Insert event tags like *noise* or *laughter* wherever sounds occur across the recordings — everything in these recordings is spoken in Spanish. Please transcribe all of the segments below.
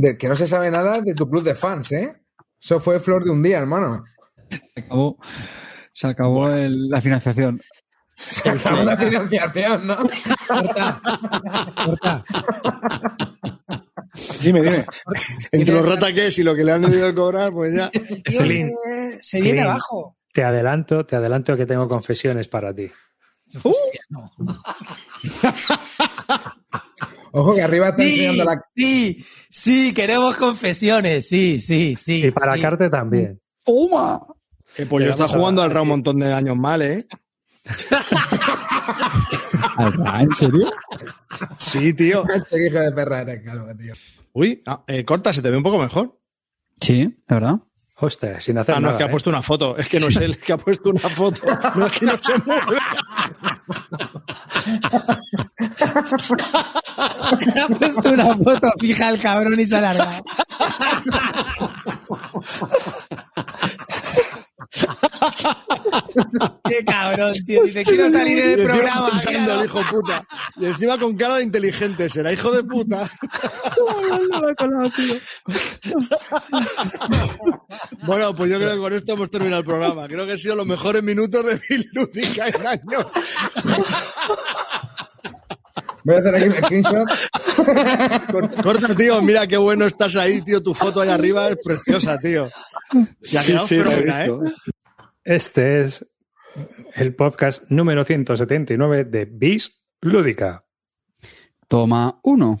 de que no se sabe nada de tu club de fans, ¿eh? Eso fue flor de un día, hermano. Se acabó, se acabó el- la financiación. Se acabó la financiación, ¿no? Corta. Corta. Dime, dime. Entre los rataques y lo que le han debido cobrar, pues ya. El tío se, se viene Clean. abajo. Te adelanto, te adelanto que tengo confesiones para ti. Hostia, no. *laughs* Ojo que arriba está Sí, enseñando la. sí, sí, queremos confesiones, sí, sí, sí. Y para sí. Carte también. ¡Toma! Pollo Te está jugando al RAW un montón de años mal, ¿eh? ¿Ah, ¿En serio? Sí, tío. *laughs* Hijo de perra eres, calvo, tío. Uy, ah, eh, corta, se te ve un poco mejor. Sí, ¿de verdad? Ostras, sin hacer Ah, no, nada. es que ha ¿eh? puesto una foto. Es que no es él que ha puesto una foto. No es que no se mueve. *laughs* Ha puesto una foto fija el cabrón y se ha alargado. Qué cabrón, tío. Dice, quiero salir Y en el encima programa. pensando el hijo puta. Y encima con cara de inteligente. Será hijo de puta. Bueno, pues yo creo que con esto hemos terminado el programa. Creo que han sido los mejores minutos de Bill Lúdica en años. Voy a hacer aquí un screenshot. Corta, *laughs* corta, tío. Mira qué bueno estás ahí, tío. Tu foto ahí arriba es preciosa, tío. Y ha Sí, sí, lo he fenomenal, ¿eh? Este es el podcast número 179 de Bis Lúdica. Toma uno.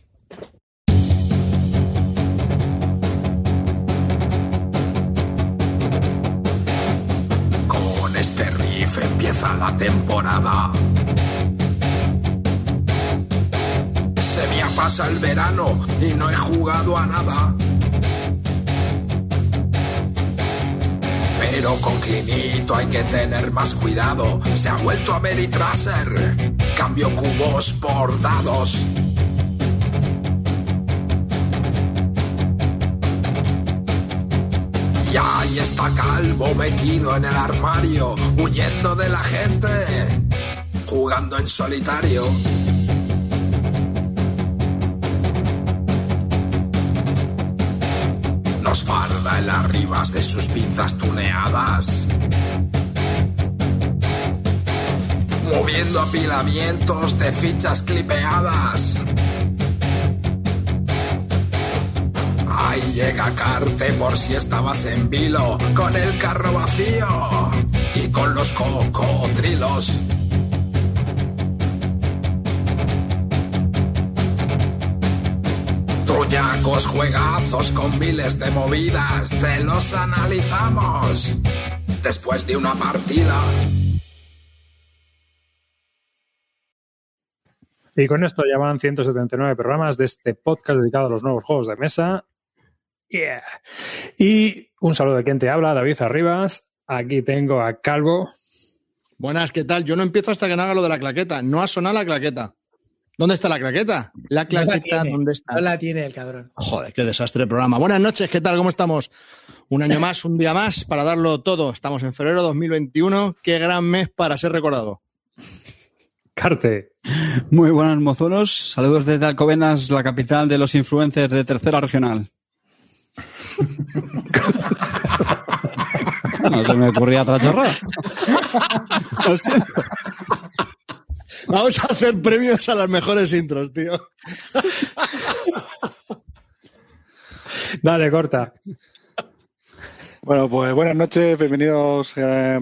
Este riff empieza la temporada. Se me ha pasado el verano y no he jugado a nada. Pero con Clinito hay que tener más cuidado. Se ha vuelto a Meritraser. Cambio cubos por dados. Y está Calvo metido en el armario, huyendo de la gente, jugando en solitario. Nos farda el arribas de sus pinzas tuneadas. Moviendo apilamientos de fichas clipeadas. Ahí llega Carte por si estabas en vilo, con el carro vacío y con los cocodrilos. Trullacos juegazos con miles de movidas, te los analizamos después de una partida. Y con esto ya van 179 programas de este podcast dedicado a los nuevos juegos de mesa. Yeah. Y un saludo de quien te habla, David Arribas. Aquí tengo a Calvo. Buenas, ¿qué tal? Yo no empiezo hasta que no haga lo de la claqueta. No ha sonado la claqueta. ¿Dónde está la claqueta? La No la claqueta, tiene, ¿dónde está? No la tiene el cabrón. Joder, qué desastre de programa. Buenas noches, ¿qué tal? ¿Cómo estamos? Un año más, un día más para darlo todo. Estamos en febrero 2021. Qué gran mes para ser recordado. Carte. Muy buenas, mozuelos. Saludos desde Alcobendas, la capital de los influencers de tercera regional. No se me ocurría otra chorrada. Lo siento. Vamos a hacer premios a las mejores intros, tío. Dale, corta. Bueno, pues buenas noches, bienvenidos. eh,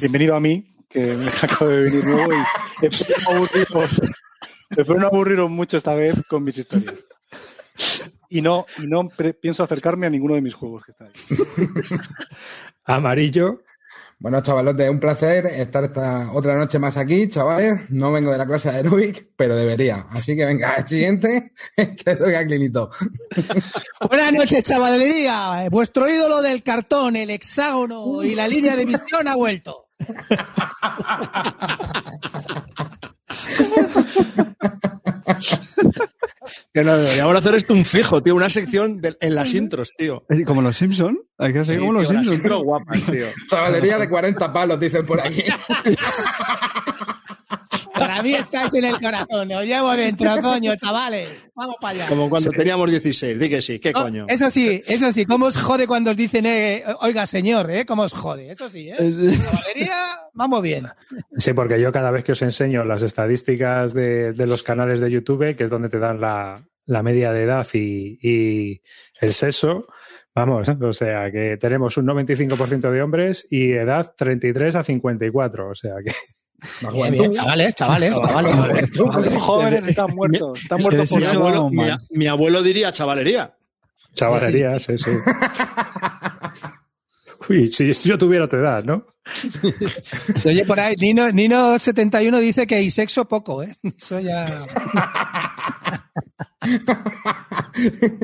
bienvenido a mí, que me *laughs* acabo de venir nuevo y espero no aburriros, espero no aburriros mucho esta vez con mis historias. Y no, y no pienso acercarme a ninguno de mis juegos que están ahí. *laughs* Amarillo. Bueno, chavalotes, un placer estar esta otra noche más aquí, chavales. No vengo de la clase de aeróbic, pero debería. Así que venga, el siguiente, *laughs* que toca Clinito. *laughs* Buenas noches, chavalería. Vuestro ídolo del cartón, el hexágono y la línea de visión ha vuelto. *laughs* Que no, deberíamos hacer esto un fijo, tío, una sección de- en las intros, tío. Eh, Como los Simpson, hay que hacer Sí, como los tío, las Simpson. intros guapas, tío. Chavalería de 40 palos, dicen por aquí. *laughs* Para mí estáis en el corazón. Os llevo dentro, coño, chavales. Vamos para allá. Como cuando teníamos 16, di que sí, qué No, coño. Eso sí, eso sí, ¿cómo os jode cuando os dicen, eh, oiga, señor, eh? ¿Cómo os jode? Eso sí, ¿eh? *laughs* Vamos bien. Sí, porque yo cada vez que os enseño las estadísticas de, de los canales de YouTube, que es donde te dan la, la media de edad y, y el sexo, vamos, o sea que tenemos un 95% de hombres y edad 33 a 54, o sea que Bien, bien, chavales, chavales, chavales. Los jóvenes están muertos. Están muertos por Mi Eso, abuelo, mi, abuelo diría chavalería. chavalerías, sí, sí. *laughs* Uy, si yo tuviera tu edad, ¿no? *laughs* Se oye por ahí, Nino, Nino71 dice que hay sexo poco, ¿eh? Eso ya... *laughs*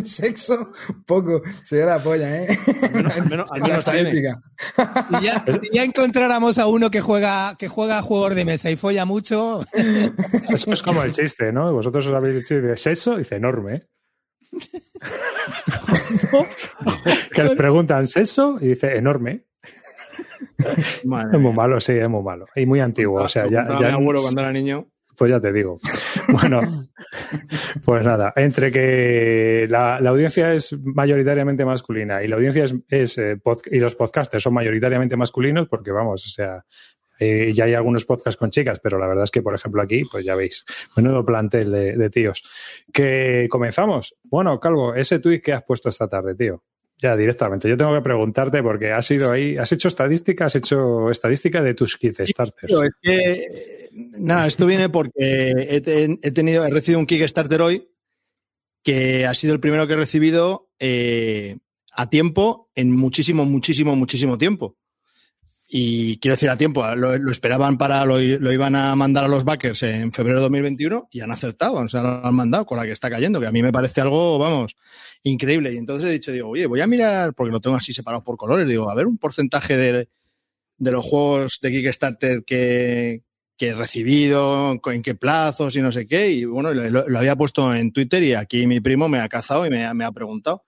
Sexo, poco. Se la polla, ¿eh? Al menos, al menos tiene. Si ya, si ya encontráramos a uno que juega, que juega juegos de mesa y folla mucho, Eso es como el chiste, ¿no? Vosotros os habéis dicho de sexo, dice enorme. *laughs* que les preguntan sexo y dice enorme. Madre Es muy malo, sí, es muy malo. Y muy antiguo. O sea, ya, ya- mi abuelo cuando era niño. pues ya te digo. *laughs* Bueno, pues nada, entre que la, la audiencia es mayoritariamente masculina y la audiencia es, es, eh, pod- y los podcasters son mayoritariamente masculinos, porque vamos, o sea, eh, ya hay algunos podcasts con chicas, pero la verdad es que, por ejemplo, aquí, pues ya veis, menudo plantel de, de tíos. Que comenzamos. Bueno, Calvo, ese tuit que has puesto esta tarde, tío. Ya directamente. Yo tengo que preguntarte porque has ido ahí, has hecho estadística, has hecho estadística de tus kit starters. Tío, es que, nada, esto viene porque he tenido, he recibido un Kickstarter hoy que ha sido el primero que he recibido eh, a tiempo en muchísimo, muchísimo, muchísimo tiempo. Y quiero decir a tiempo, lo, esperaban para, lo, lo iban a mandar a los backers en febrero de 2021 y han acertado, o sea, lo han mandado con la que está cayendo, que a mí me parece algo, vamos, increíble. Y entonces he dicho, digo, oye, voy a mirar, porque lo tengo así separado por colores, digo, a ver un porcentaje de, de los juegos de Kickstarter que, que he recibido, en qué plazos y no sé qué. Y bueno, lo, lo había puesto en Twitter y aquí mi primo me ha cazado y me, me ha preguntado.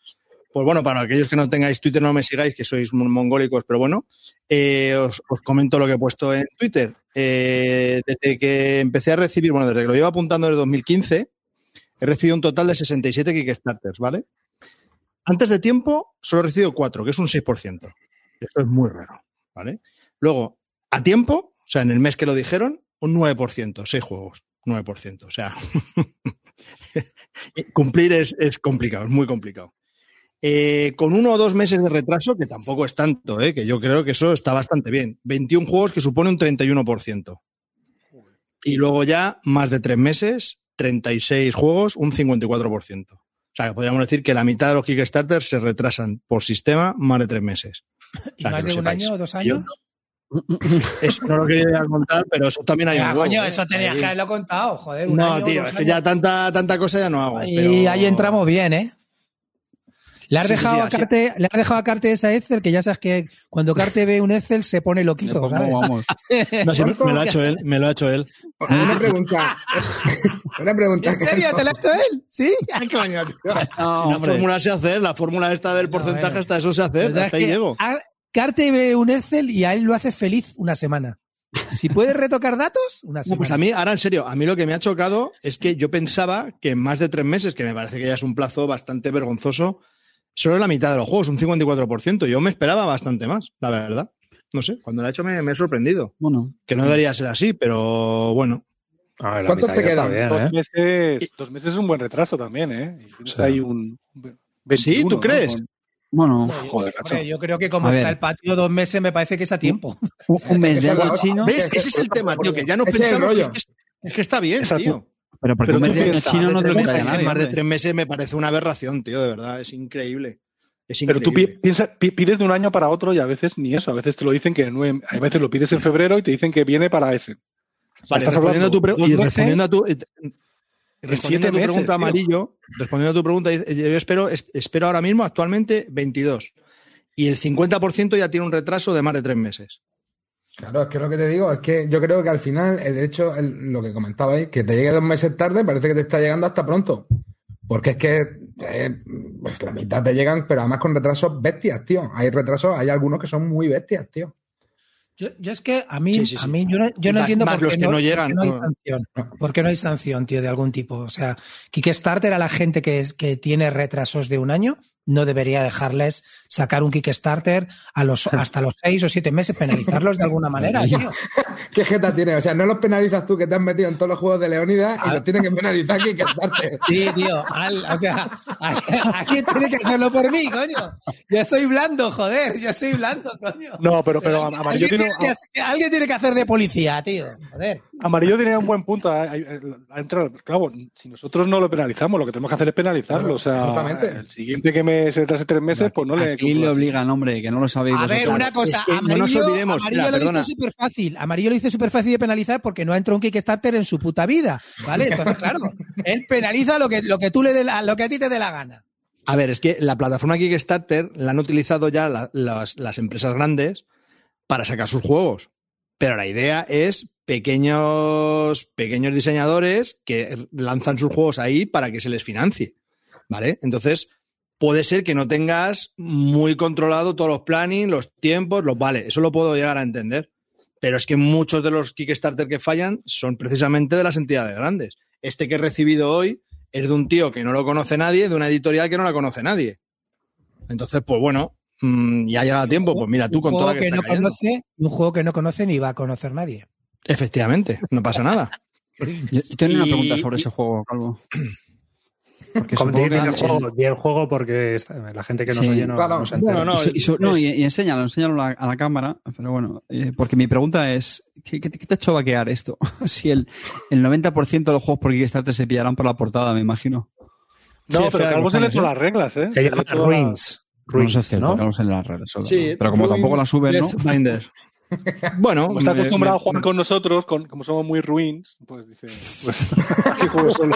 Pues bueno, para aquellos que no tengáis Twitter, no me sigáis, que sois mon- mongólicos, pero bueno, eh, os, os comento lo que he puesto en Twitter. Eh, desde que empecé a recibir, bueno, desde que lo iba apuntando desde 2015, he recibido un total de 67 Kickstarters, ¿vale? Antes de tiempo, solo he recibido 4, que es un 6%. Esto es muy raro, ¿vale? Luego, a tiempo, o sea, en el mes que lo dijeron, un 9%, 6 juegos, 9%. O sea, *laughs* cumplir es, es complicado, es muy complicado. Eh, con uno o dos meses de retraso, que tampoco es tanto, ¿eh? que yo creo que eso está bastante bien. 21 juegos que supone un 31%. Y luego ya, más de tres meses, 36 juegos, un 54%. O sea, que podríamos decir que la mitad de los Kickstarters se retrasan por sistema más de tres meses. *laughs* ¿y más de un sepáis. año o dos años? Eso no lo quería contar, pero eso también hay Ah, un coño, huevo, ¿eh? eso tenías que haberlo contado, joder. un No, año, tío, es que ya tanta, tanta cosa ya no hago. Y pero- ahí entramos bien, ¿eh? Le has, Sí, dejado sí, a Carte, le has dejado a Carte esa Excel, que ya sabes que cuando Carte ve un Excel se pone loquito, pongo, ¿sabes? vamos. *laughs* No, sí, me lo ha hecho él, me lo ha hecho él. Una pregunta. Una pregunta. ¿En serio? ¿Te lo ha hecho él? ¿Sí? *laughs* Ay, coño, tío. *laughs* No, Si la fórmula se hace, la fórmula esta del No, porcentaje, bueno. hasta eso se hace, Pues es hasta ahí llego. a- Carte ve un Excel y a él lo hace feliz una semana. Si puedes retocar datos, una No, semana. pues a mí, ahora en serio, a mí lo que me ha chocado es que yo pensaba que en más de tres meses, que me parece que ya es un plazo bastante vergonzoso, solo la mitad de los juegos, un 54%. Yo me esperaba bastante más, la verdad. No sé, cuando lo he hecho me, me he sorprendido. Bueno, Que no debería ser así, pero bueno. A ver, ¿Cuántos te quedan? bien, Dos ¿eh? meses, dos meses es un buen retraso también, ¿eh? Sí. ahí un Sí, 21, ¿tú ¿no? crees? Bueno, Joder, Hombre, yo creo que como A está ver. el patio dos meses, me parece que es a tiempo. un, un mes *laughs* de algo chino, ¿Ves? Ese- Ese es el tema, tío, que ya no ese pensamos es, que, es que está bien, Exacto. tío. Pero porque Pero un piensas, chino no te lo meses, nadie. Más de tres meses me parece una aberración, tío, de verdad, es increíble. Es Pero tú piensa- pides de un año para otro y a veces ni eso. A veces te lo dicen que en nueve- a veces lo pides en febrero y te dicen que viene para ese. Vale, estás respondiendo a tu, y respondiendo a tu, y- respondiendo siete a tu meses, pregunta, tío. Amarillo, respondiendo a tu pregunta, yo espero, es- espero ahora mismo actualmente 22. Y el 50% ya tiene un retraso de más de tres meses. Claro, es que lo que te digo es que yo creo que al final el derecho, el- lo que comentabais, que te llegue dos meses tarde, parece que te está llegando hasta pronto. Porque es que eh, pues la mitad te llegan, pero además con retrasos bestias, tío. Hay retrasos, hay algunos que son muy bestias, tío. Yo, yo es que a mí, Sí, sí, sí. a mí yo no, yo no Más- entiendo más por los qué que no, no llegan, por qué no hay sanción. ¿Por qué no hay sanción, tío, de algún tipo? O sea, Kickstarter a la gente que, es, que tiene retrasos de un año no debería dejarles sacar un Kickstarter a los, *laughs* hasta los seis o siete meses, penalizarlos de alguna manera, tío. *laughs* ¿Qué jeta tiene? O sea, no los penalizas tú que te has metido en todos los juegos de Leónidas y los tienen que penalizar Kickstarter. *laughs* Sí, tío. al- o sea, ¿a, a quién tiene que hacerlo por mí, coño? Yo soy blando, joder. Yo soy blando, coño. No, pero, pero Amarillo tiene, tiene que alguien tiene que hacer de policía, tío. Joder. Amarillo tenía un buen punto. Ha, ha- ha entrado- claro, si nosotros no lo penalizamos, lo que tenemos que hacer es penalizarlo. O sea, Exactamente. el siguiente que me se retrase tres meses, pues no le. Aquí le obligan, hombre, que no lo sabéis A ver, una cosa. es que no Amarillo, nos olvidemos, Amarillo espera, lo perdona. dice súper fácil. Amarillo lo dice súper fácil de penalizar porque no ha entrado un Kickstarter en su puta vida. ¿Vale? Entonces, claro, él penaliza lo que, lo que tú le la- lo que a ti te dé la gana. A ver, es que la plataforma Kickstarter la han utilizado ya la- las, las empresas grandes para sacar sus juegos. Pero la idea es pequeños, pequeños diseñadores que lanzan sus juegos ahí para que se les financie. ¿Vale? Entonces, puede ser que no tengas muy controlado todos los planning, los tiempos, los vale, eso lo puedo llegar a entender. Pero es que muchos de los Kickstarter que fallan son precisamente de las entidades grandes. Este que he recibido hoy es de un tío que no lo conoce nadie, de una editorial que no la conoce nadie. Entonces, pues bueno, mm, ya llega tiempo, pues mira, tú un con la que, que está no conoce, un juego que no conoce ni va a conocer nadie. Efectivamente, no pasa nada. *laughs* Yo, yo tenía una Y- pregunta sobre ese juego, Calvo. Porque di el juego, di el juego porque está- la gente que nos Sí, oye no, claro. no se entera. Bueno, no, y, no, es- y- y enséñalo, enséñalo a, a la cámara. Pero bueno, eh, porque mi pregunta es: ¿qué, qué, te- qué te ha hecho vaquear esto? si el, el 90% de los juegos por Kickstarter se pillarán por la portada, me imagino. No, Sí, pero de Calvo se le hecho ¿eh? las reglas, ¿eh? Se Se llama la- Ruins. No Ruins, sé, cierto, ¿no? sé en las solo. Sí, pero como Ruins tampoco la suben, ¿no? Deathbinder. Bueno, Como está me- acostumbrado a jugar con nosotros, con, como somos muy ruins, pues dice, pues *laughs* así juego solo.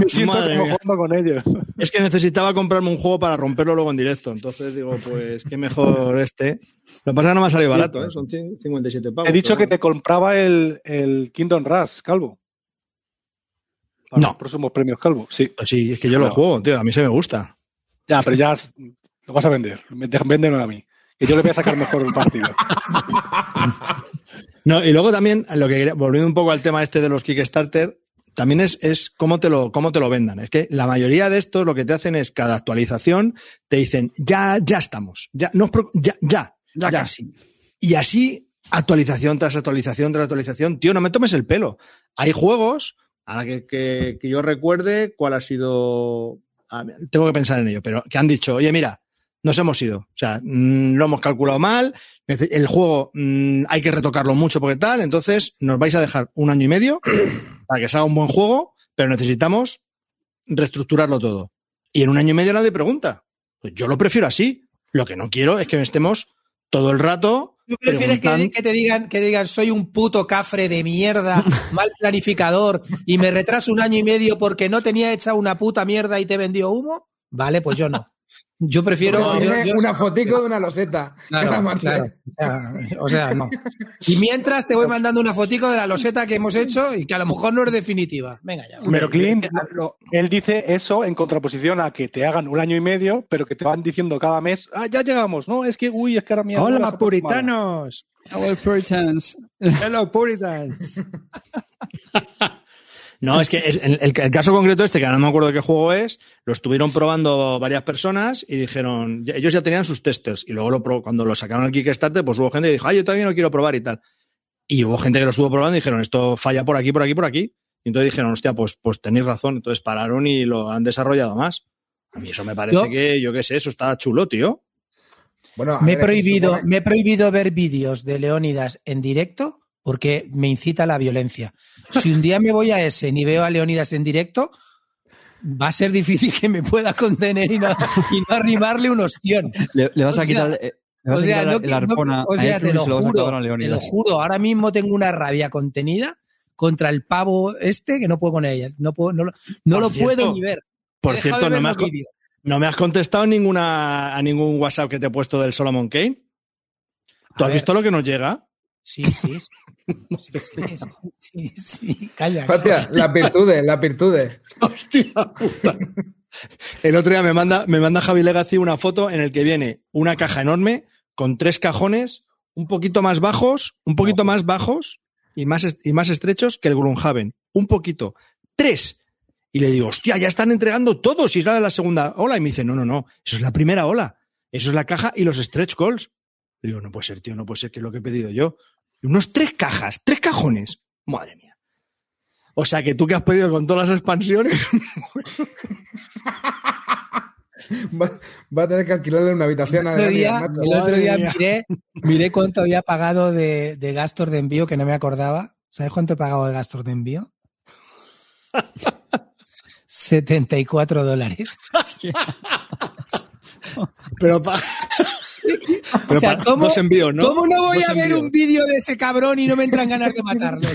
Me siento Madre como mía. jugando con ellos. Es que necesitaba comprarme un juego para romperlo luego en directo. Entonces digo, pues qué mejor este. Lo que pasa es que no me ha salido barato, ¿eh? son 100 57 pavos. He dicho que te compraba el, el Kingdom Rush, Calvo. Para No. los próximos premios, Calvo. Sí. bueno. Sí, es que yo lo juego, tío. A mí se me gusta. Ya, pero ya lo vas a vender. Véndemelo a mí. Que yo le voy a sacar mejor el partido. *laughs* No, y luego también, lo que quería- volviendo un poco al tema este de los Kickstarter, también es, es cómo, te lo, cómo te lo vendan. Es que la mayoría de estos lo que te hacen es cada actualización te dicen, ya, ya estamos, ya, no, ya, ya, Ya ya. casi. Y así, actualización tras actualización tras actualización. Tío, no me tomes el pelo. Hay juegos, ahora que, que, que yo recuerde cuál ha sido. ah, tengo que pensar en ello, pero que han dicho, oye, mira, nos hemos ido. O sea, mm, lo hemos calculado mal. El juego mm, hay que retocarlo mucho porque tal. Entonces, nos vais a dejar un año y medio *clears throat* para que salga un buen juego, pero necesitamos reestructurarlo todo. Y en un año y medio nadie pregunta. Pues yo lo prefiero así. Lo que no quiero es que estemos todo el rato ¿Tú prefieres preguntan- que te digan que digan soy un puto cafre de mierda, *laughs* mal planificador y me retraso un año y medio porque no tenía hecha una puta mierda y te vendió humo? Vale, pues yo no. Yo prefiero. Yo- yo- una fotico de una loseta. Claro, *laughs* claro. O sea, no. Y mientras te voy mandando una fotico de la loseta que hemos hecho y que a lo mejor no es definitiva. Venga ya. Pero Clint, él dice eso en contraposición a que te hagan un año y medio, pero que te van diciendo cada mes, ah, ya llegamos, ¿no? Es que, uy, es que ahora mi Hola, puesto mala". puritanos. Hello, Puritans. Hello, puritans. *laughs* No, es que es- el, caso concreto este, que ahora no me acuerdo de qué juego es, lo estuvieron probando varias personas y dijeron, ya- ellos ya tenían sus testers y luego lo cuando lo sacaron al Kickstarter, pues hubo gente que dijo, ay, yo todavía no quiero probar y tal. Y hubo gente que lo estuvo probando y dijeron, esto falla por aquí, por aquí, por aquí. Y entonces dijeron, hostia, pues, pues tenéis razón. Entonces pararon y lo han desarrollado más. A mí eso me parece Yo- que, yo qué sé, eso está chulo, tío. Bueno, a Me he ver, que prohibido, supone- me he prohibido ver vídeos de Leónidas en directo porque me incita a la violencia. Si un día me voy a ese y veo a Leónidas en directo, va a ser difícil que me pueda contener y no, y no arrimarle un ostión. Le, le vas O a sea, quitar, le vas O a sea, quitar no, la- que- la no- arpona o sea, te lo juro, a te lo Leonidas. juro. Ahora mismo tengo una rabia contenida contra el pavo este que no puedo con ella. No, puedo, no, lo- no lo cierto, puedo ni ver. Por cierto, no me, has, no me has contestado ninguna, a ningún WhatsApp que te he puesto del Solomon Kane. ¿Tú A has ver. visto lo que nos llega? Sí, sí, sí. *laughs* Sí, sí, sí, sí, sí. Calla. Hostia, las virtudes, las virtudes. *laughs* Hostia puta. El otro día me manda, me manda Javi Legacy una foto en el que viene una caja enorme con tres cajones un poquito más bajos, un poquito más bajos y más, y más estrechos que el Grunhaven. Un poquito. Tres. Y le digo, hostia, ya están entregando todos y es la, la segunda ola. Y me dice, no, no, no, eso es la primera ola. Eso es la caja y los stretch goals. Le digo, no puede ser, tío, no puede ser que es lo que he pedido yo. Y unos tres cajas, tres cajones. Madre mía. O sea que tú que has pedido con todas las expansiones, *laughs* Va, va a tener que alquilarle una habitación a El otro día, macho. el otro día miré, miré cuánto había pagado de, de gastos de envío que no me acordaba. ¿Sabes cuánto he pagado de gastos de envío? 74 dólares. *laughs* pero, *laughs* pero O sea, pa- ¿cómo- dos envíos, ¿no? ¿Cómo no voy Dos a ver envíos. un vídeo de ese cabrón y no me entran ganas de matarlo? *laughs*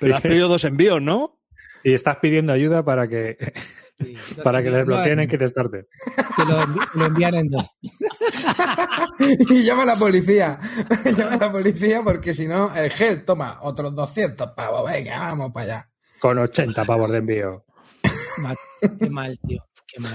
Pero has pedido dos envíos, ¿no? Y estás pidiendo ayuda para que, *laughs* para que les bloqueen en Kickstarter. Que lo, envi- lo envían en dos. y llama a la policía. llama a la policía porque si no, el gel toma otros 200 pavos. Venga, vamos para allá. Con 80 pavos de envío. Qué mal, tío.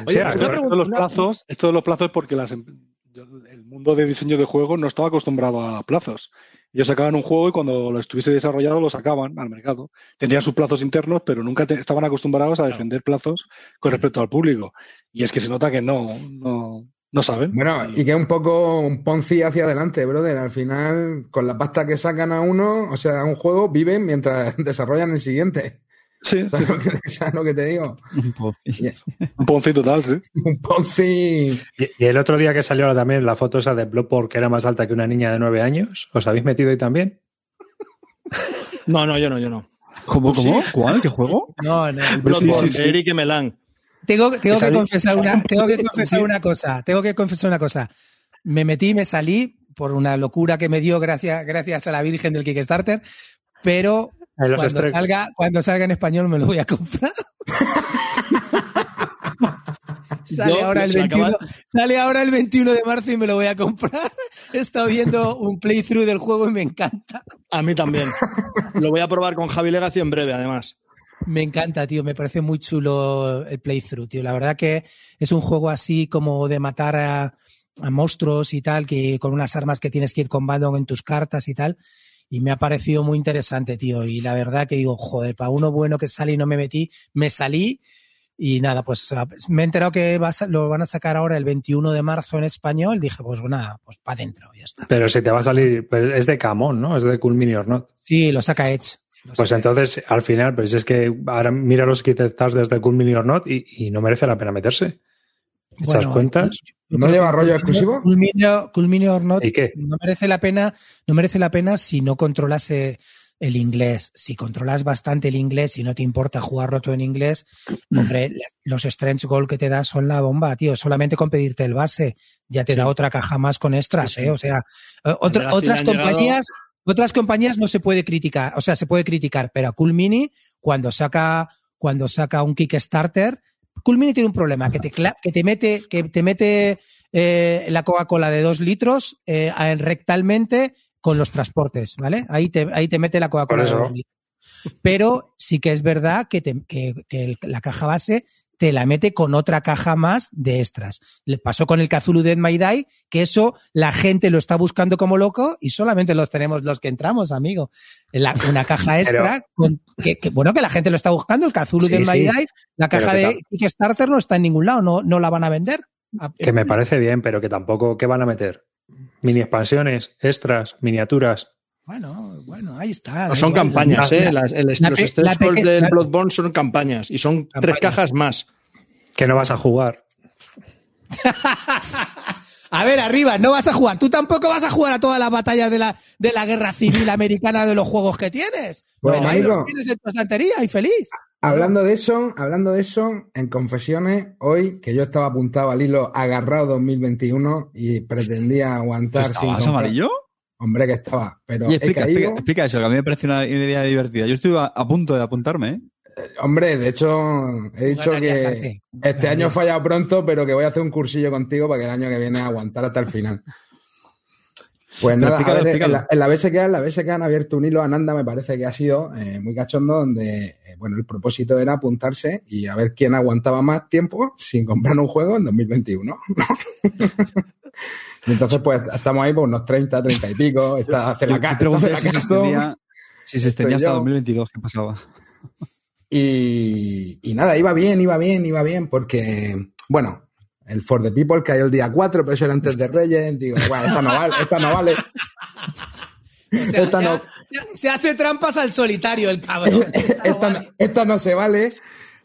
Oye, esto, de los plazos, esto de los plazos es porque las em- yo- el mundo de diseño de juegos no estaba acostumbrado a plazos. Ellos sacaban un juego y cuando lo estuviese desarrollado lo sacaban al mercado. Tendrían sus plazos internos, pero nunca te- estaban acostumbrados a defender plazos con respecto al público. Y es que se nota que no, no, no saben. Bueno, y que es un poco un Ponzi hacia adelante, brother. Al final, con la pasta que sacan a uno, o sea, a un juego, viven mientras *laughs* desarrollan el siguiente. Sí, ¿Sabes *laughs* sí. lo que, sabes lo que te digo? un Ponzi total, sí. Un Ponzi. Y, y el otro día que salió también la foto esa de Bloodborne que era más alta que una niña de 9 años, ¿os habéis metido ahí también? *laughs* No, no, yo no, yo no. ¿Cómo, cómo? ¿Cuál? ¿Qué juego? *laughs* No, no. Bloodborne, sí, sí. de Eric y Melan. Tengo, tengo que confesar una, tengo que confesar una cosa. Tengo que confesar una cosa. Me metí, me salí por una locura que me dio gracias, gracias a la Virgen del Kickstarter, pero En los cuando salga, cuando salga en español me lo voy a comprar. *laughs* sale, Yo, ahora el se 21, acaba- sale ahora el 21 de marzo y me lo voy a comprar. *laughs* He estado viendo un playthrough del juego y me encanta. A mí también. Lo voy a probar con Javi Legacy en breve, además. Me encanta, tío. Me parece muy chulo el playthrough, tío. La verdad que es un juego así como de matar a, a monstruos y tal, que con unas armas que tienes que ir combando en tus cartas y tal. Y me ha parecido muy interesante, tío. Y la verdad que digo, joder, para uno bueno que sale y no me metí, me salí. Y nada, pues a- me he enterado que va a lo van a sacar ahora el 21 de marzo en español. Dije, pues nada, pues para adentro, ya está. Pero si te va a salir, pues es de Camón, ¿no? Es de Cool Mini or Not. Sí, lo saca Edge. Lo Pues saca entonces, al final, pues es que ahora mira los Kickstarters desde Cool Mini or Not y, y no merece la pena meterse. Esas Bueno, cuentas. ¿No lleva rollo exclusivo? Culminio, Culminio or not, ¿Y qué? no merece la pena, no merece la pena si no controlas el inglés. Si controlas bastante el inglés y no te importa jugarlo todo en inglés, hombre, los stretch goal que te da son la bomba, tío. Solamente con pedirte el base ya te Sí. da otra caja más con extras, Sí, sí. eh. O sea, eh, otra- otras llegado- compañías, otras compañías no se puede criticar, o sea, se puede criticar, pero a Cool Mini, cuando saca, cuando saca un Kickstarter, Cool Mini tiene un problema, que te, que te mete, que te mete eh, la Coca-Cola de dos litros eh, rectalmente con los transportes, ¿vale? Ahí te, ahí te mete la Coca-Cola de dos litros. Pero sí que es verdad que, te- que- que la caja base te la mete con otra caja más de extras. Le pasó con el Cthulhu Dead My Die, que eso la gente lo está buscando como loco y solamente los tenemos los que entramos, amigo. La- una caja *laughs* extra, con- que, que, bueno, que la gente lo está buscando, el Cthulhu Sí, Dead My sí. Die, la caja de Kickstarter no está en ningún lado, no, no la van a vender. A- Que me parece bien, pero que tampoco, ¿qué van a meter? Mini expansiones, extras, miniaturas. Bueno, bueno, ahí está. No son igual. campañas, La- ¿eh? la- Las- el- la los stretch goals del Bloodborne son campañas y son tres cajas más. Que no vas a jugar. *laughs* A ver, arriba, no vas a jugar. Tú tampoco vas a jugar a todas las batallas de la, de la guerra civil *laughs* americana de los juegos que tienes. Bueno, ahí los tienes en tu estantería y feliz. Hablando de eso, hablando de eso, en confesiones, hoy que yo estaba apuntado al hilo agarrado 2021 y pretendía aguantar sin ¿Estabas comprar- amarillo? Hombre que estaba, pero he explica, caído. explica, explica eso, que a mí me parece una idea divertida. Yo estuve a, a punto de apuntarme, ¿eh? Hombre, de hecho, he dicho que este año he fallado pronto, pero que voy a hacer un cursillo contigo para que el año que viene aguantar hasta el final. Pues Pero nada, a explícalo, ver, en explícalo. la, en la BSK, en la BSK han abierto un hilo a Nanda, me parece que ha sido eh, muy cachondo, donde, eh, bueno, el propósito era apuntarse y a ver quién aguantaba más tiempo sin comprar un juego en 2021. *laughs* entonces, pues, estamos ahí por unos 30, 30 y pico, *laughs* está hace la está si se extendía, si se extendía hasta yo. 2022, ¿qué pasaba? Y, y nada, iba bien, iba bien, iba bien, porque, bueno, el For the People cayó el día 4, pero eso era antes de Reyes. Digo, bueno, esta no vale, esta no vale. *laughs* O sea, Esta ya- no- ya se hace trampas al solitario el cabrón. *laughs* Esta no Esta, no- vale. esta no se vale.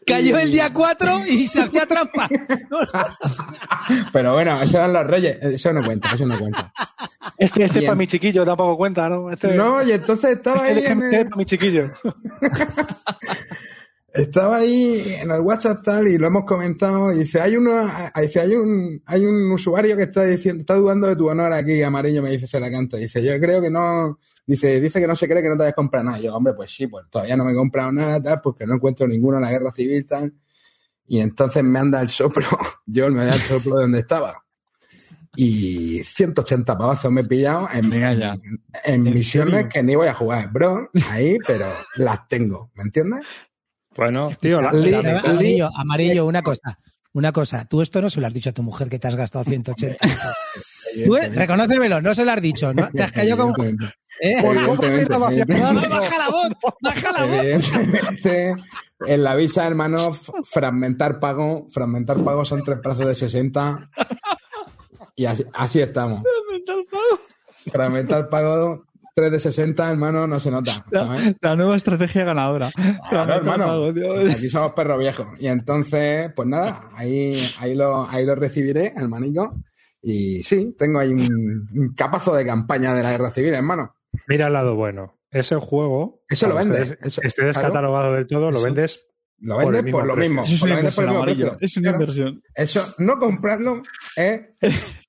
Cayó el día 4 y se hacía trampa. *laughs* Pero bueno, eso eran los Reyes. Eso no cuenta, eso no cuenta. Este, este Bien. para mi chiquillo tampoco cuenta, ¿no? Este, No, y entonces estaba este ahí en DMT el, para mi chiquillo. *laughs* estaba ahí en el WhatsApp tal y lo hemos comentado y dice, hay uno, dice, hay un, hay un usuario que está diciendo, está dudando de tu honor aquí, amarillo, me dice se la canto. Dice, yo creo que no, dice, dice que no se cree que no te hayas comprado nada. Y yo, hombre, pues sí, pues todavía no me he comprado nada, tal, porque no encuentro ninguno en la guerra civil, tal. Y entonces me anda el soplo, *laughs* yo me da el soplo de donde estaba. Y 180 pavazos me he pillado en, en, en ¿En misiones serio? que ni voy a jugar, bro, ahí, pero las tengo, ¿me entiendes? Bueno, tío, la, la amarillo, una cosa. Una cosa, tú esto no se lo has dicho a tu mujer que te has gastado 180. *laughs* Tú, eh, reconócemelo, no se lo has dicho, ¿no? Te has callado como... ¿Eh? *laughs* Baja la voz, baja la voz. Evidentemente, en la visa, hermano, fragmentar pago, fragmentar pago son tres plazos de 60. Y así, así estamos. Fragmentar pago, tres de 60, hermano, no se nota. La nueva estrategia ganadora. Claro, *laughs* hermano. Pago, tío. Aquí somos perros viejos. Y entonces, pues nada, ahí, ahí, lo, ahí lo recibiré, hermanico. Y sí, tengo ahí un, un capazo de campaña de la guerra civil, hermano. mira el lado bueno. Ese juego, Eso lo vendes, esté- eso, esté claro. descatalogado del todo, lo Eso. vendes. Lo vendes por, lo mismo. Eso es una amarillo. Es inversión. Eso, no comprarlo es. *laughs*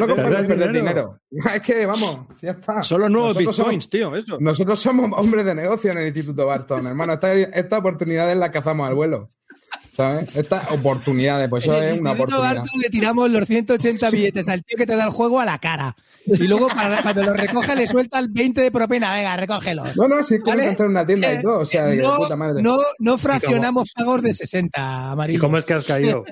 No comprarlo es perder dinero. *laughs* Es que, vamos, ya está. Son los nuevos Nosotros bitcoins, somos- tío, eso. Nosotros somos hombres de negocio en el Instituto Barton, hermano. Esta, esta oportunidad la cazamos al vuelo. ¿Sabes? Estas oportunidades, pues En eso el es una Instituto oportunidad. Barton le tiramos los 180 billetes al tío que te da el juego a la cara. Y luego para, cuando lo recoge le suelta el 20 de propina. Venga, recógelos. No, no, sí, como ¿Vale? entrar en una tienda y Eh, todo. O sea, de no, puta madre. no, no fraccionamos pagos de 60, ¿Y amarillo. cómo es que has caído?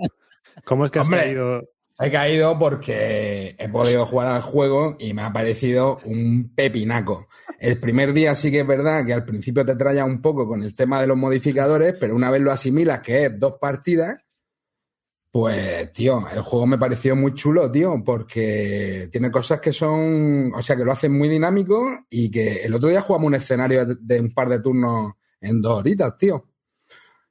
¿Cómo es que has Hombre. caído? He caído porque he podido jugar al juego y me ha parecido un pepinaco. El primer día sí que es verdad que al principio te traya un poco con el tema de los modificadores, pero una vez lo asimilas, que es dos partidas, pues, tío, el juego me pareció muy chulo, tío, porque tiene cosas que son, o sea, que lo hacen muy dinámico y que el otro día jugamos un escenario de, un par de turnos en dos horitas, tío.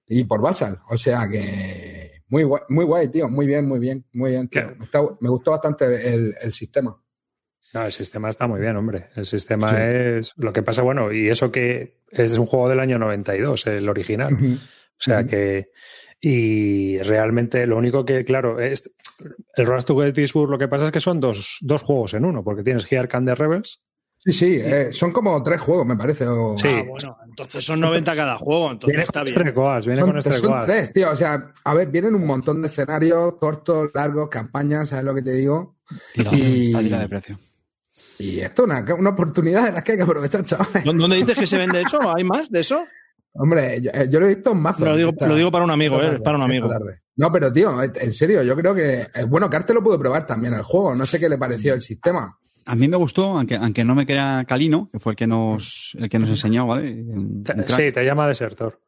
Y por Basal, o sea que muy guay, muy guay, tío, muy bien, muy bien, muy bien, tío. Me, está- me gustó bastante el, el sistema. No, el sistema está muy bien, hombre. El sistema Sí. es. Lo que pasa, bueno, y eso que es un juego del año 92, el original. O sea que. Y realmente lo único que, claro, es, el Rise to Gettysburg lo que pasa es que son dos, dos juegos en uno, porque tienes Here Can the Rebels. Sí, sí, eh, son como tres juegos, me parece. o- Sí. Ah, bueno, entonces son 90 cada juego, entonces Viene está con bien. Estrecoas, viene Son, con son tres, tío. O sea, a ver, vienen un montón de escenarios cortos, largos, campañas, ¿sabes lo que te digo? Tira, Y- está de precio. Y esto es una, una oportunidad de las que hay que aprovechar, chavales. ¿Dó- ¿Dónde dices que se vende eso? ¿Hay más de eso? Hombre, yo, eh, yo lo he visto en mazo. Lo digo, esta- lo digo para un amigo, ¿eh? tarde, Es para un amigo. tarde. No, pero tío, en serio, yo creo que. eh, Bueno, Carte lo pudo probar también el juego. No sé qué le pareció el sistema. A mí me gustó, aunque, aunque no me crea Calino, que fue el que nos, el que nos enseñó, ¿vale? Sí, te llama Desertor.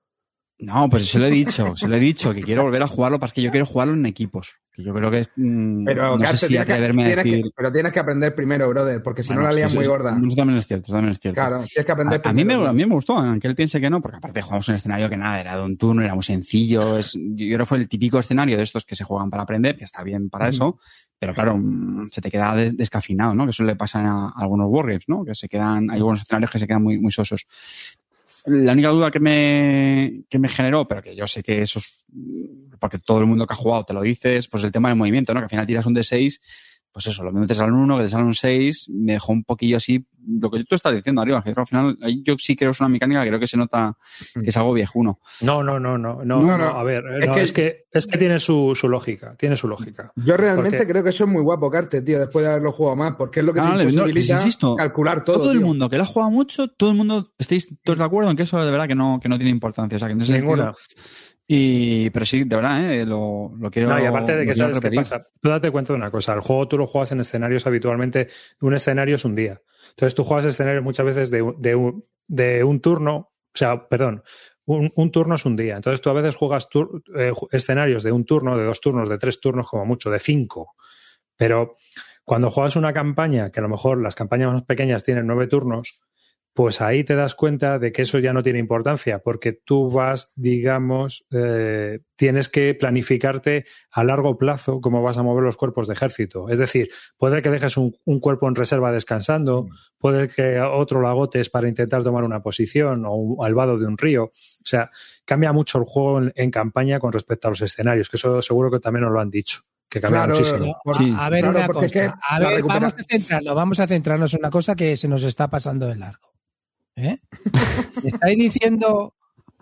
No, pues se lo he dicho, se lo he dicho, que quiero volver a jugarlo para que yo quiero jugarlo en equipos. Que yo creo que es. mm, Pero, no sé si tienes que- atreverme a que- decir. pero tienes que aprender primero, brother, porque si no la lías muy gorda. Eso también es cierto, eso también es cierto. Claro, tienes que aprender A, a mí me, primero. a mí me gustó, aunque él piense que no, porque aparte jugamos un escenario que nada, era de un turno, era muy sencillo. Es, yo creo que fue el típico escenario de estos que se juegan para aprender, que está bien para eso, pero claro, mm, se te queda des- descafinado, ¿no? Que eso le pasa a, algunos wargames, ¿no? Que se quedan, hay algunos escenarios que se quedan muy, muy sosos. La única duda que me, que me generó, pero que yo sé que eso es, porque todo el mundo que ha jugado te lo dices, pues el tema del movimiento, ¿no? Que al final tiras un D6, pues eso, lo mismo te sale un 1, que te sale un 6, me dejó un poquillo así, lo que tú estás diciendo arriba, que al final, yo sí creo que es una mecánica que creo que se nota que es algo viejuno. No, no, no, no, no, No, no, no. A ver, Es no, que- es que es que tiene su, su lógica, tiene su lógica. Yo realmente Porque- creo que eso es muy guapo, Carte, tío, después de haberlo jugado más, porque es lo que Ah, te imposibilita insisto, calcular todo. Todo, el tío. mundo que lo ha jugado mucho, todo el mundo, estáis todos de acuerdo en que eso de verdad que no, que no tiene importancia. O sea, que en ese Ninguna. sentido- y, pero sí, de verdad, ¿eh? lo, lo quiero. No, y aparte de que sabes qué pasa. Tú date cuenta de una cosa. El juego tú lo juegas en escenarios habitualmente. Un escenario es un día. Entonces tú juegas escenarios muchas veces de, un- de, de un turno. O sea, perdón. Un, un turno es un día. Entonces tú a veces juegas tur- eh, escenarios de un turno, de dos turnos, de tres turnos, como mucho, de cinco. Pero cuando juegas una campaña, que a lo mejor las campañas más pequeñas tienen nueve turnos, pues ahí te das cuenta de que eso ya no tiene importancia, porque tú vas, digamos, eh, tienes que planificarte a largo plazo cómo vas a mover los cuerpos de ejército. Es decir, puede que dejes un, un cuerpo en reserva descansando, puede que otro lo agotes para intentar tomar una posición o un- al vado de un río. O sea, cambia mucho el juego en, en campaña con respecto a los escenarios, que eso seguro que también nos lo han dicho, que cambia Claro, muchísimo. por- Sí, a ver, claro, una porque cosa. es que a ver, vamos a centrarnos, vamos a centrarnos en una cosa que se nos está pasando de largo. ¿Eh? ¿Me *laughs* ¿Estáis diciendo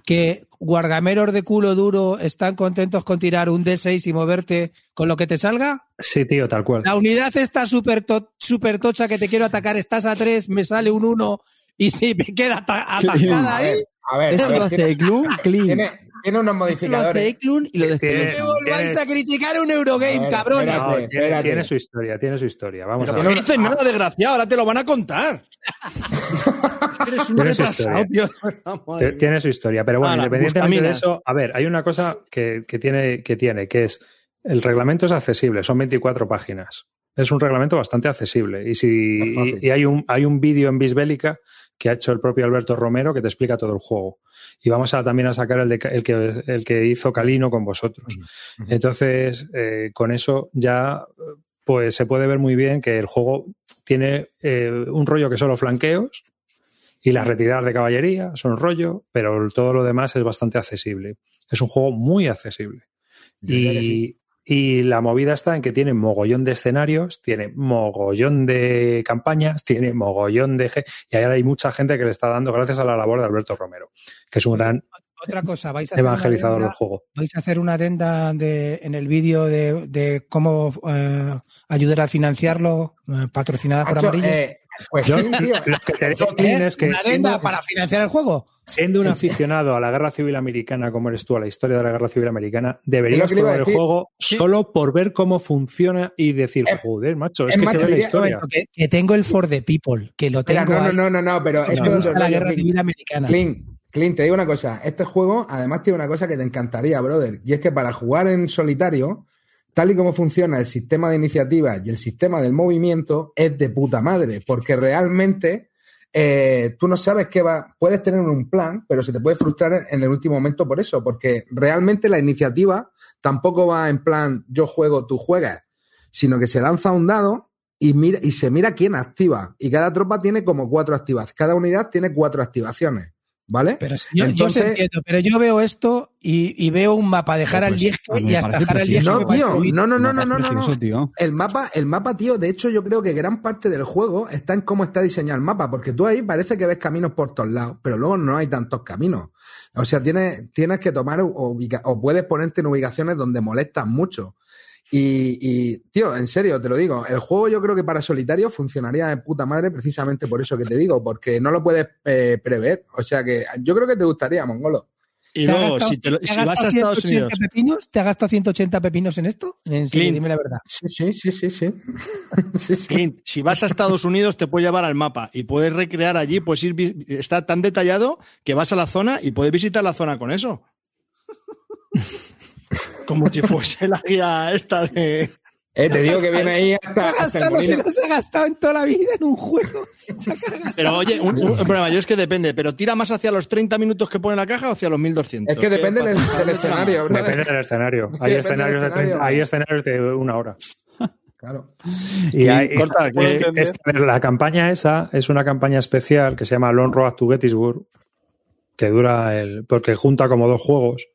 que guargameros de culo duro están contentos con tirar un D6 y moverte con lo que te salga? Sí, tío, tal cual. La unidad está súper to- súper tocha que te quiero atacar, estás a 3, me sale un 1 y si me queda ata- *laughs* atascada ahí, a ver, a Esto ver, lo hace tiene, Eklund, clean. tiene, tiene unos Esto lo hace modificadores. Eklund y lo me volváis a criticar un Eurogame, ver, cabrón. No, tiene, espérate. tiene su historia, tiene su historia. Vamos Pero a ¿por ver. no dices nada, desgraciado? Ahora te lo van a contar. *laughs* Eres un Tiene su tío. Tiene su historia, pero bueno, Ala, independientemente de eso, a ver, hay una cosa que, que tiene, que tiene, que es el reglamento es accesible, son 24 páginas. Es un reglamento bastante accesible. Y si y hay un hay un vídeo en Bisbélica que ha hecho el propio Alberto Romero que te explica todo el juego. Y vamos a también a sacar el, de, el que el que hizo Calino con vosotros. Entonces, eh, con eso ya pues se puede ver muy bien que el juego tiene eh, un rollo que solo flanqueos y las retiradas de caballería son rollo, pero todo lo demás es bastante accesible. Es un juego muy accesible. Yo Y, sí. Y la movida está en que tiene mogollón de escenarios, tiene mogollón de campañas, tiene mogollón de... Y ahora hay mucha gente que le está dando gracias a la labor de Alberto Romero, que es un gran Otra cosa, vais a hacer una evangelizador adenda- del juego. vais a hacer una adenda de, en el vídeo de, de cómo eh, ayudar a financiarlo, eh, patrocinada por Amarillo. eh, pues Yo-. Lo que te digo, es que una siendo- para financiar el juego. Siendo un aficionado a la guerra civil americana, como eres tú, a la historia de la guerra civil americana, deberías probar el juego Sí. solo por ver cómo funciona y decir, joder, macho, es, es que se ve la historia. Que, que tengo el for the people, que lo tengo no, no, ahí, no, no, no, pero esto me es la guerra Clint. civil americana. Clint, Clint, te digo una cosa. Este juego, además, tiene una cosa que te encantaría, brother. Y es que para jugar en solitario, tal y como funciona el sistema de iniciativa y el sistema del movimiento, es de puta madre. Porque realmente eh, tú no sabes qué va. Puedes tener un plan, pero se te puede frustrar en el último momento por eso. Porque realmente la iniciativa tampoco va en plan yo juego, tú juegas. Sino que se lanza un dado y, mira, y se mira quién activa. Y cada tropa tiene como cuatro activaciones. Cada unidad tiene cuatro activaciones. ¿Vale? Pero si yo, Entonces- entiendo, pero yo veo esto y, y veo un mapa de Harald Pues, y hasta Harald Liege precioso. No, tío, no, no, no, no, no, no. El mapa, el mapa, tío, de hecho, yo creo que gran parte del juego está en cómo está diseñado el mapa, porque tú ahí parece que ves caminos por todos lados, pero luego no hay tantos caminos. O sea, tienes, tienes que tomar ubica- o puedes ponerte en ubicaciones donde molestan mucho. Y, y, tío, en serio, te lo digo, el juego yo creo que para solitario funcionaría de puta madre precisamente por eso que te digo, porque no lo puedes eh, prever. O sea que yo creo que te gustaría, Mongolo. Y ¿Te ha luego, gastado- si, te lo- te si vas a Estados 180 Unidos, Pepinos? ¿Te ha gastado 180 pepinos en esto? En Clint. dime la verdad. Sí, sí, sí, sí, sí. *laughs* Sí, sí. Clint, si vas a Estados Unidos, te puedes llevar al mapa y puedes recrear allí, puedes ir, está tan detallado que vas a la zona y puedes visitar la zona con eso. *laughs* Como si fuese la guía esta de. Eh, te digo que viene ahí hasta, el lo que no se ha gastado en toda la vida en un juego. *laughs* Se. Pero oye, un, un problema, yo es que depende, pero tira más hacia los 30 minutos que pone la caja o hacia los 1200. Es que depende del, del escenario, bro. Depende del escenario. Es *laughs* que Hay depende escenarios, del de 30 escenario. hay escenarios de una hora. *laughs* Claro. Y hay- corta, es- que- es la campaña esa es una campaña especial que se llama Long Road to Gettysburg, que dura el. porque junta como dos juegos.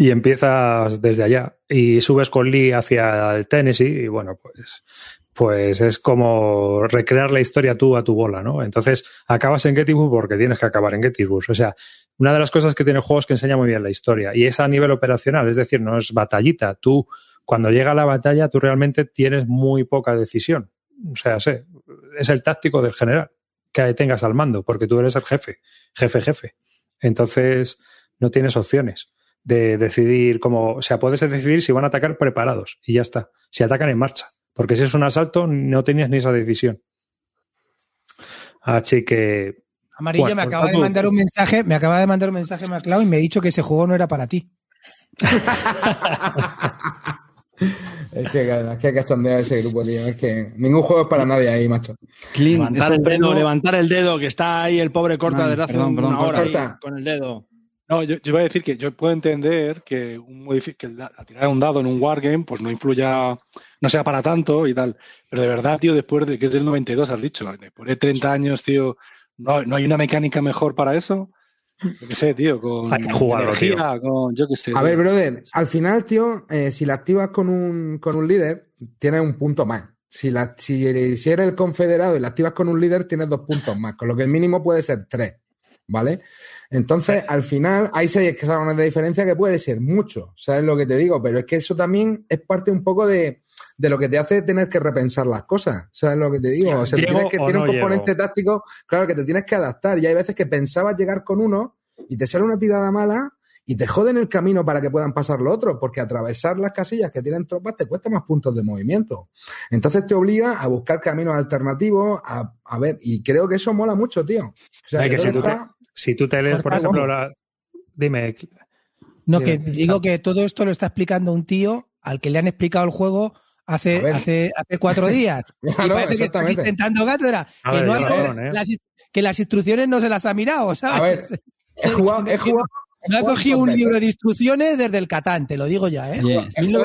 Y empiezas desde allá. Y subes con Lee hacia el Tennessee. Y bueno, pues. Pues es como recrear la historia tú a tu bola, ¿no? Entonces acabas en Gettysburg porque tienes que acabar en Gettysburg. O sea, una de las cosas que tiene el juego es que enseña muy bien la historia. Y es a nivel operacional, es decir, no es batallita. Tú, cuando llega la batalla, tú realmente tienes muy poca decisión. O sea, sé, es el táctico del general que tengas al mando, porque tú eres el jefe, jefe, jefe. Entonces, no tienes opciones de decidir cómo, o sea, puedes decidir si van a atacar preparados y ya está. Si atacan en marcha, porque si es un asalto, no tenías ni esa decisión. Así que, Amarillo Bueno, me acaba de mandar un mensaje, me acaba de mandar un mensaje MacLeod y me ha dicho que ese juego no era para ti. *laughs* Es que, es que cachondea ese grupo, tío. Es que ningún juego es para nadie ahí, macho. Clean, Levantar el dedo, levantar el dedo, que está ahí el pobre corta desde hace perdón, perdón, una hora ahí, Corta. con el dedo. No, yo, yo iba a decir que yo puedo entender que, un que la, la tirada de un dado en un wargame pues no influya, no sea para tanto y tal. Pero de verdad, tío, después de que es del 92, has dicho, después de 30 años, tío, no, no hay una mecánica mejor para eso. Yo qué sé, tío, con Hay que jugarlo, energía, con yo qué sé. A ver, brother, al final, tío, eh, si la activas con un, con un líder, tienes un punto más. Si, la, si, si eres el confederado y la activas con un líder, tienes dos puntos más, con lo que el mínimo puede ser tres, ¿vale? Entonces, al final, hay seis escalones de diferencia que puede ser mucho, ¿sabes lo que te digo? Pero es que eso también es parte un poco de, de lo que te hace tener que repensar las cosas, ¿sabes lo que te digo? O sea, ¿Llego tienes que tiene un componente llego? táctico, claro, que te tienes que adaptar. Y hay veces que pensabas llegar con uno y te sale una tirada mala y te joden el camino para que puedan pasar los otros, porque atravesar las casillas que tienen tropas te cuesta más puntos de movimiento. Entonces te obliga a buscar caminos alternativos, a, a ver, y creo que eso mola mucho, tío. O sea, que si tú que está- si tú te lees, por ejemplo, la... Dime, No, que digo que todo esto lo está explicando un tío al que le han explicado el juego hace, hace, hace cuatro *laughs* días. y parece que está intentando cátedra. A Que, ver, no lleva hace- razón, ¿eh? las, que las instrucciones no se las ha mirado, ¿sabes? A ver, *laughs* he jugado, he jugado. Ha he cogido un libro de instrucciones desde el Catán, te lo digo ya, ¿eh? Yo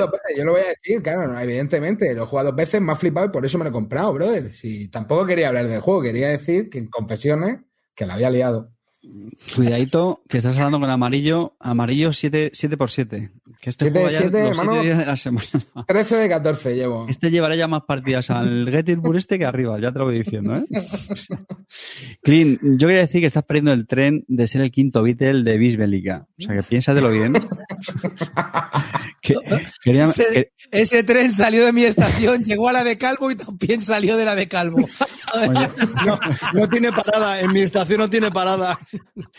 lo voy a decir, claro, no, evidentemente, lo he jugado dos veces, me ha flipado y por eso me lo he comprado, brother. Si tampoco quería hablar del juego, quería decir que en confesiones que la había liado. Cuidadito, que estás hablando con amarillo, amarillo 7, 7 por 7 Que este Siete, juego ya siete, los siete hermano. días de la semana. 13 de 14 llevo. Este llevará ya más partidas al Gettysburg este que arriba, ya te lo voy diciendo, ¿eh? Clean, yo quería decir que estás perdiendo el tren de ser el quinto Beatle de Bisbélica. O sea, que piénsatelo bien. *laughs* Que- quería- Ese, que- ese tren salió de mi estación, llegó a la de Calvo y también salió de la de Calvo. ¿sabes? oye, No, no tiene parada, en mi estación no tiene parada.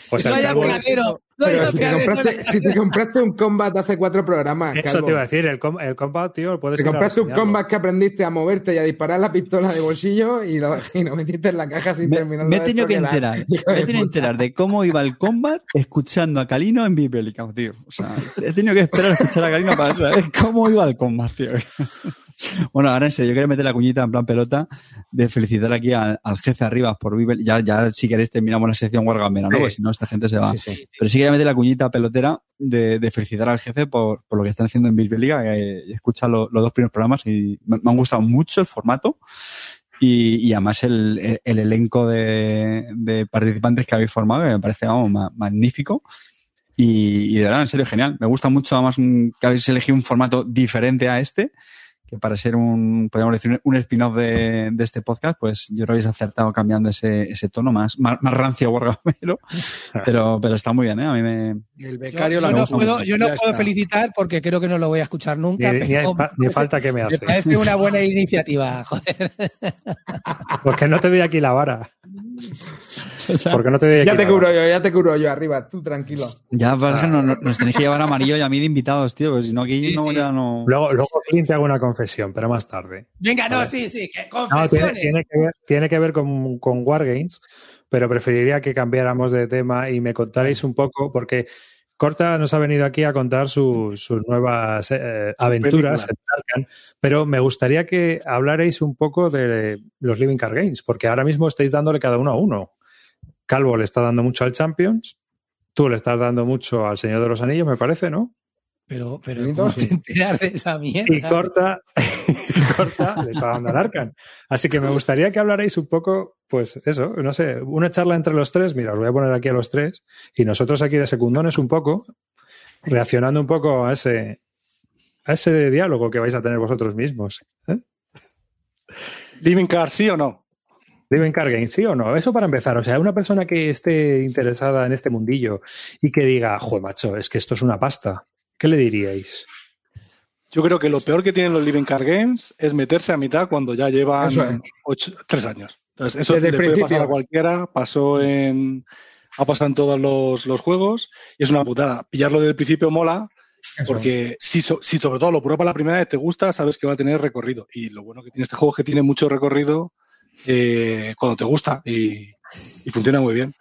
Pues pegadero. Si te, compraste, la- si te compraste un combat hace cuatro programas, Eso Calvo, te iba a decir, el, com- el combat, tío, puedes te compraste un combat que aprendiste a moverte y a disparar la pistola de bolsillo y lo, *laughs* y lo metiste en la caja sin me, terminar. me he tenido que enterar. *laughs* Me de he tenido que enterar de cómo iba el combat escuchando a Calino en Bisbélica, tío. O sea, he tenido que esperar a escuchar a Calino para saber cómo iba el combat, tío. *laughs* Bueno, ahora en serio, yo quería meter la cuñita en plan pelota de felicitar aquí al, al jefe arriba por Bibel. Ya, ya si queréis terminamos la sección Wargamera, ¿no? Sí. Porque si no, esta gente se va. Sí, sí. Pero sí quería meter la cuñita pelotera de, de felicitar al jefe por, por lo que están haciendo en Bisbélica, que he escuchado lo- los dos primeros programas y me, me han gustado mucho el formato. Y, y además el, el- el elenco de, de participantes que habéis formado, que me parece vamos, ma- magnífico. Y, y de verdad, en serio, genial. Me gusta mucho además que habéis elegido un formato diferente a este, que para ser un, podríamos decir, un spin-off de, de este podcast, pues yo creo que habéis acertado cambiando ese, ese tono más, más, más rancio *laughs* wargamero, pero, pero está muy bien, ¿eh? A mí me, El Yo, becario yo la no puedo, yo no puedo felicitar porque creo que no lo voy a escuchar nunca. Ni, ni- pero fa- ni falta que me me hace. parece una buena iniciativa, *laughs* joder. Porque no te doy aquí la vara. *laughs* *laughs* Porque no te Ya te la cubro yo, ya te cubro yo arriba, tú tranquilo. Ya, pero es que no- no- nos tenéis que llevar a amarillo y a mí de invitados, tío, porque si no aquí Sí, no, sí. ya no. Luego, luego Clint te hago una confesión, pero más tarde. Venga, no, sí, sí, que No, tiene, confesiones. tiene que ver, tiene que ver con, con Wargames, pero preferiría que cambiáramos de tema y me contarais un poco, porque Corta nos ha venido aquí a contar su- sus nuevas eh, aventuras en Arkham, pero me gustaría que hablarais un poco de los Living Card Games, porque ahora mismo estáis dándole cada uno a uno. Calvo le está dando mucho al Champions, tú le estás dando mucho al Señor de los Anillos, me parece, ¿no? Pero, pero ¿cómo sí. te enteras de esa mierda? Y Corta, *laughs* y Corta le está dando al Arkham. Así que me gustaría que hablarais un poco, pues eso, no sé, una charla entre los tres. Mira, os voy a poner aquí a los tres y nosotros aquí de secundones un poco, reaccionando un poco a ese, a ese diálogo que vais a tener vosotros mismos. ¿eh? Living Car, ¿sí o no? Living Card Game, ¿sí o no? Eso para empezar. O sea, una persona que esté interesada en este mundillo y que diga, joder, macho, es que esto es una pasta. ¿Qué le diríais? Yo creo que lo peor que tienen los Living Car Games es meterse a mitad cuando ya llevan Eso es. ocho- tres años. Entonces, eso Desde le el puede pasar principio. a cualquiera, pasó en. Ha pasado en todos los, los juegos y es una putada. Pillarlo desde el principio mola Eso. porque si, so- si sobre todo lo pruebas la primera vez te gusta, sabes que va a tener recorrido. Y lo bueno que tiene este juego es que tiene mucho recorrido eh, cuando te gusta y, y funciona muy bien.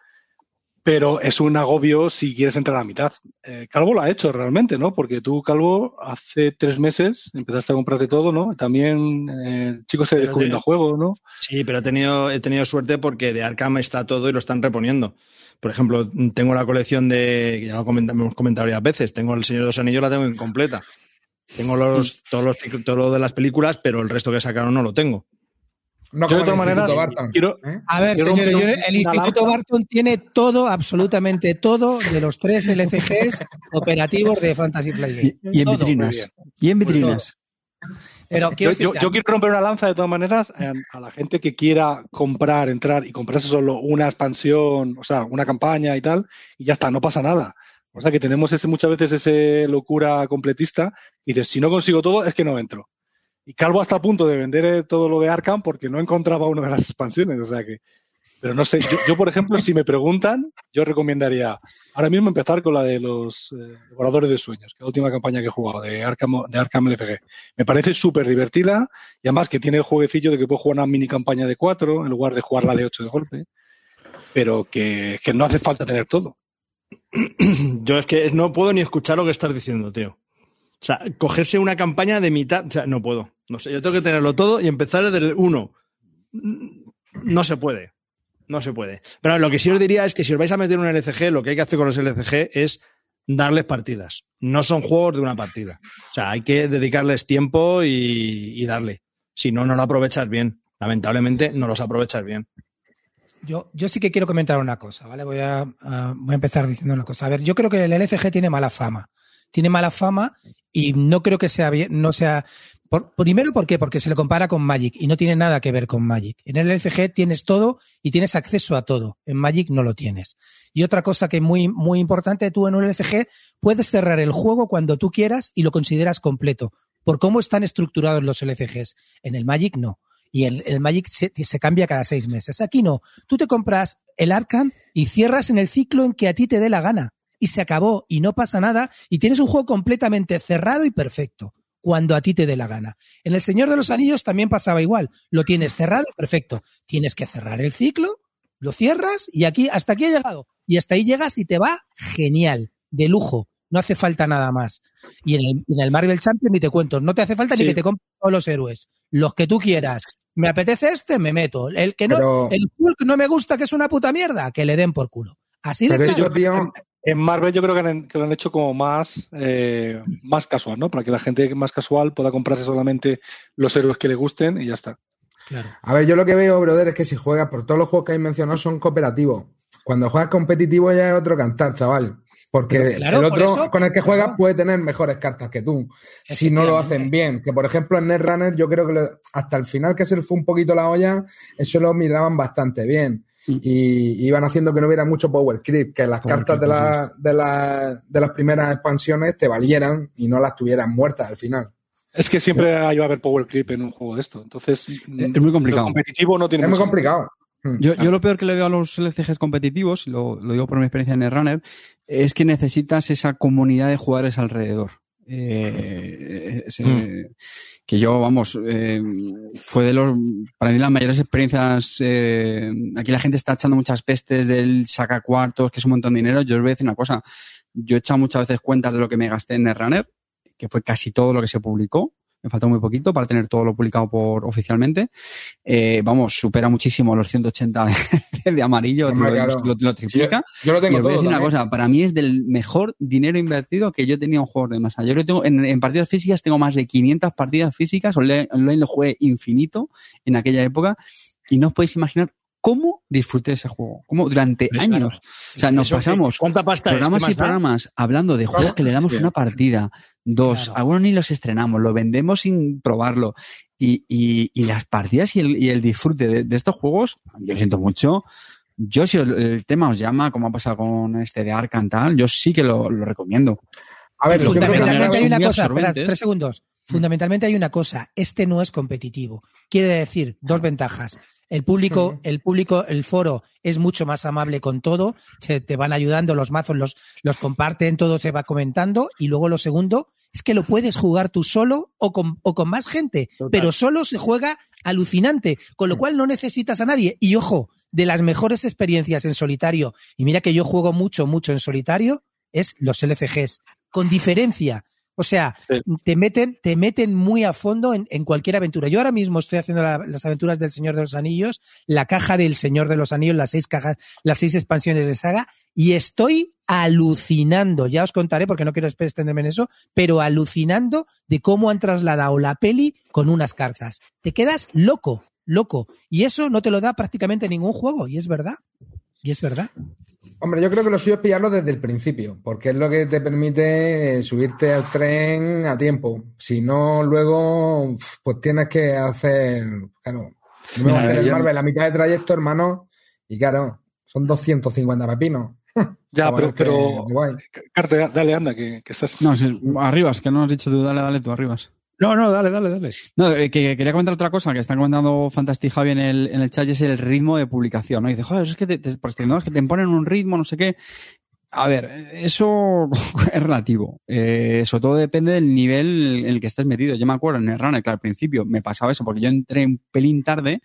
Pero es un agobio si quieres entrar a mitad. Eh, Calvo lo ha hecho realmente, ¿no? Porque tú, Calvo, hace tres meses empezaste a comprarte todo, ¿no? También eh, el chico se descubriendo de- juego, ¿no? Sí, pero he tenido, he tenido suerte porque de Arkham está todo y lo están reponiendo. Por ejemplo, tengo la colección de, ya lo hemos comentado varias veces, tengo El Señor de los Anillos, la tengo incompleta. Tengo los, todos los, todo lo de las películas, pero el resto que sacaron no lo tengo. No Yo de todas maneras, quiero, ¿eh? A ver, Quiero señores, yo- el Instituto lanza. Barton tiene todo, absolutamente todo, de los tres LCGs operativos de Fantasy Flight Game. Y, y en vitrinas. Y en vitrinas. Pero Yo, quiero yo- quiero romper una lanza de todas maneras eh, a la gente que quiera comprar, entrar y comprarse solo una expansión, o sea, una campaña y tal, y ya está, no pasa nada. O sea que tenemos ese, muchas veces ese locura completista y dices, si no consigo todo, es que no entro. Y Calvo está a punto de vender eh, todo lo de Arkham porque no encontraba una de las expansiones. O sea que. Pero no sé, yo, por ejemplo, si me preguntan, yo recomendaría ahora mismo empezar con la de los eh, devoradores de sueños, que es la última campaña que he jugado de Arkham, de Arkham LFG. Me parece súper divertida y además que tiene el jueguecillo de que puedo jugar una mini campaña de cuatro en lugar de jugar la de ocho de golpe, pero que, que no hace falta tener todo. *clears throat* Yo es que no puedo ni escuchar lo que estás diciendo, tío. O sea, cogerse una campaña de mitad, o sea, no puedo. No sé, yo tengo que tenerlo todo y empezar desde el uno. No se puede. No se puede. Pero lo que sí os diría es que si os vais a meter un LCG, lo que hay que hacer con los LCG es darles partidas. No son juegos de una partida. O sea, hay que dedicarles tiempo y, darle. Si no, no lo aprovechas bien. Lamentablemente, no los aprovechas bien. Yo, yo sí que quiero comentar una cosa, ¿vale? Voy a, a- voy a empezar diciendo una cosa. A ver, yo creo que el LCG tiene mala fama. Tiene mala fama y no creo que sea bien, no sea. Por- primero, ¿por qué? Porque se le compara con Magic y no tiene nada que ver con Magic. En el LCG tienes todo y tienes acceso a todo. En Magic no lo tienes. Y otra cosa que es muy, muy importante, tú en un LCG puedes cerrar el juego cuando tú quieras y lo consideras completo. Por cómo están estructurados los LCGs. En el Magic no. Y el, el Magic se, cambia cada seis meses. Aquí no. Tú te compras el Arkham y cierras en el ciclo en que a ti te dé la gana. Y se acabó y no pasa nada y tienes un juego completamente cerrado y perfecto cuando a ti te dé la gana. En El Señor de los Anillos también pasaba igual. Lo tienes cerrado, perfecto. Tienes que cerrar el ciclo, lo cierras y aquí hasta aquí he llegado. Y hasta ahí llegas y te va genial, de lujo. No hace falta nada más. Y en el, en el Marvel Champions ni te cuento, no te hace falta Sí. ni que te compres todos los héroes, los que tú quieras. Me apetece este, me meto. El que no, Pero- el Hulk no me gusta, que es una puta mierda, que le den por culo. Así de Pero claro. yo, tío, En Marvel yo creo que, han- que lo han hecho como más, eh, más casual, ¿no? Para que la gente más casual pueda comprarse solamente los héroes que le gusten y ya está. A ver, yo lo que veo, brother, es que si juegas por todos los juegos que hay mencionado son cooperativos. Cuando juegas competitivo ya es otro cantar, chaval. Porque claro, el por otro eso- con el que juegas claro. puede tener mejores cartas que tú. Si no lo hacen bien. Que por ejemplo en Netrunner yo creo que lo- hasta el final que se le fue un poquito la olla, eso lo miraban bastante bien. Mm. Y iban haciendo que no hubiera mucho power creep, que las Power cartas creep, de, la- de, la- de las primeras expansiones te valieran y no las tuvieran muertas al final. Es que siempre hay- va a haber power creep en un juego de esto. Entonces, es muy complicado. Lo competitivo no tiene Es muy complicado. Mm. Yo, yo lo peor que le veo a los LCGs competitivos, y lo, lo digo por mi experiencia en Netrunner, es que necesitas esa comunidad de jugadores alrededor. Eh, ese- que yo, vamos, eh, fue de los, para mí las mayores experiencias, eh, aquí la gente está echando muchas pestes del saca cuartos, que es un montón de dinero, yo os voy a decir una cosa, yo he echado muchas veces cuentas de lo que me gasté en Netrunner, que fue casi todo lo que se publicó, me falta muy poquito para tener todo lo publicado por oficialmente. Eh, vamos, supera muchísimo los 180 de, *laughs* de amarillo, lo, claro. lo- lo triplica. Yo lo Y tengo os voy a decir una cosa, para mí es del mejor dinero invertido que yo tenido en juegos de mesa. Yo creo que tengo, en, en partidas físicas tengo más de 500 partidas físicas, online, online lo jugué infinito en aquella época y no os podéis imaginar cómo disfruté ese juego, cómo durante Pues años. O sea, nos Eso, pasamos ¿Cuánta pasta programas ¿Qué y da? programas hablando de juegos que le damos una partida, dos, Claro. algunos ni los estrenamos, lo vendemos sin probarlo. Y, y, y las partidas y el, y el disfrute de, de estos juegos, yo siento mucho. Yo, si el, tema os llama, como ha pasado con este de Arkham tal, yo sí que lo, lo recomiendo. A ver, Fundamentalmente hay una cosa, espera, tres segundos. Fundamentalmente hay una cosa, este no es competitivo. Quiere decir dos ventajas. El público, el público, el foro es mucho más amable con todo, se te van ayudando, los mazos los, los comparten, todo se va comentando. Y luego lo segundo es que lo puedes jugar tú solo o con, o con más gente, Total. pero solo se juega alucinante, con lo cual no necesitas a nadie. Y ojo, de las mejores experiencias en solitario, y mira que yo juego mucho, mucho en solitario, es los LCGs, con diferencia. O sea, Sí. te meten, te meten muy a fondo en, en cualquier aventura. Yo ahora mismo estoy haciendo la- las aventuras del Señor de los Anillos, la caja del Señor de los Anillos, las seis cajas, las seis expansiones de saga, y estoy alucinando. Ya os contaré porque no quiero extenderme en eso, pero alucinando de cómo han trasladado la peli con unas cartas. Te quedas loco, loco. Y eso no te lo da prácticamente ningún juego, y es verdad. Y es verdad. Hombre, yo creo que lo suyo es pillarlo desde el principio, porque es lo que te permite eh, subirte al tren a tiempo. Si no, luego, pues tienes que hacer, claro, no me voy a Mira, hacer el yo- Marvel a mitad de trayecto, hermano, y claro, son 250 pepinos. *laughs* Ya, *laughs* pero, pero. Carte, dale, anda, que, que estás. No, sí, Arribas, que no has dicho tú, dale, dale tú, Arribas. No, no, dale, dale, dale. No, eh, que quería comentar otra cosa que está comentando Fantastic Javi en el, en el chat y es el ritmo de publicación, ¿no? Y dice, joder, es que te, te, pues, no, es que te imponen un ritmo, no sé qué. A ver, eso *laughs* es relativo. Eh, sobre todo depende del nivel en el que estés metido. Yo me acuerdo en el runner que al principio me pasaba eso porque yo entré un pelín tarde,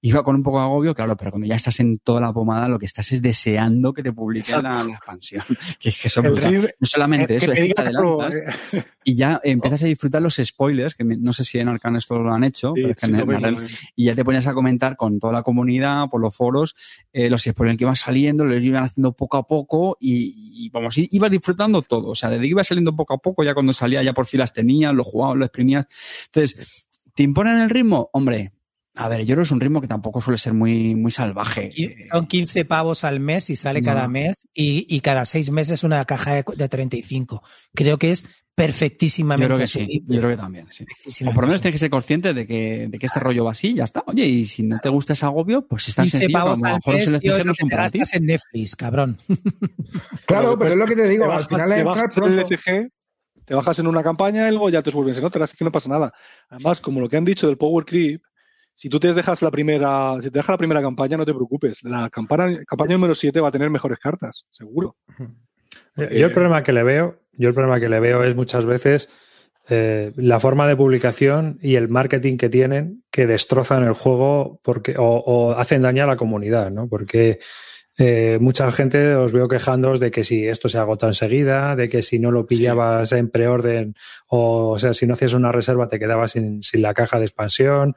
iba con un poco de agobio, claro, pero cuando ya estás en toda la pomada, lo que estás es deseando que te publiquen la, la expansión. *laughs* Que es que ritmo- No solamente eso, que es que te adelantas eh, y ya *laughs* empiezas a disfrutar los spoilers, que no sé si en Arcane esto lo han hecho, sí, pero sí, en- en y ya te ponías a comentar con toda la comunidad, por los foros, eh, los spoilers que iban saliendo, los iban haciendo poco a poco y, y, vamos, ibas disfrutando todo. O sea, desde que iba saliendo poco a poco, ya cuando salía ya por fin las tenías, lo jugabas, lo exprimías. Entonces, ¿te imponen el ritmo? Hombre, a ver, yo creo que es un ritmo que tampoco suele ser muy, muy salvaje. Son 15 pavos al mes y sale No. cada mes y, y cada seis meses una caja de, de 35. Creo que es Yo perfectísimamente creo que sí, yo creo que también, sí. O por lo menos tienes que ser consciente de que, de que este rollo va así, ya está. Oye, y si no te gusta ese agobio, pues si es tan 15 sencillo, que a pavos lo al mejor es te para ti. gastas en Netflix, cabrón. *laughs* Claro, pero es lo que te digo, Te al bajas- final entrar pronto. Te bajas en una campaña y luego ya te vuelves en otra, así que no pasa nada. Además, como lo que han dicho del Power Creep, si tú te dejas la primera, si te dejas la primera campaña, no te preocupes. La campaña, campaña número 7 va a tener mejores cartas, seguro. Yo el problema que le veo, yo el problema que le veo es muchas veces eh, la forma de publicación y el marketing que tienen que destrozan el juego porque o, o hacen daño a la comunidad, ¿no? Porque eh, mucha gente os veo quejándoos de que si esto se agota enseguida, de que si no lo pillabas en preorden o, o sea, si no hacías una reserva te quedabas sin, sin la caja de expansión,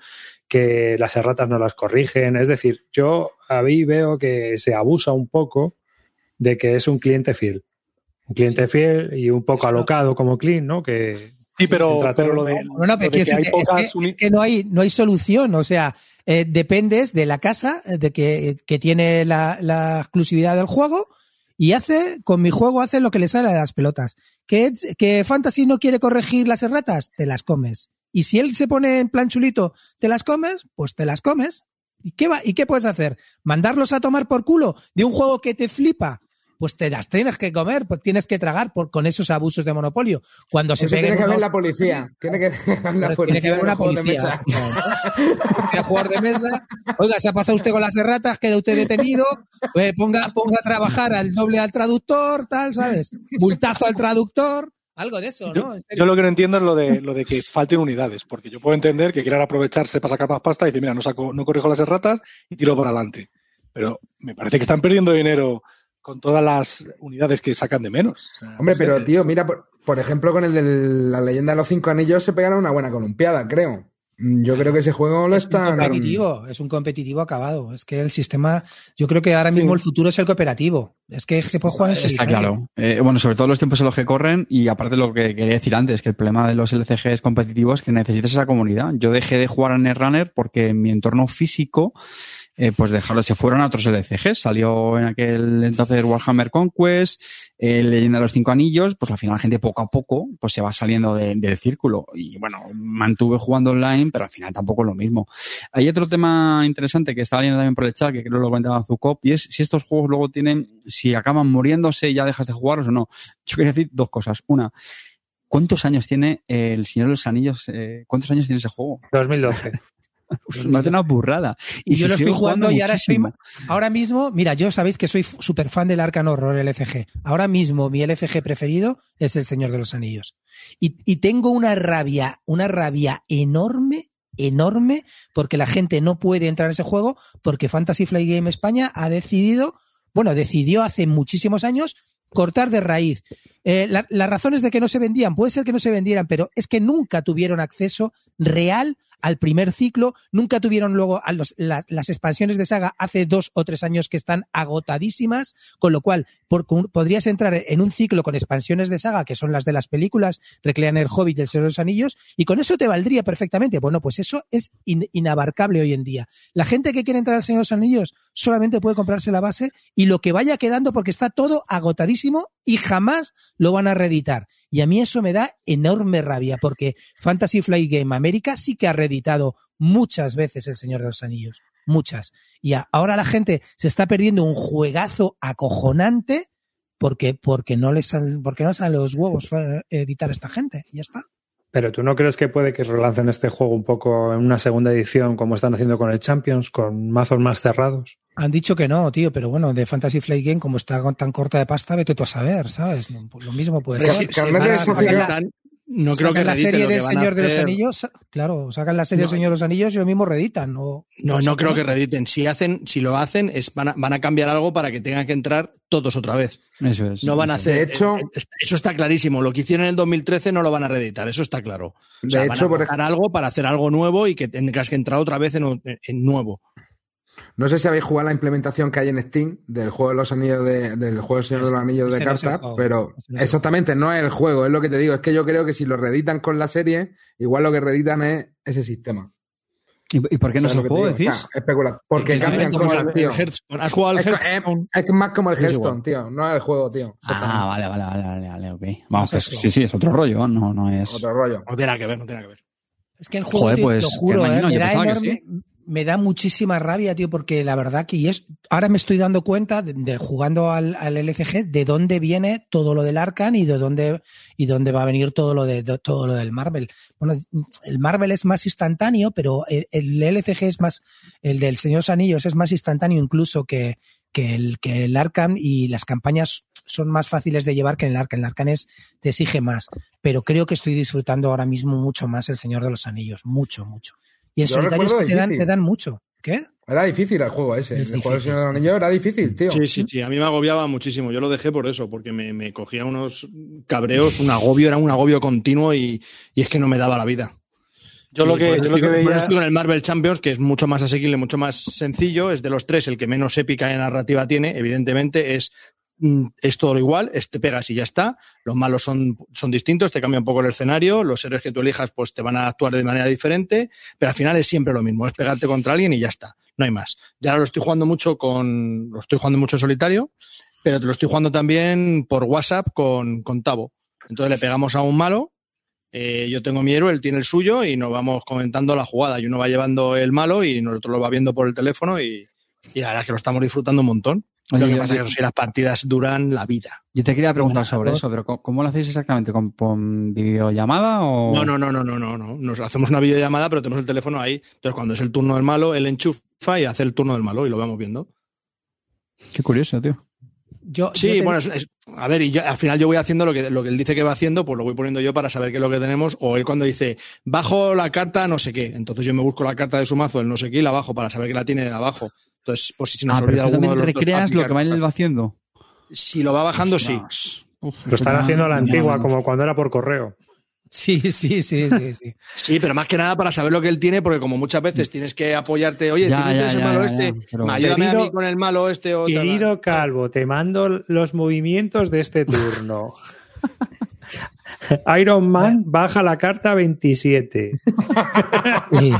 que las erratas no las corrigen. Es decir, yo ahí veo que se abusa un poco de que es un cliente fiel. Un cliente fiel y un poco alocado como clean, ¿no? Que Sí, pero, entra pero todo, lo de, No, no, lo pero de quiero que hay es, que, uni- es que no hay, no hay solución. O sea, eh, dependes de la casa eh, de que, que tiene la, la exclusividad del juego y hace, con mi juego hace lo que le sale a las pelotas. Que, es- que Fantasy no quiere corregir las erratas, te las comes. Y si él se pone en plan chulito, te las comes, pues te las comes. ¿Y qué, va, ¿Y qué puedes hacer? ¿Mandarlos a tomar por culo de un juego que te flipa? Pues te las tienes que comer, pues tienes que tragar por, con esos abusos de monopolio. Cuando se tiene que haber unos- la policía. Tiene que haber la policía. tiene que una de policía. *laughs* jugador de mesa. Oiga, se ha pasado usted con las erratas, queda usted detenido. Eh, ponga, ponga a trabajar al doble al traductor, tal, ¿sabes? Multazo al traductor. Algo de eso, Yo, ¿no? En serio. yo lo que no entiendo es lo de, lo de que *laughs* falten unidades, porque yo puedo entender que quieran aprovecharse para sacar más pasta y decir, mira, no, saco, no corrijo las erratas y tiro para adelante. Pero me parece que están perdiendo dinero con todas las unidades que sacan de menos. O sea, Hombre, no sé. pero tío, mira, por, por ejemplo, con el de la leyenda de los cinco anillos se pegaron una buena columpiada, creo. Mm, Yo creo que ese juego lo es un competitivo, es un competitivo acabado. Es que el sistema, yo creo que ahora mismo el futuro es el cooperativo. Es que se puede jugar en Está solitario. claro. Eh, bueno, sobre todo los tiempos en los que corren y aparte lo que quería decir antes, que el problema de los LCGs competitivos es que necesitas esa comunidad. Yo dejé de jugar a Netrunner porque en mi entorno físico eh, pues dejaron, se fueron a otros LCGs. Salió en aquel entonces Warhammer Conquest, eh, Leyenda de los Cinco Anillos, pues al final la gente poco a poco pues se va saliendo de- del círculo. Y bueno, mantuve jugando online, pero al final tampoco es lo mismo. Hay otro tema interesante que estaba viendo también por el chat, que creo lo comentaba Zucop, y es si estos juegos luego tienen, si acaban muriéndose y ya dejas de jugarlos o no. Yo quería decir dos cosas. Una, ¿cuántos años tiene El Señor de los Anillos? eh, ¿Cuántos años tiene ese juego? 2012. Pues me hace una burrada. Y yo lo estoy jugando y ahora estoy, ahora mismo, mira, yo sabéis que soy súper fan del Arcan Horror LCG. Ahora mismo mi LCG preferido es El Señor de los Anillos. Y, y tengo una rabia, una rabia enorme, enorme, porque la gente no puede entrar en ese juego, porque Fantasy Flight Game España ha decidido, bueno, decidió hace muchísimos años cortar de raíz. Eh, la- las razones de que no se vendían, puede ser que no se vendieran, pero es que nunca tuvieron acceso real al primer ciclo, nunca tuvieron luego a los- la- las expansiones de saga hace dos o tres años que están agotadísimas, con lo cual podrías entrar en un ciclo con expansiones de saga, que son las de las películas, Recrean el Hobbit y el Señor de los Anillos, y con eso te valdría perfectamente. Bueno, pues eso es in- inabarcable hoy en día. La gente que quiere entrar al Señor de los Anillos solamente puede comprarse la base y lo que vaya quedando porque está todo agotadísimo y jamás lo van a reeditar. Y a mí eso me da enorme rabia porque Fantasy Flight Game América sí que ha reeditado muchas veces El Señor de los Anillos. Muchas. Y ahora la gente se está perdiendo un juegazo acojonante porque, porque no les porque no salen los huevos eh, editar a esta gente. Ya está. Pero tú no crees que puede que relancen este juego un poco en una segunda edición como están haciendo con el Champions, con mazos más cerrados? Han dicho que no, tío, pero bueno, de Fantasy Flight Game, como está tan corta de pasta, vete tú a saber, ¿sabes? Lo mismo puede ser. Sacan Sociedad- la- No creo que sacan la reediten, serie que del Señor de los Anillos, claro, sacan la serie No. del Señor de los Anillos y lo mismo reeditan. O, No, no creo que reediten. Si hacen, si lo hacen, es, van, a, van a cambiar algo para que tengan que entrar todos otra vez. Eso es. No van a hacer. De hecho- eh, eh, eso está clarísimo. Lo que hicieron en el 2013 no lo van a reeditar. Eso está claro. O De sea, van hecho, a por algo para hacer algo nuevo y que tengas que entrar otra vez en nuevo. No sé si habéis jugado la implementación que hay en Steam del juego de los anillos de, del juego del Señor de los Anillos de cartas, pero exactamente no es el juego, es lo que te digo. Es que yo creo que si lo reeditan con la serie, igual lo que reeditan es ese sistema. ¿Y, y por qué no ¿Sabes se lo? Está especulativo. Porque Es cambian como cosas, el- tío. ¿Has jugado al Hearthstone? es- es más como el. Hearthstone, tío. No es el juego, tío. Ah, vale, vale, vale, vale, vale, ok. Vamos, que es- eso. sí, sí, es otro rollo, no, no es. Otro rollo. No tiene nada que ver, no tiene nada que ver. Es que el juego, Joder, tío, pues, lo juro, eh, yo da pensaba que enorme- me da muchísima rabia, tío, porque la verdad que es, ahora me estoy dando cuenta de, jugando al, al LCG de dónde viene todo lo del Arcan y de dónde y dónde va a venir todo lo de, todo lo del Marvel. Bueno, el Marvel es más instantáneo, pero el, LCG es más, el del Señor de los Anillos es más instantáneo incluso que, que el, que el Arcan y las campañas son más fáciles de llevar que en el Arcan. El Arcan es, te exige más, pero creo que estoy disfrutando ahora mismo mucho más el Señor de los Anillos, mucho, mucho. Y en Yo solitario recuerdo te dan, te dan mucho. ¿Qué? Era difícil el juego ese. Es el juego del. Señor de los Anillos era difícil, tío. Sí, sí, sí. A mí me agobiaba muchísimo. Yo lo dejé por eso, porque me, me cogía unos cabreos, un agobio, era un agobio continuo y, y es que no me daba la vida. Yo lo que, yo lo que veía. con el Marvel Champions, que es mucho más asequible, mucho más sencillo, es de los tres el que menos épica y narrativa tiene, evidentemente, es, mm, es todo igual, te pegas y ya está, los malos son, son distintos, te cambia un poco el escenario, los héroes que tú elijas pues te van a actuar de manera diferente, pero al final es siempre lo mismo, es pegarte contra alguien y ya está, no hay más. Y ahora lo estoy jugando mucho con, lo estoy jugando mucho en solitario, pero te lo estoy jugando también por WhatsApp con, con Tavo. Entonces le pegamos a un malo, eh, yo tengo mi héroe, él tiene el suyo y nos vamos comentando la jugada. Y uno va llevando el malo y nosotros lo va viendo por el teléfono y, y la verdad es que lo estamos disfrutando un montón. Oye, lo que yo- pasa es que eso sí, las partidas duran la vida. Yo te quería preguntar sobre eso, pero ¿cómo, cómo lo hacéis exactamente? ¿Con, con videollamada o...? No, no, no, no, no, no, no. Nos hacemos una videollamada, pero tenemos el teléfono ahí. Entonces, cuando es el turno del malo, él enchufa y hace el turno del malo y lo vamos viendo. Qué curioso, tío. Yo, Sí, yo te- bueno, es- es- a ver, y yo- al final yo voy haciendo lo que, lo que él dice que va haciendo, pues lo voy poniendo yo para saber qué es lo que tenemos. O él cuando dice, bajo la carta no sé qué. Entonces yo me busco la carta de su mazo, el no sé qué, y la bajo para saber que la tiene de abajo. Entonces, pues si se nos Ah, pero olvida tú alguno de también los dos recreas lo que va él va haciendo. Si lo va bajando, sí. Uf, Lo están haciendo a la antigua, como cuando era por correo. Sí, sí, sí, sí, sí. *laughs* Sí, pero más que nada para saber lo que él tiene, porque como muchas veces tienes que apoyarte, oye, Ya, ¿tienes ya, el ya, malo ya, este? ya, pero- Ayúdame a mí con el malo este o tal. Querido Calvo, te mando los movimientos de este turno. *laughs* *laughs* Iron Man baja la carta 27. *laughs* Sí.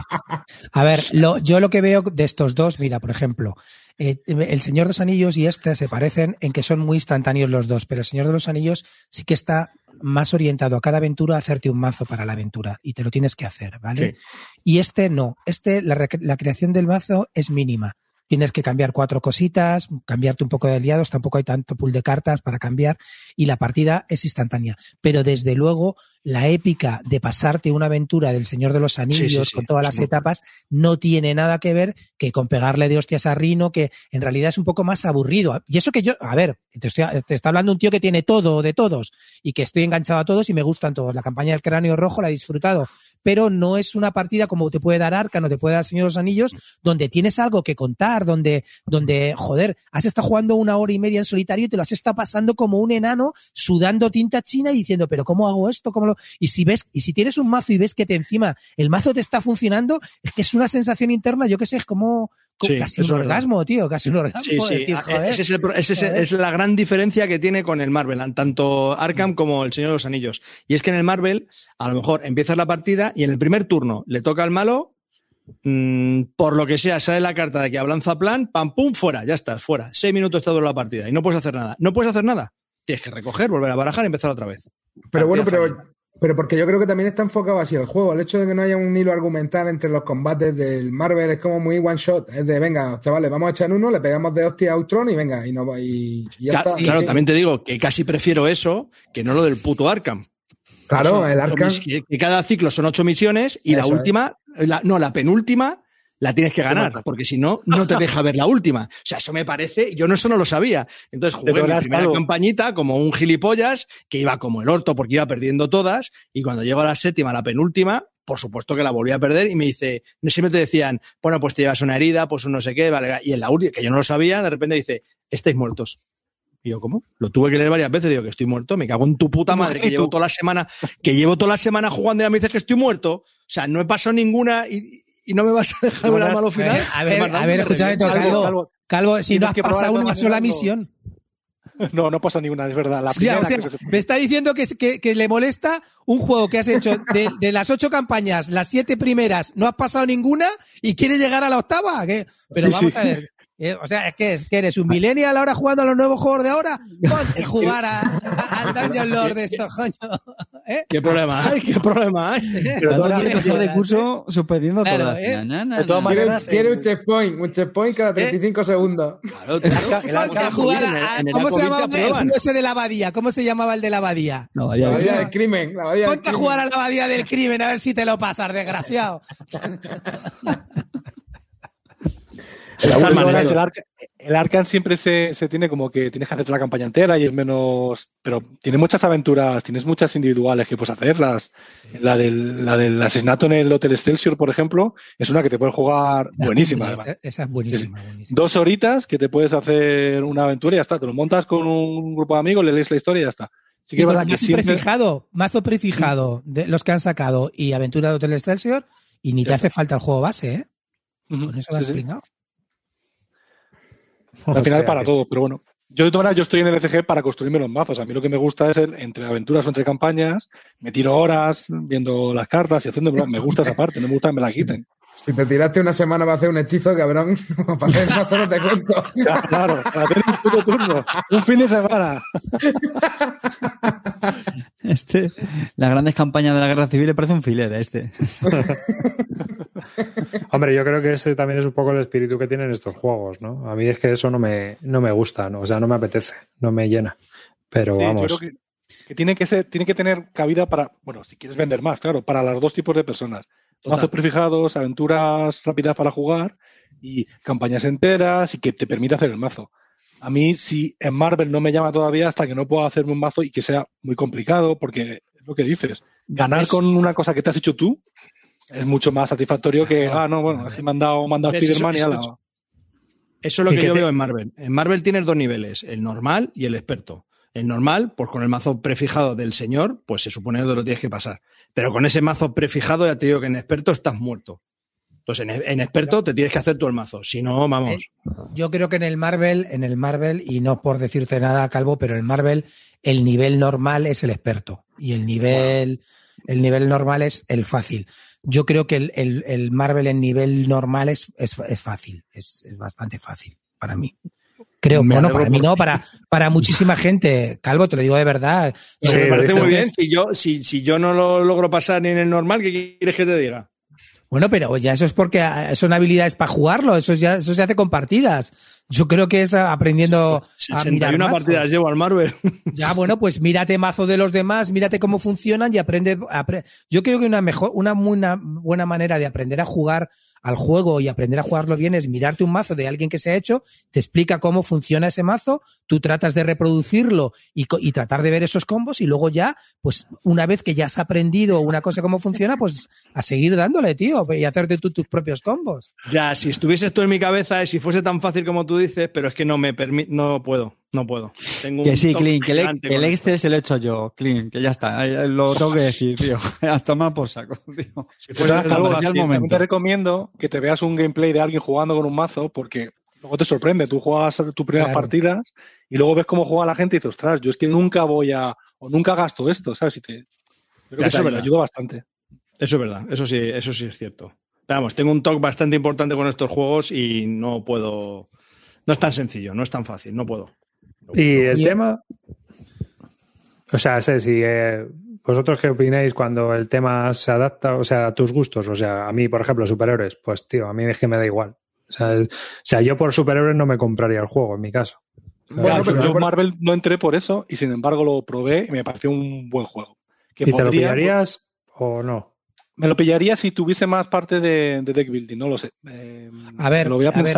A ver, lo- yo lo que veo de estos dos, mira, por ejemplo, eh, El Señor de los Anillos y este se parecen en que son muy instantáneos los dos, pero El Señor de los Anillos sí que está más orientado a cada aventura a hacerte un mazo para la aventura y te lo tienes que hacer, ¿vale? Y este no, este la creación del mazo es mínima. Tienes que cambiar cuatro cositas, cambiarte un poco de aliados, tampoco hay tanto pool de cartas para cambiar y la partida es instantánea. Pero desde luego la épica de pasarte una aventura del Señor de los Anillos Sí, sí, sí, con todas las etapas no tiene nada que ver que con pegarle de hostias a Rino, que en realidad es un poco más aburrido. Y eso que yo, a ver, te, estoy- te está hablando un tío que tiene todo de todos y que estoy enganchado a todos y me gustan todos. La campaña del cráneo rojo la he disfrutado, pero no es una partida como te puede dar Arca, no te puede dar Señor de los Anillos, donde tienes algo que contar, donde, donde, joder, has estado jugando una hora y media en solitario y te lo has estado pasando como un enano, sudando tinta china y diciendo, pero ¿cómo hago esto? ¿Cómo lo...? Y si ves, y si tienes un mazo y ves que te encima el mazo te está funcionando, es que es una sensación interna, yo qué sé, es como, Sí, casi un verdad. orgasmo, tío, casi un orgasmo. Sí, sí. decir, Ah, joder. Ese es, el ese es- es la gran diferencia que tiene con el Marvel, tanto. Arkham como el Señor de los Anillos. Y es que en el Marvel, a lo mejor empiezas la partida y en el primer turno le toca al malo, mm, por lo que sea, sale la carta de que ablanza plan, pam, pum, fuera, ya estás, fuera. Seis minutos está dura la partida y no puedes hacer nada. No puedes hacer nada. Tienes que recoger, volver a barajar y empezar otra vez. Pero bueno, pero, pero porque yo creo que también está enfocado así el juego. El hecho de que no haya un hilo argumental entre los combates del Marvel es como muy one shot. Es de, venga, chavales, vamos a echar uno, le pegamos de hostia a Ultron y venga, y, no, y, y ya Claro, está. claro, también te digo que casi prefiero eso que no lo del puto Arkham. Claro, Son el Arkham. Que, que cada ciclo son ocho misiones y la Eso última, la- no, la penúltima la tienes que ganar, porque si no, no te deja ver la última. O sea, eso me parece, yo no eso no lo sabía. Entonces jugué mi primera campañita como un gilipollas que iba como el orto porque iba perdiendo todas y cuando llego a la séptima, la penúltima, por supuesto que la volví a perder y me dice, siempre te decían, bueno, pues te llevas una herida, pues un no sé qué, vale, y en la última, que yo no lo sabía, de repente dice, estáis muertos. Y yo, ¿cómo? Lo tuve que leer varias veces, digo que estoy muerto, me cago en tu puta madre, que llevo toda la semana, que llevo toda la semana jugando y ya me dices que estoy muerto. O sea, no he pasado ninguna y, y no me vas a dejar ver al malo final. A ver, a ver, me escúchame. Calvo, Calvo, si no has pasado una sola misión. No, no pasa ninguna, es verdad. La O sea, primera o sea, que se- me está diciendo que, que- que le molesta un juego que has hecho de, de las ocho campañas, las siete primeras, no has pasado ninguna y quiere llegar a la octava. ¿qué? Pero Sí, vamos sí. a ver. Eh, O sea, es que, es que eres un millennial ahora jugando a los nuevos juegos de ahora. Ponte a jugar a- a- al Dungeon Lord de estos, coño. ¿Eh? ¿Qué problema hay? ¿Qué problema hay? Pero Quiere maneras- pasar de curso suspendiendo Claro, todas. ¿eh? De todas maneras, quiere el- un checkpoint, un checkpoint cada 35 segundos. Claro, claro. el Ponte a jugar en el- a- en el ¿Cómo se llamaba te el ese de la abadía? ¿Cómo se llamaba el de la abadía? No, ya La abadía del crimen, la abadía del Ponte a crimen. jugar a la abadía del crimen a ver si te lo pasas, desgraciado. *laughs* El, Arca- el Arkham siempre se, se tiene como que tienes que hacer la campaña entera y es menos. Pero tiene muchas aventuras, tienes muchas individuales que puedes hacerlas. La del, la del asesinato en el Hotel Excelsior, por ejemplo, es una que te puedes jugar buenísima. Esa, esa es buenísima. buenísima. Dos horitas que te puedes hacer una aventura y ya está. Te lo montas con un grupo de amigos, le lees la historia y ya está. Sí que Y es con verdad que mazo siempre. prefijado, mazo prefijado de los que han sacado y Aventura de Hotel Excelsior y ni te hace falta el juego base, ¿eh? Con eso sí, vas sí. Al O final para que- todo, pero bueno. Yo de todas maneras, yo estoy en el ECG para construirme los mazos. A mí lo que me gusta es el, entre aventuras o entre campañas, me tiro horas viendo las cartas y haciendo. Me gusta esa parte, no me gusta que me la quiten. Si te tiraste una semana para hacer un hechizo, cabrón, *laughs* para hacer mazo no te cuento. Ya, *laughs* claro, para tener un puto turno, un fin de semana. Este, las grandes campañas de la guerra civil le parece un filler a este. *laughs* Hombre, yo creo que ese también es un poco el espíritu que tienen estos juegos, ¿no? A mí es que eso no me, no me gusta, ¿no? O sea, no me apetece, no me llena. Pero Sí, yo vamos. creo que, que tiene que ser, tiene que tener cabida para, bueno, si quieres vender más, claro, para los dos tipos de personas. Mazos prefijados, aventuras rápidas para jugar y campañas enteras y que te permita hacer el mazo. A mí, si en Marvel no me llama todavía hasta que no pueda hacerme un mazo y que sea muy complicado, porque es lo que dices. Ganar Es- con una cosa que te has hecho tú es mucho más satisfactorio que, ah, no, bueno, es que me han dado, me han dado Spider-Man y eso- ala. eso- es lo que que yo te- veo en Marvel. En Marvel tienes dos niveles, el normal y el experto. El normal, pues con el mazo prefijado del señor, pues se supone que lo tienes que pasar. Pero con ese mazo prefijado, ya te digo que en experto estás muerto. Entonces, en, experto te tienes que hacer tú el mazo. Si no, vamos. Yo creo que en el Marvel, en el Marvel, y no por decirte nada, Calvo, pero en Marvel el nivel normal es el experto. Y el nivel, el nivel normal es el fácil. Yo creo que el, el- el Marvel en nivel normal es, es, es fácil. Es, es bastante fácil para mí. Creo, Me bueno, para mí no, para, para muchísima gente. Calvo, te lo digo de verdad. Pero Sí, me parece muy bien. Si yo, si, si yo no lo logro pasar ni en el normal, ¿qué quieres que te diga? Bueno, pero ya eso es porque ah, son habilidades para jugarlo, eso ya eso se hace con partidas. Yo creo que es aprendiendo a mirar 61 mazos. partidas llevo al Marvel. *laughs* Ya, bueno, pues mírate mazo de los demás, mírate cómo funcionan y aprende. apre- Yo creo que una mejor, una muy una buena manera de aprender a jugar al juego y aprender a jugarlo bien es mirarte un mazo de alguien que se ha hecho, te explica cómo funciona ese mazo, tú tratas de reproducirlo y, y tratar de ver esos combos y luego ya, pues una vez que ya has aprendido una cosa cómo funciona, pues a seguir dándole, tío, y hacerte tú tus propios combos. Ya, si estuvieses tú en mi cabeza, si fuese tan fácil como tú dices, pero es que no me no puedo, no puedo. Tengo Que un sí, Clint, que el, el. Excel se lo he hecho yo, Clint, que ya está, lo tengo que decir, tío. *laughs* A tomar por saco, *laughs* tío. Si Pues momento. también te recomiendo que te veas un gameplay de alguien jugando con un mazo porque luego te sorprende. Tú juegas tus primeras Claro. partidas y luego ves cómo juega la gente y dices, ostras, yo es que nunca voy a, o nunca gasto esto, ¿sabes? Y te, yo creo que eso te es verdad. ayuda bastante. Eso es verdad, eso sí, eso sí es cierto. Pero vamos, tengo un talk bastante importante con estos juegos y no puedo. No es tan sencillo, no es tan fácil, no puedo. Y el tema. O sea, sé si. eh, ¿Vosotros qué opináis cuando el tema se adapta, o sea, a tus gustos? O sea, a mí, por ejemplo, superhéroes, pues tío, a mí es que me da igual. O sea, es- o sea, yo por superhéroes no me compraría el juego, en mi caso. Bueno, Claro, pero yo por- Marvel no entré por eso y sin embargo lo probé y me pareció un buen juego. Que ¿Y te lo pillarías o no? Me lo pillaría si tuviese más parte de, de deck building, no lo sé. Eh, A ver, lo voy a a ver.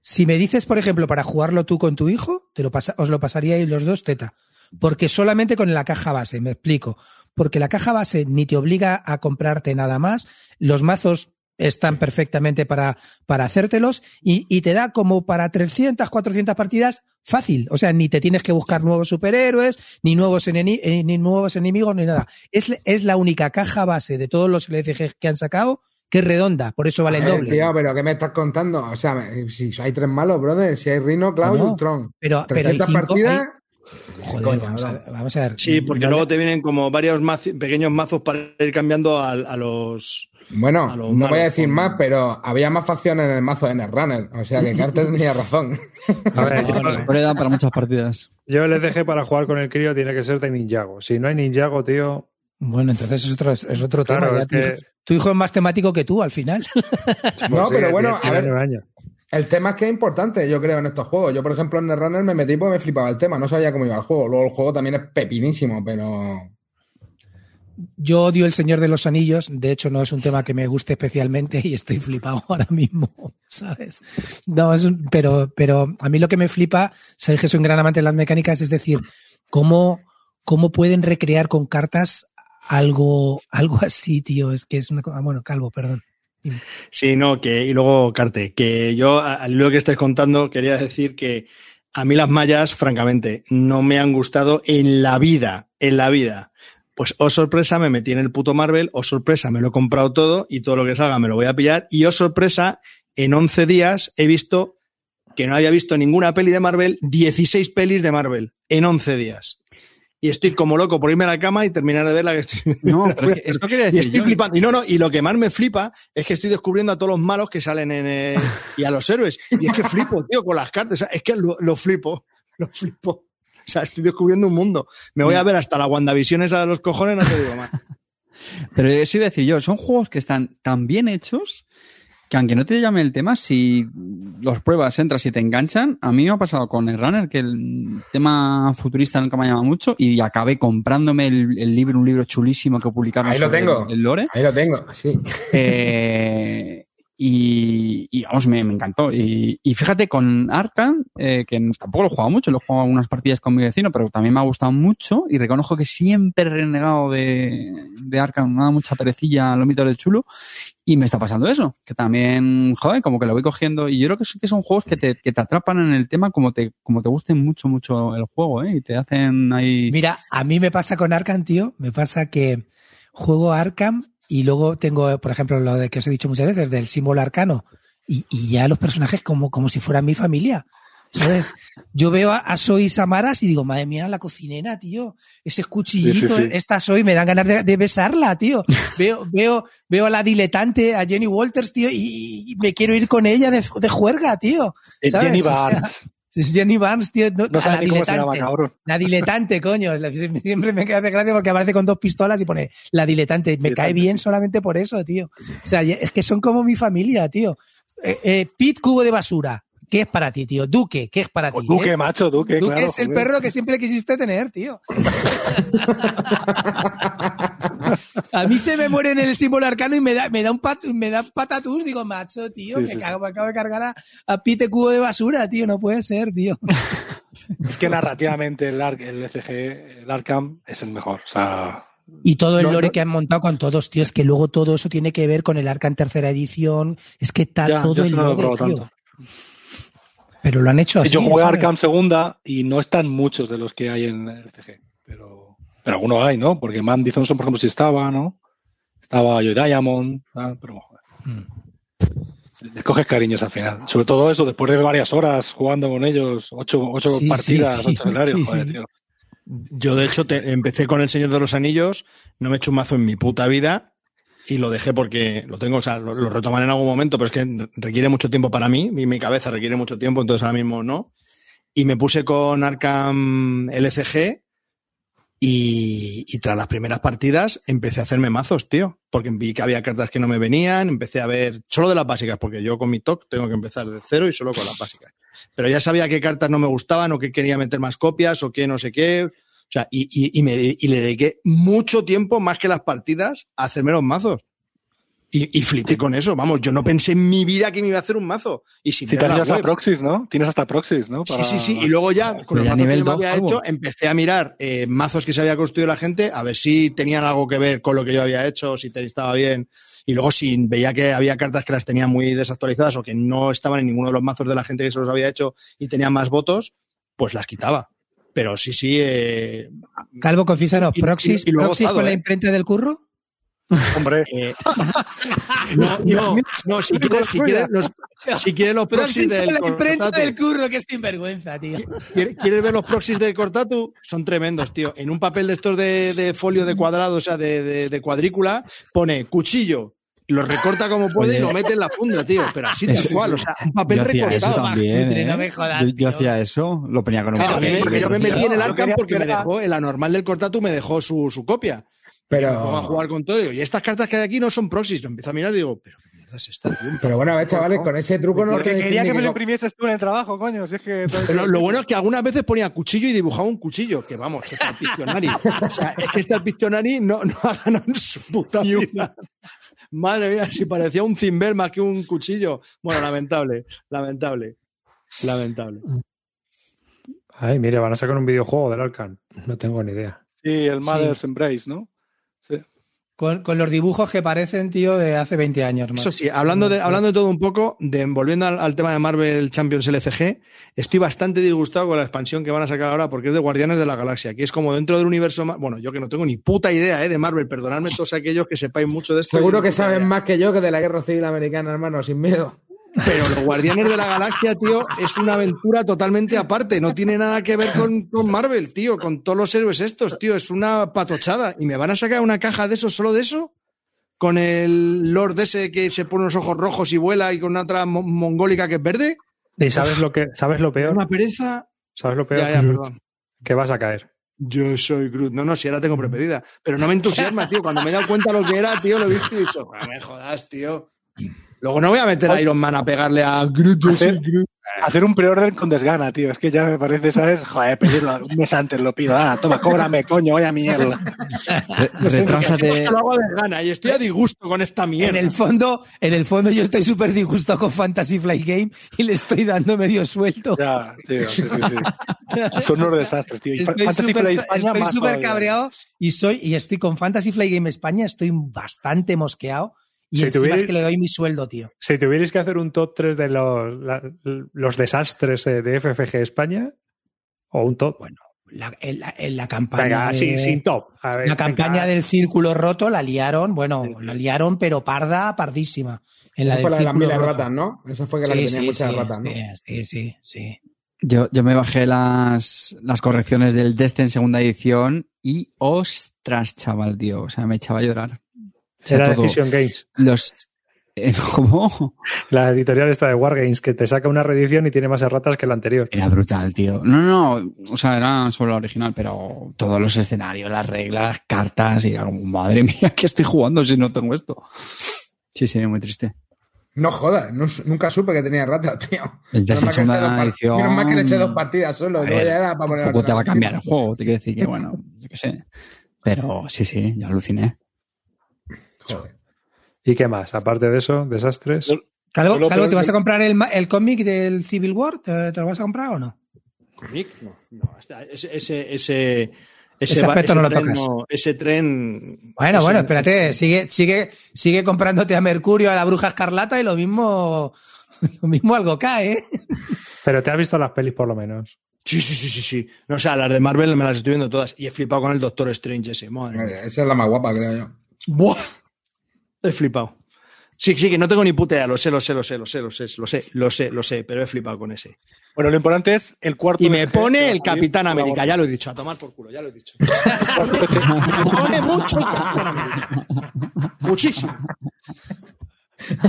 Si me dices, por ejemplo, para jugarlo tú con tu hijo, te lo pasa, os lo pasaríais los dos teta. Porque solamente con la caja base, me explico. Porque la caja base ni te obliga a comprarte nada más. Los mazos están perfectamente para, para hacértelos y, y te da como para 300, 400 partidas fácil. O sea, ni te tienes que buscar nuevos superhéroes, ni nuevos, eneni- eh, ni nuevos enemigos, ni nada. Es, es la única caja base de todos los LCG que han sacado que es redonda. Por eso vale el Eh, doble. tío, pero ¿qué me estás contando? O sea, si hay tres malos, brother, si hay Rhino, Cloud y No, Ultron. Pero, pero hay 300 cinco- partidas. hay- Joder, Coño, vamos, a, no. vamos a ver. Sí, porque No- luego te vienen como varios mazi- pequeños mazos para ir cambiando a, a los. Bueno, A no voy a decir con- más, pero había más facciones en el mazo de Netrunner. O sea que Carter *laughs* tenía razón. *laughs* A ver, yo, Le dan para muchas partidas. yo les dejé para jugar con el crío, tiene que ser de Ninjago. Si no hay Ninjago, tío. Bueno, entonces es otro, es otro Claro, tema. es tu, que- hijo, tu hijo es más temático que tú al final. *laughs* No, pues sí, pero bueno, a ver, años. el tema es que es importante, yo creo, en estos juegos. Yo, por ejemplo, en Netrunner me metí porque me flipaba el tema. No sabía cómo iba el juego. Luego el juego también es pepinísimo, pero... Yo odio El Señor de los Anillos. De hecho, no es un tema que me guste especialmente y estoy *laughs* flipado ahora mismo, *laughs* ¿sabes? No, es un- pero, pero a mí lo que me flipa, sabéis que soy un gran amante de las mecánicas, es decir, cómo, cómo pueden recrear con cartas algo, algo *laughs* así, tío. Es que es una cosa. Bueno, Calvo, perdón. Sí, no, que. Y luego, Carte, que yo, al lo que estáis contando, quería decir que a mí las mallas, francamente, no me han gustado en la vida, en la vida. Pues, oh sorpresa, me metí en el puto Marvel, oh sorpresa, me lo he comprado todo y todo lo que salga me lo voy a pillar. Y oh sorpresa, en 11 días he visto que no había visto ninguna peli de Marvel, 16 pelis de Marvel en 11 días. Y estoy como loco por irme a la cama y terminar de ver la que estoy. No, pero es *laughs* que esto quería Y decir estoy yo. flipando. Y no, no, y lo que más me flipa es que estoy descubriendo a todos los malos que salen en eh, *laughs* y a los héroes. Y es que flipo, tío, con las cartas. O sea, es que lo, lo flipo, lo flipo. O sea, estoy descubriendo un mundo. Me voy a ver hasta la WandaVision esa de los cojones, no te digo más. *laughs* Pero eso iba a decir yo, son juegos que están tan bien hechos que aunque no te llame el tema, si los pruebas, entras y te enganchan, a mí me ha pasado con el Runner que el tema futurista nunca me ha llamado mucho y acabé comprándome el, el libro, un libro chulísimo que publicaron Ahí lo tengo. el lore. Ahí lo tengo, sí. *laughs* Eh, Y, y vamos, me, me encantó. Y, y fíjate, con Arkham, eh, que tampoco lo he jugado mucho, lo he jugado unas partidas con mi vecino, pero también me ha gustado mucho y reconozco que siempre he renegado de, de Arkham, me da mucha perecilla lo mito del chulo. Y me está pasando eso, que también, joder, como que lo voy cogiendo. Y yo creo que sí que son juegos que te, que te atrapan en el tema como te, como te gusten mucho, mucho el juego, ¿eh? Y te hacen ahí. Mira, a mí me pasa con Arkham, tío. Me pasa que juego Arkham y luego tengo, por ejemplo, lo de que os he dicho muchas veces, del símbolo arcano. Y, y ya los personajes como, como si fueran mi familia. ¿Sabes? Yo veo a, a Soy Samaras y digo, madre mía, la cocinera, tío. Ese cuchillito, Sí, sí, sí. esta Soy, me dan ganas de, de besarla, tío. *laughs* Veo, veo, veo a la diletante, a Jenny Walters, tío, y, y me quiero ir con ella de, de juerga, tío. Eh, ¿sabes? Jenny O sea, Barnes. *laughs* Jenny Barnes, tío. No, No la llama, diletante. cabrón. La diletante, *laughs* coño. Siempre me hace gracia porque aparece con dos pistolas y pone la diletante. Me cae bien sí. solamente por eso, tío. O sea, es que son como mi familia, tío. Eh, eh, Pete Cubo de Basura. ¿Qué es para ti, tío? Duque, ¿qué es para O ti? Duque, eh? macho, Duque, Duque claro. es el joder. perro que siempre quisiste tener, tío. *laughs* A mí se me muere en el símbolo arcano y me da, me da un pat, me da patatús. Digo, macho, tío, Sí, me, sí, sí. cago, me acabo de cargar a, a Pete Cubo de Basura, tío. No puede ser, tío. *laughs* Es que narrativamente el, Ark, el FG, el Arkham es el mejor. O sea, Y todo el No, lore no- que han montado con todos, tío, es que luego todo eso tiene que ver con el arca en tercera edición. Es que está todo el no lo lore, probado tío. tanto. Pero lo han hecho Sí, así. yo jugué. Arkham segunda y no están muchos de los que hay en el FG. Pero, pero alguno hay, ¿no? Porque Mandy Thompson, por ejemplo, sí estaba, ¿no? Estaba Joe Diamond, pero joder. Mm. Sí, Les coges cariños al final. Sobre todo eso, después de varias horas jugando con ellos, ocho, ocho Sí, partidas, sí, sí, ocho escenarios, sí, joder, sí. tío. Yo, de hecho, te- empecé con El Señor de los Anillos, no me he hecho un mazo en mi puta vida y lo dejé porque lo tengo, o sea, lo, retomaré en algún momento, pero es que requiere mucho tiempo para mí, y mi cabeza requiere mucho tiempo, entonces ahora mismo no. Y me puse con Arkham LCG y, y tras las primeras partidas empecé a hacerme mazos, tío, porque vi que había cartas que no me venían, empecé a ver solo de las básicas, porque yo con mi TOC tengo que empezar de cero y solo con las básicas. Pero ya sabía qué cartas no me gustaban o que quería meter más copias o qué no sé qué. O sea, y, y, y me, y le dediqué mucho tiempo, más que las partidas, a hacerme los mazos. Y, y flipé con eso, vamos, yo no pensé en mi vida que me iba a hacer un mazo. Y sin Si la tienes hasta web. proxies, ¿no? Tienes hasta proxies, ¿no? Sí, Para- sí, sí. Y luego ya, con los ya mazos que nivel yo me dos, había hecho, empecé a mirar eh, mazos que se había construido la gente, a ver si tenían algo que ver con lo que yo había hecho, si te estaba bien. Y luego, si veía que había cartas que las tenía muy desactualizadas o que no estaban en ninguno de los mazos de la gente que se los había hecho y tenían más votos, pues las quitaba. Pero sí, sí. eh, Calvo, confísanos, ¿proxys, y- proxys con la imprenta del curro? Hombre, eh, no, no, no, si quieres, si quieres los, si quieres los proxies Proxys del la imprenta Cortatu, del curro, que sinvergüenza, tío. ¿Quieres quieres ver los proxies del Cortatu? Son tremendos, tío. En un papel de estos de, de folio de cuadrado, o sea, de, de- de cuadrícula, pone cuchillo. Y Lo recorta como puede y lo mete en la funda, tío. Pero así tal cual, o sea, un papel yo hacía eso recortado. también, ¿eh? no me jodas, yo, hacía eso, lo ponía con un Claro, me- papel. porque yo me metí en el Arkham porque me dejó, el anormal del Cortatu me dejó su, su copia. Me pongo a Pero, jugar con todo y digo, y estas cartas que hay aquí no son proxies. Lo empiezo a mirar y digo, pero qué mierda es esta, tío? pero bueno, a ver, chavales, con ese truco no porque quería que me lo imprimieses tú en el trabajo, coño. Si es que. Pero lo bueno es que algunas veces ponía cuchillo y dibujaba un cuchillo, que vamos, está el Pictionary. O sea, es que este el Pictionary no, no ha ganado en su puta vida. Madre mía, si parecía un cimbel más que un cuchillo. Bueno, lamentable, lamentable, lamentable. Ay, mire, van a sacar un videojuego del Arkham. No tengo ni idea. Sí, el Mother's Embrace, ¿no? Con, con los dibujos que parecen, tío, de hace 20 años. Eso macho. sí, hablando de, hablando de todo un poco, de, volviendo al, al tema de Marvel Champions LCG, estoy bastante disgustado con la expansión que van a sacar ahora porque es de Guardianes de la Galaxia, que es como dentro del universo, bueno, yo que no tengo ni puta idea eh, de Marvel, perdonadme todos aquellos que sepáis mucho de esto. Seguro que saben idea. más que yo que de la guerra civil americana, hermano, sin miedo. Pero los Guardianes de la Galaxia, tío, es una aventura totalmente aparte. No tiene nada que ver con, con Marvel, tío, con todos los héroes estos, tío. Es una patochada. ¿Y me van a sacar una caja de eso, solo de eso? Con el Lord ese que se pone unos ojos rojos y vuela y con una otra mo- mongólica que es verde. ¿Y sabes lo que sabes lo peor? Una pereza. ¿Sabes lo peor? Ya, ya, perdón. Que vas a caer. Yo soy Groot. No, no, si ahora tengo prepedida. Pero no me entusiasma, tío. Cuando me he dado cuenta lo que era, tío, lo he visto y he dicho, "Ah, me jodas, tío. Luego no voy a meter a Iron Man a pegarle a Groot. Yo Hacer- Groot. hacer un preorden con desgana, tío. Es que ya me parece, ¿sabes? Joder, pedirlo un mes antes lo pido. Ah, toma, cóbrame, coño, vaya mierda. Re- retrásate. Lo hago de gana y estoy a disgusto con esta En mierda. el fondo, en el fondo yo estoy súper disgusto con Fantasy Flight Game y le estoy dando medio suelto. Ya, tío, sí, sí, sí. *laughs* Son unos desastres, tío. Y Estoy Fantasy súper Flight España estoy súper cabreado y soy y estoy con Fantasy Flight Game España, estoy bastante mosqueado y Si encima tuvierais- es que le doy mi sueldo, tío. Si tuvierais que hacer un top 3 de los, la- los desastres eh, de FFG España, o un top. Bueno, la, en, la, en la campaña Venga, de- sin, sin top. A ver, la venga. campaña del círculo roto la liaron, bueno, Sí, la liaron pero parda, pardísima. En la Esa del fue la de las miles ratas, ¿no? Esa fue que la que tenía sí, muchas sí, ratas, ¿no? sí, sí, sí. Yo, yo me bajé las, las correcciones del Destiny en segunda edición y ostras, chaval, tío. O sea, me echaba a llorar. O sea, Era todo. Decision Games. Los. *laughs* eh, ¿Cómo? La editorial esta de Wargames, que te saca una reedición y tiene más erratas que la anterior. Era brutal, tío. No, no, no. O sea, era solo la original, pero todos los escenarios, las reglas, cartas, y era como, madre mía, ¿qué estoy jugando si no tengo esto? Sí, sí, muy triste. No jodas, no nunca supe que tenía ratas, tío. El Menos mal, que le eché dos par- edición- menos mal que le eché dos partidas solo. Ver, ya era para poner Tampoco te va a cambiar el juego, te quiero decir que, bueno, yo qué sé. Pero sí, sí, yo aluciné. Joder. ¿Y qué más? Aparte de eso, desastres. Calvo, ¿te vas que- a comprar el, ma- el cómic del Civil War? ¿Te, te lo vas a comprar o no? ¿Cómic? No, no. Ese, ese, ese, Ese aspecto no lo tren tocas. ese tren. Bueno, ese- bueno, espérate, sigue, sigue, sigue comprándote a Mercurio, a la Bruja Escarlata y lo mismo, *laughs* lo mismo algo cae, ¿eh? Pero te has visto las pelis por lo menos. Sí, sí, sí, sí, sí. No, o sea, las de Marvel me las estoy viendo todas y he flipado con el Doctor Strange ese. Madre mía. Esa es la más guapa, creo yo. Buah. He flipado. Sí, sí, que no tengo ni puta idea, lo sé, lo sé, lo sé, lo sé, lo sé, lo sé, lo sé, lo sé, pero he flipado con ese. Bueno, lo importante es el cuarto. Y me BG pone el Capitán América, ya lo he dicho, a tomar por culo, ya lo he dicho. *laughs* me pone mucho el Capitán América. Muchísimo.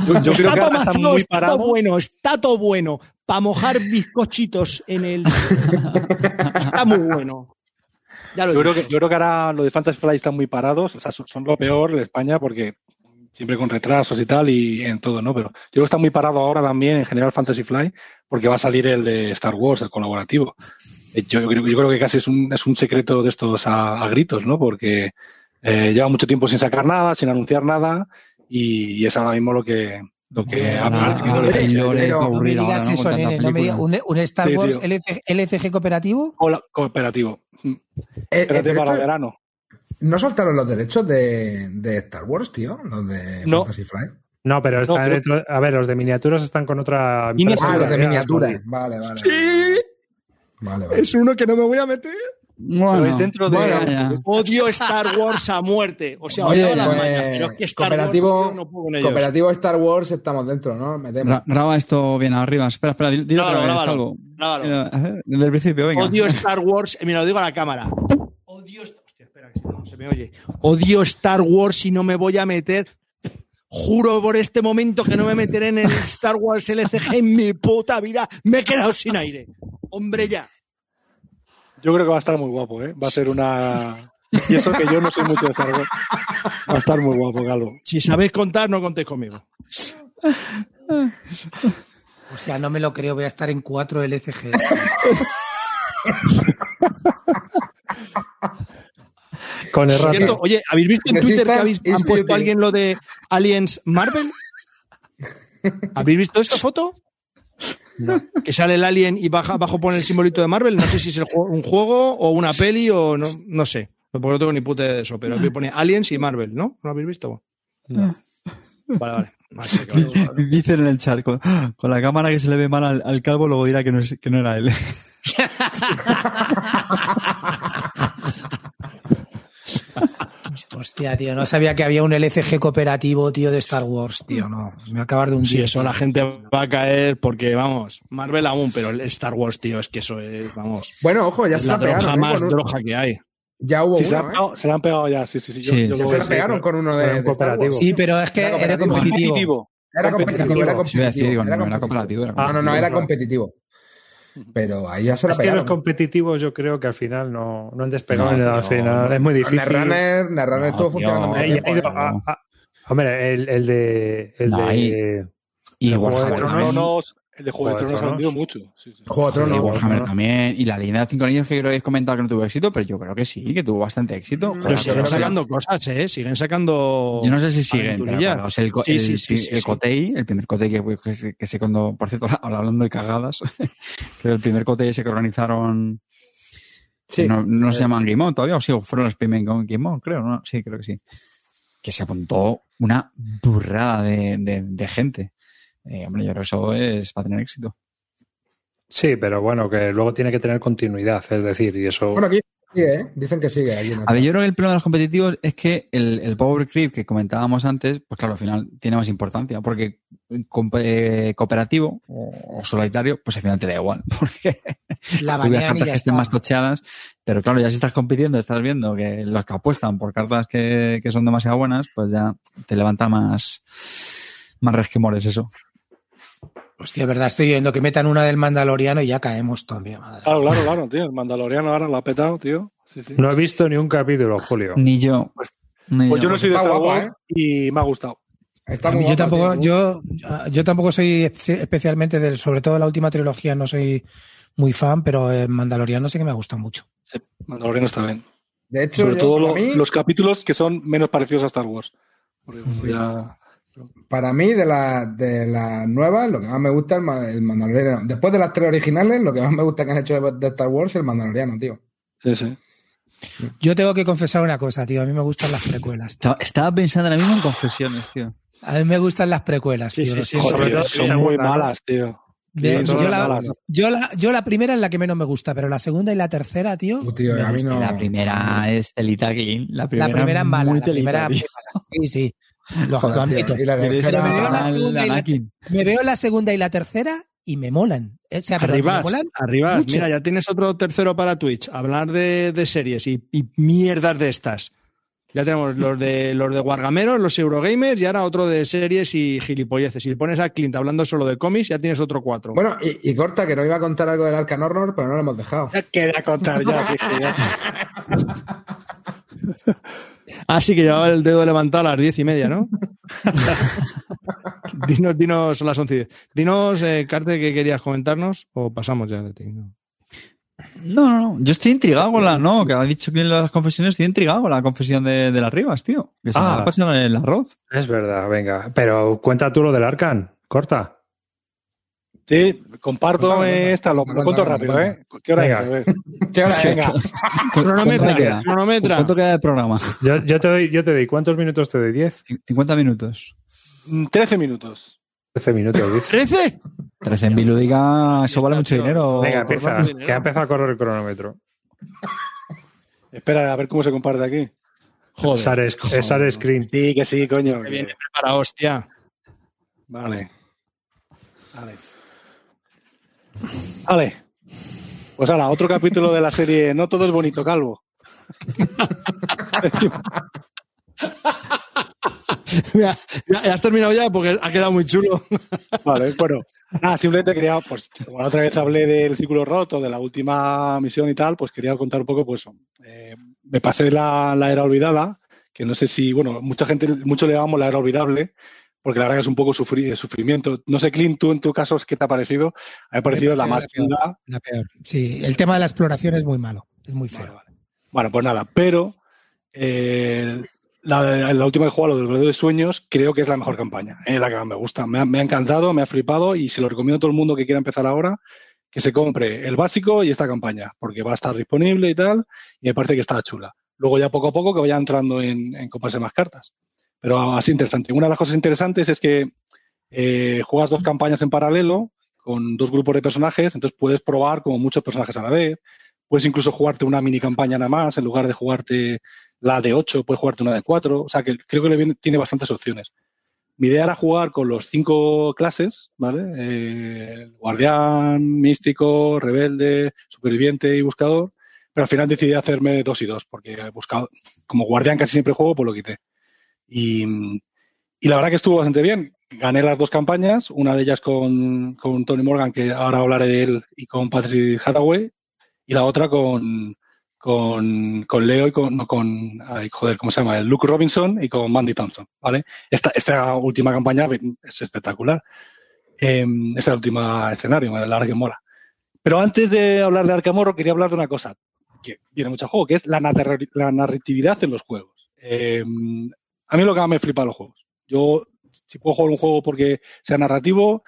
Yo, yo creo que está muy está bueno, está todo bueno. Para mojar bizcochitos en el. está muy bueno. Ya lo he Yo creo, que, dicho. yo creo que ahora lo de Fantasy Flight están muy parados. O sea, son, son lo peor de España porque siempre con retrasos y tal y en todo, ¿no? Pero yo creo que está muy parado ahora también en general Fantasy Flight porque va a salir el de Star Wars, el colaborativo. Eh, Yo, creo, yo creo que casi es un, es un secreto de estos a, a gritos, ¿no? Porque eh, lleva mucho tiempo sin sacar nada, sin anunciar nada y, y es ahora mismo lo que, lo que ha Ahora- permitido ahora el- el lore pero va a No me aburrir ahora, digas ¿no? eso, Con tanta nene, no me digas. película. ¿Un, un Star Sí, Wars. LC LCG cooperativo? Cooperativo. Eh, eh, para esto- verano. ¿No soltaron los derechos de, de Star Wars, tío? Los de No. Fantasy Flight. No, pero están pero- dentro- A ver, los de miniaturas están con otra. Miniaturas. empresa Ah, los de que- miniatura. Vale, vale. Sí, Vale, vale. es uno que no me voy a meter. Bueno, Pero es dentro de- bueno. Odio Star Wars a muerte. O sea, Oye, odiaba las pues, mañas, pero es que Star cooperativo, Wars no puedo con ellos. cooperativo Star Wars estamos dentro, ¿no? Metemos. Gra- Graba esto bien arriba. Espera, espera, dilo dilo Grábalo, otra vez, grábalo, Calvo. grábalo. Eh, Desde el principio, venga. Odio Star Wars, eh, mira, lo digo a la cámara. Si no, no se me oye. Odio Star Wars y no me voy a meter. Juro por este momento que no me meteré en el Star Wars LCG en mi puta vida. Me he quedado sin aire. Hombre, ya. Yo creo que va a estar muy guapo, ¿eh? Va a ser una. Y eso que yo no soy mucho de Star Wars. Va a estar muy guapo, Galo. Si sabéis contar, no contéis conmigo. O sea, no me lo creo, voy a estar en cuatro LCG. *laughs* Con cierto, oye, ¿habéis visto en Twitter que habéis, is han puesto futile. alguien lo de Aliens Marvel? ¿Habéis visto esta foto? Que sale el alien y baja, abajo pone el simbolito de Marvel. No sé si es el un juego o una peli o no, no sé. Porque no tengo ni puta idea de eso, pero aquí pone Aliens y Marvel, ¿no? ¿No lo habéis visto? Vale, vale. Vale. *laughs* Dicen en el chat, con, con la cámara que se le ve mal al, al calvo, luego dirá que no, es- que no era él. *laughs* *laughs* Hostia, tío, no sabía que había un LCG cooperativo, tío, de Star Wars, tío, no. Me voy a acabar de hundir. Sí, eso la gente va a caer porque, vamos, Marvel aún, pero el Star Wars, tío, es que eso es, vamos, Bueno, ojo, ya es se la la pegaron. droga ¿eh? más un- droga que hay. Ya hubo Sí, se, la uno, han ¿eh? pegado, se la han pegado ya, sí, sí, sí. Yo Se la pegaron con uno de, un Star Wars. cooperativo. Sí, pero es que Era competitivo. Competitivo. Era competitivo, era competitivo. no, era competitivo. era No, no, no, competitivo. era competitivo. Pero ahí ya se la Es pegaron. que los competitivos yo creo que al final no, no han despegado. No, en el final es muy difícil. La runner, la runner todo funciona. Hombre, el, el de... El de y el Warhammer, de Tronos, el de Juego de Juego de Tronos ha vendido mucho. Sí, sí. Juego de Y Tronos. Warhammer no. también. Y la leyenda de cinco anillos que creo que habéis comentado que no tuvo éxito, pero yo creo que sí, que tuvo bastante éxito. Pero Joder, siguen sacando cosas, ¿eh? Siguen sacando. Yo no sé si siguen, pero claro, o sea, el, Sí, el, sí, sí, sí, el sí. Cotei, el primer Cotei que, que, se- que se cuando, por cierto, *laughs* ahora hablando de cagadas, *laughs* que el primer Cotei ese que organizaron, Sí. no, no se Eh, llaman Game On todavía, o sí, fueron los primeros Game On, creo, ¿no? Sí, creo que sí. Que se apuntó una burrada de, de, de gente. Eh, hombre, yo creo que eso es para tener éxito. Sí, pero bueno, que luego tiene que tener continuidad, es decir, y eso. Bueno, aquí sigue, ¿eh? Dicen que sigue. A ver, yo creo que el problema de los competitivos es que el, el Power Creep que comentábamos antes, pues claro, al final tiene más importancia, porque eh, cooperativo o, solitario, pues al final te da igual, *laughs* porque La tú y cartas que estén más tocheadas, pero claro, ya si estás compitiendo, estás viendo que los que apuestan por cartas que, que son demasiado buenas, pues ya te levanta más, más resquemores eso. Hostia, verdad, estoy viendo que metan una del Mandaloriano y ya caemos también. Madre. Claro, claro, claro, tío. El Mandaloriano ahora lo ha petado, tío. Sí, sí. No he visto ni un capítulo, Julio. Ni yo. Pues- ni Pues yo no soy de Star Wars y me ha gustado. Está muy yo guapa, tampoco, yo, yo tampoco soy espe- especialmente del, sobre todo la última trilogía, no soy muy fan, pero el Mandaloriano sí que me gusta mucho. Sí, Mandaloriano está bien. De hecho, Sobre yo, todo para, lo- mí, los capítulos que son menos parecidos a Star Wars. Porque ya- para mí, de las de las nuevas, lo que más me gusta es el, el Mandaloriano. Después de las tres originales, lo que más me gusta que han hecho de, de Star Wars es el Mandaloriano, tío. Sí, sí. Yo tengo que confesar una cosa, tío. A mí me gustan las precuelas. tío. Estaba, pensando ahora mismo en confesiones, tío. A mí me gustan las precuelas. Sí, tío, sí, sí, siento. sobre todo son la muy malas, tío. De- Sí, yo, la, malas. yo, la, yo la primera es la que menos me gusta, pero la segunda y la tercera, tío. Uh, tío, me a mí no- La primera es Telita Clean. La La primera, primera es mala. muy La primera. Sí, sí. Joder, tío, y la tercera- me veo la segunda y la- Anakin. Me veo la segunda y la tercera y me molan. O sea, pero me Arribas, molan arribas. mucho. Mira, ya tienes otro tercero para Twitch. Hablar de, de series y, y mierdas de estas. Ya tenemos los de *laughs* los de Wargameros, los Eurogamers y ahora otro de series y gilipolleces. Si le pones a Clint hablando solo de cómics, ya tienes otro cuatro. Bueno, y, y corta, que no iba a contar algo del Arcan Horror, pero no lo hemos dejado. Ya quería contar, ya, sí, que ya *laughs* *laughs* sí. Así que llevaba el dedo levantado a las diez y media, ¿no? *laughs* dinos, dinos, son las once y diez. Dinos, eh, Carte, ¿qué querías comentarnos? O pasamos ya de ti. ¿no? No, no. Yo estoy intrigado con la. No, que ha dicho que en las confesiones estoy intrigado con la confesión de, de las Rivas, tío. Que se Ah. me va a pasar el arroz. Es verdad, venga. Pero cuenta tú lo del Arcan, corta. Sí, comparto esta, lo, lo cuento rápido. ¿eh? ¿Qué hora Venga. es? ¿Qué hora es? Venga, *laughs* Cronometra, ¿Cuánto queda? cronometra. ¿Cuánto queda de programa? Yo, yo te doy, yo te doy, ¿cuántos minutos te doy? ¿10? 50 minutos. mm, 13 minutos. 13 minutos, dice. ¿Trece? 13 en Bilúdica, eso vale mucho dinero. Venga, empieza, que ha empezado a correr el cronómetro. Espera, a ver cómo se comparte aquí. Joder. Share screen. Sí, que sí, coño. Que que- viene preparado, hostia. Vale. Vale. Vale. Pues ahora, otro capítulo de la serie No todo es bonito, Calvo. *laughs* Mira, ya, ya has terminado ya porque ha quedado muy chulo. Vale, bueno, nada, simplemente quería, pues, como la otra vez hablé del círculo roto, de la última misión y tal, pues quería contar un poco, pues, eh, me pasé la, la era olvidada, que no sé si, bueno, mucha gente, mucho le llamamos la era olvidable, porque la verdad que es un poco sufri- sufrimiento. No sé, Clint, tú en tu caso, ¿qué te ha parecido? A mí me ha parecido la más peor, la peor. Sí, el tema de la exploración es muy malo. Es muy feo. vale. Bueno, pues nada, pero eh, la, la última que he jugado, los Verdaderos de Sueños, creo que es la mejor campaña. Es la que más me gusta. Me ha, me ha encantado, me ha flipado y se lo recomiendo a todo el mundo que quiera empezar ahora que se compre el básico y esta campaña, porque va a estar disponible y tal, y me parece que está chula. Luego ya poco a poco que vaya entrando en, en comprarse más cartas. Pero así interesante. Una de las cosas interesantes es que eh, juegas dos campañas en paralelo con dos grupos de personajes, entonces puedes probar como muchos personajes a la vez. Puedes incluso jugarte una mini campaña nada más, en lugar de jugarte la de 8, puedes jugarte una de 4. O sea que creo que le viene- tiene bastantes opciones. Mi idea era jugar con los cinco clases, ¿vale? Eh, guardián, místico, rebelde, superviviente y buscador. Pero al final decidí hacerme dos y dos, porque buscado, como guardián casi siempre juego, pues lo quité. Y, la verdad que estuvo bastante bien. Gané las dos campañas, una de ellas con, con Tony Morgan, que ahora hablaré de él, y con Patrick Hathaway, y la otra con, con, con Leo y con, no, con ay, joder, ¿cómo se llama? El Luke Robinson y con Mandy Thompson, ¿vale? Esta, esta última campaña es espectacular. Eh, ese es el último escenario, la verdad que mola. Pero antes de hablar de Arkham Horror, quería hablar de una cosa que viene mucho a juego, que es la, la narratividad en los juegos. Eh, a mí lo que más me flipa los juegos. Yo, si puedo jugar un juego porque sea narrativo,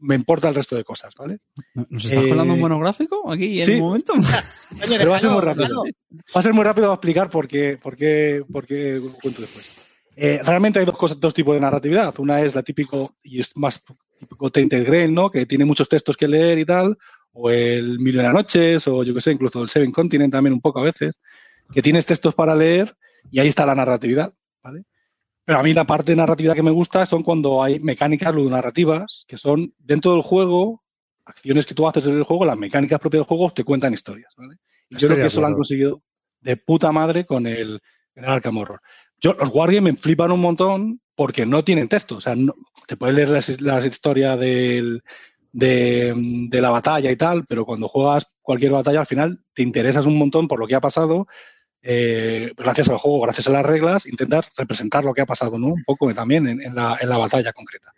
me importa el resto de cosas, ¿vale? ¿Nos estás Eh, colando un monográfico aquí en sí. un momento? *laughs* Pero va a ser muy rápido. Va a ser muy rápido, a explicar por qué, por qué, por qué lo cuento después. Eh, realmente hay dos cosas, dos tipos de narratividad. Una es la típico, y es más típico Tainted Grail, ¿no? Que tiene muchos textos que leer y tal, o el Mil y una noches, o yo que sé, incluso el Seven Continent también un poco a veces, que tienes textos para leer y ahí está la narratividad, ¿vale? Pero a mí la parte de narratividad que me gusta son cuando hay mecánicas ludonarrativas, que son dentro del juego, acciones que tú haces en el juego, las mecánicas propias del juego te cuentan historias, ¿vale? Y yo creo que eso lo han conseguido de puta madre con el, el Arkham Horror. Yo, los Wargames me flipan un montón porque no tienen texto. O sea, no- te puedes leer las, las historias del, de, de la batalla y tal, pero cuando juegas cualquier batalla al final te interesas un montón por lo que ha pasado. Eh, gracias al juego, gracias a las reglas, intentar representar lo que ha pasado, ¿no? Un poco también en, en la, en la batalla concreta.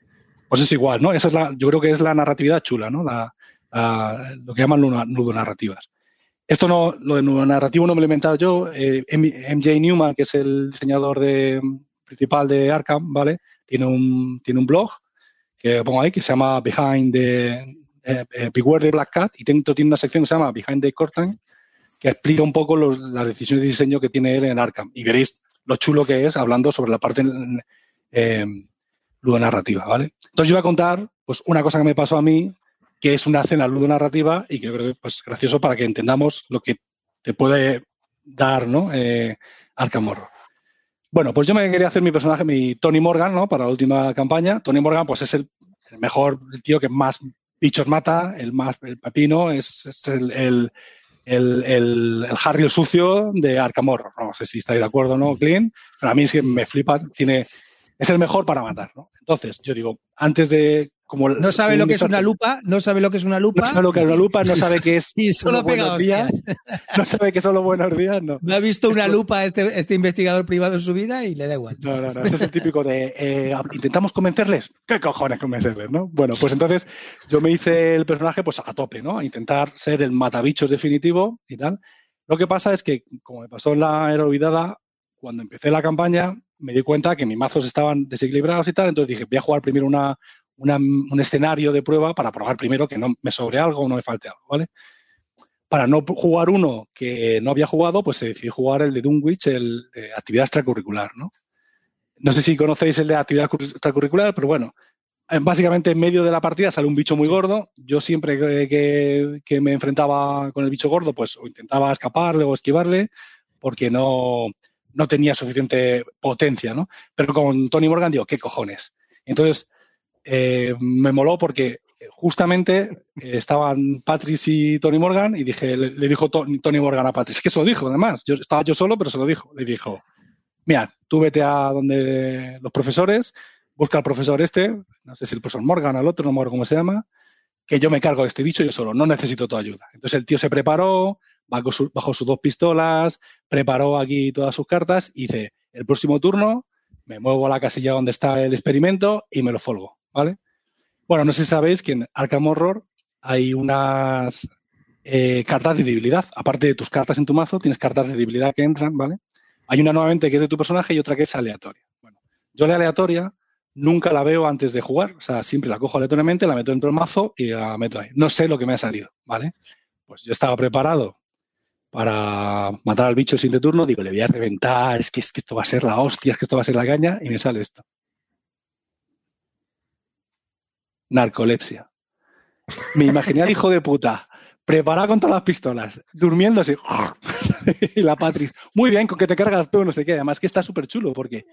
Pues es igual, ¿no? Esa es la, yo creo que es la narratividad chula, ¿no? La, la- lo que llaman nudo- nudonarrativas. Esto no, lo de narrativo no me lo he inventado yo. Eh, MJ Newman, que es el diseñador de, principal de Arkham, ¿vale? Tiene un, tiene un blog que pongo ahí que se llama Behind the eh, eh, Beware the Black Cat y dentro tiene una sección que se llama Behind the Curtain que explica un poco los- las decisiones de diseño que tiene él en Arkham y veréis lo chulo que es hablando sobre la parte eh, ludonarrativa, ¿vale? Entonces yo voy a contar pues una cosa que me pasó a mí que es una escena ludonarrativa y que creo que es pues, gracioso para que entendamos lo que te puede dar, ¿no? Eh, Arkham Horror. Bueno, pues yo me quería hacer mi personaje, mi Tony Morgan, ¿no? Para la última campaña. Tony Morgan, pues es el, mejor, el tío que más bichos mata, el más, el pepino, es, el, el, el, el Harry el sucio de Arkham Horror. No sé si estáis de acuerdo o no, Clean. Pero a mí es que me flipa, tiene, es el mejor para matar, ¿no? Entonces, yo digo, antes de, como No sabe lo que es una lupa, no sabe lo que es una lupa. no sabe lo que es una lupa, no *laughs* sabe qué es Y solo pega buenos días, no sabe que son los buenos días, no. No ha visto una lupa este, este investigador privado en su vida y le da igual. No, no, no. Ese es el típico de eh, intentamos convencerles. ¿Qué cojones convencerles, no? Bueno, pues entonces yo me hice el personaje pues a tope, ¿no? A intentar ser el matabichos definitivo y tal. Lo que pasa es que, como me pasó en la era olvidada, cuando empecé la campaña me di cuenta que mis mazos estaban desequilibrados y tal, entonces dije, voy a jugar primero una, un escenario de prueba para probar primero que no me sobre algo o no me falte algo, ¿vale? Para no jugar uno que no había jugado, pues se decidió jugar el de Dunwich, el de actividad extracurricular, ¿no? No sé si conocéis el de actividad curri- extracurricular, pero bueno, eh, básicamente en medio de la partida sale un bicho muy gordo. Yo siempre que, que- me enfrentaba con el bicho gordo, pues intentaba escaparle o esquivarle, porque no, no tenía suficiente potencia, ¿no? Pero con Tony Morgan digo, ¿qué cojones? Entonces, eh, me moló porque justamente eh, estaban Patrice y Tony Morgan y dije, le, dijo To- Tony Morgan a Patrice, que se lo dijo además, yo estaba yo solo, pero se lo dijo, le dijo, mira, tú vete a donde los profesores, busca al profesor este, no sé si el profesor Morgan el otro, no me acuerdo cómo se llama, que yo me cargo de este bicho yo solo, no necesito tu ayuda. Entonces el tío se preparó, bajó, bajó sus dos pistolas, preparó aquí todas sus cartas y dice, el próximo turno me muevo a la casilla donde está el experimento y me lo folgo, ¿vale? Bueno, no sé si sabéis que en Arkham Horror hay unas eh, cartas de debilidad. Aparte de tus cartas en tu mazo, tienes cartas de debilidad que entran, ¿vale? Hay una nuevamente que es de tu personaje y otra que es aleatoria. Bueno, yo la aleatoria nunca la veo antes de jugar. O sea, siempre la cojo aleatoriamente, la meto dentro del mazo y la meto ahí. No sé lo que me ha salido, ¿vale? Pues yo estaba preparado para matar al bicho el siguiente turno. Digo, le voy a reventar, es que, es que esto va a ser la hostia, es que esto va a ser la caña y me sale esto. Narcolepsia. Me imaginé al hijo de puta, preparado con todas las pistolas, durmiendo así. *laughs* y la Patris, muy bien, con que te cargas tú, no sé qué. Además que está súper chulo, porque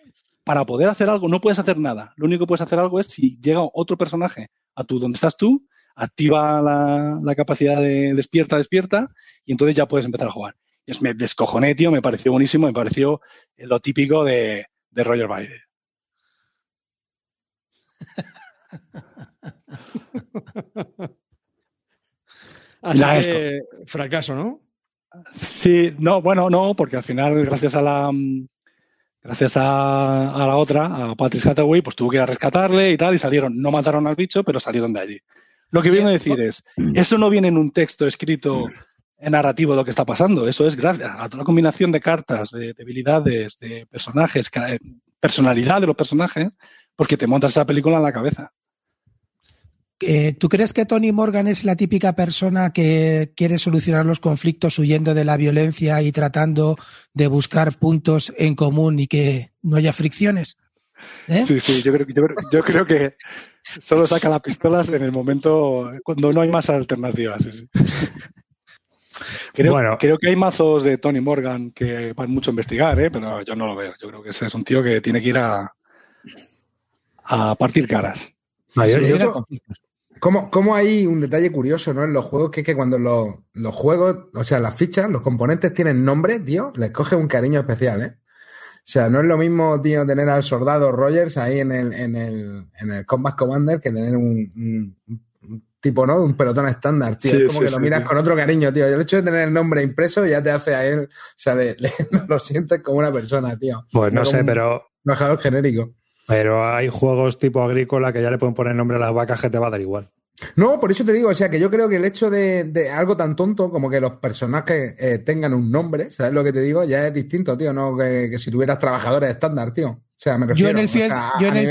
para poder hacer algo no puedes hacer nada. Lo único que puedes hacer algo es si llega otro personaje a tú donde estás tú, activa la, la capacidad de despierta, despierta, y entonces ya puedes empezar a jugar. Y es, me descojoné, tío, me pareció buenísimo, me pareció lo típico de, de Roger Biden. *laughs* Así que, fracaso, ¿no? Sí, no, bueno, no, porque al final, gracias a la, mm, gracias a, a la otra, a Patrick Hathaway, pues tuvo que ir a rescatarle y tal, y salieron, no mataron al bicho, pero salieron de allí. Lo que viene a decir es, eso no viene en un texto escrito en narrativo de lo que está pasando, eso es gracias a toda la combinación de cartas, de debilidades, de personajes, ca- personalidad de los personajes, porque te montas esa película en la cabeza. Eh, ¿Tú crees que Tony Morgan es la típica persona que quiere solucionar los conflictos huyendo de la violencia y tratando de buscar puntos en común y que no haya fricciones? ¿Eh? Sí, sí, yo creo, que- yo, creo- yo creo que solo saca las pistolas en el momento cuando no hay más alternativas. sí, sí. Creo, Bueno. creo que hay mazos de Tony Morgan que van mucho a investigar, ¿eh? pero yo no lo veo. Yo creo que ese es un tío que tiene que ir a, a partir caras. No, yo- Sí, yo- ¿Cómo, cómo hay un detalle curioso, ¿no? En los juegos, que es que cuando los, los juegos, o sea, las fichas, los componentes tienen nombre, tío, les coge un cariño especial, ¿eh? O sea, no es lo mismo, tío, tener al soldado Rogers ahí en el, en el, en el Combat Commander que tener un, un- un tipo, ¿no? Un pelotón estándar, tío. Sí, es como sí, que lo miras tío. con otro cariño, tío. Y el hecho de tener el nombre impreso ya te hace a él, o sea, le- le- *laughs* lo sientes como una persona, tío. pues no como sé, un pero, Embajador genérico. Pero hay juegos tipo agrícola que ya le pueden poner nombre a las vacas que te va a dar igual. No, por eso te digo, o sea, que yo creo que el hecho de, de algo tan tonto como que los personajes eh, tengan un nombre, ¿sabes lo que te digo? Ya es distinto, tío, no que, que si tuvieras trabajadores estándar, tío. O sea, me refiero Yo en el o sea, yo a en el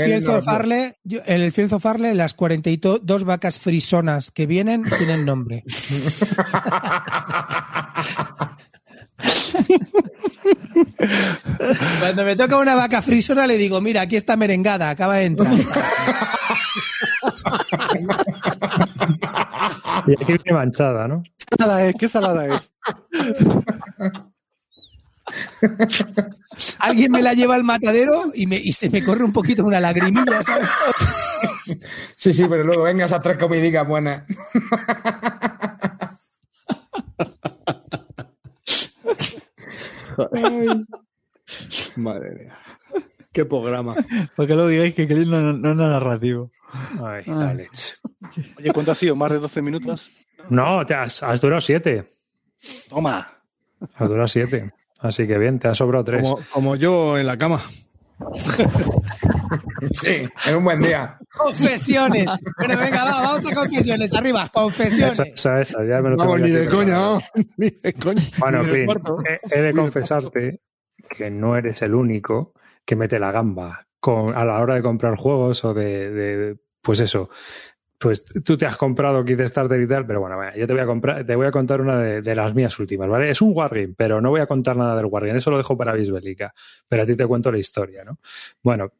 yo- en el Farley, las 42 vacas frisonas que vienen tienen nombre. *laughs* *laughs* Cuando me toca una vaca frisona le digo, mira, aquí está merengada, acaba de entrar. *laughs* Y aquí viene manchada, ¿no? ¿Qué salada es? ¿Qué salada es? Alguien me la lleva al matadero y, me, y se me corre un poquito una lagrimilla, ¿sabes? Sí, sí, pero luego vengas a tres comidicas buenas. *laughs* Madre mía. Qué programa. Para que lo digáis que Clint no, no, no es narrativo. Ay, la leche. Oye, ¿cuánto ha sido? ¿Más de 12 minutos? No, te has, has durado siete. Toma. Has durado siete. Así que bien, te ha sobrado tres. Como, como yo en la cama. *laughs* Sí, es un buen día. Confesiones. Bueno, venga, va, vamos a confesiones. Arriba, confesiones. Esa, esa, esa, ya me lo Vamos, ni de coña, vamos. *laughs* Ni de coña. Bueno, en fin, he, he de confesarte que no eres el único que mete la gamba con, a la hora de comprar juegos o de, de- pues eso. Pues tú te has comprado Kickstarter y tal, pero bueno, yo te voy a comprar, te voy a contar una de, las mías últimas, ¿vale? Es un Wargame, pero no voy a contar nada del Wargame, eso lo dejo para Bisbélica, pero a ti te cuento la historia, ¿no? Bueno,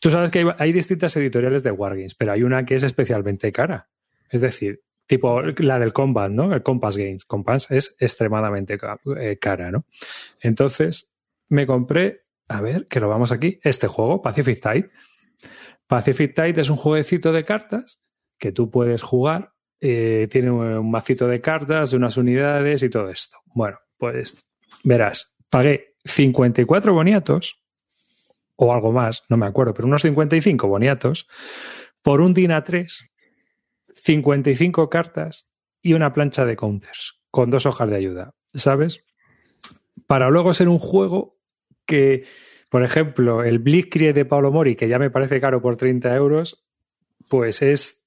tú sabes que hay, hay distintas editoriales de Wargames, pero hay una que es especialmente cara. Es decir, tipo la del Combat, ¿no? El Compass Games. Compass es extremadamente eh, cara, ¿no? Entonces, me compré, a ver, que lo vamos aquí, este juego, Pacific Tide. Pacific Tide es un jueguecito de cartas que tú puedes jugar. eh, tiene un, macito de cartas, de unas unidades y todo esto. Bueno, pues verás, pagué 54 boniatos o algo más, no me acuerdo, pero unos 55 boniatos por un DIN A3, 55 cartas y una plancha de counters con dos hojas de ayuda, ¿sabes? Para luego ser un juego que, por ejemplo, el Blitzkrieg de Paolo Mori, que ya me parece caro por 30 euros, pues es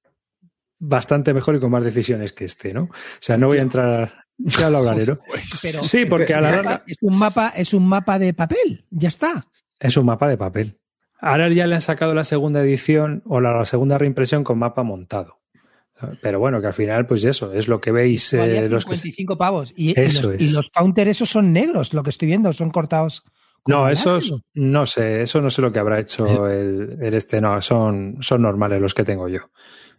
bastante mejor y con más decisiones que este, ¿no? O sea, no voy a entrar... Ya lo hablaré, ¿no? *laughs* Pero Sí, porque a la larga es un mapa, es un mapa de papel, ya está. es un mapa de papel. Ahora ya le han sacado la segunda edición o la, la segunda reimpresión con mapa montado. Pero bueno, que al final, pues eso, es lo que veis. eh, los que- 55 pavos. Y, y Eso los, es. y los counter esos son negros, lo que estoy viendo, son cortados. No, esos no sé, eso no sé lo que habrá hecho el, el este, no, son, son normales los que tengo yo.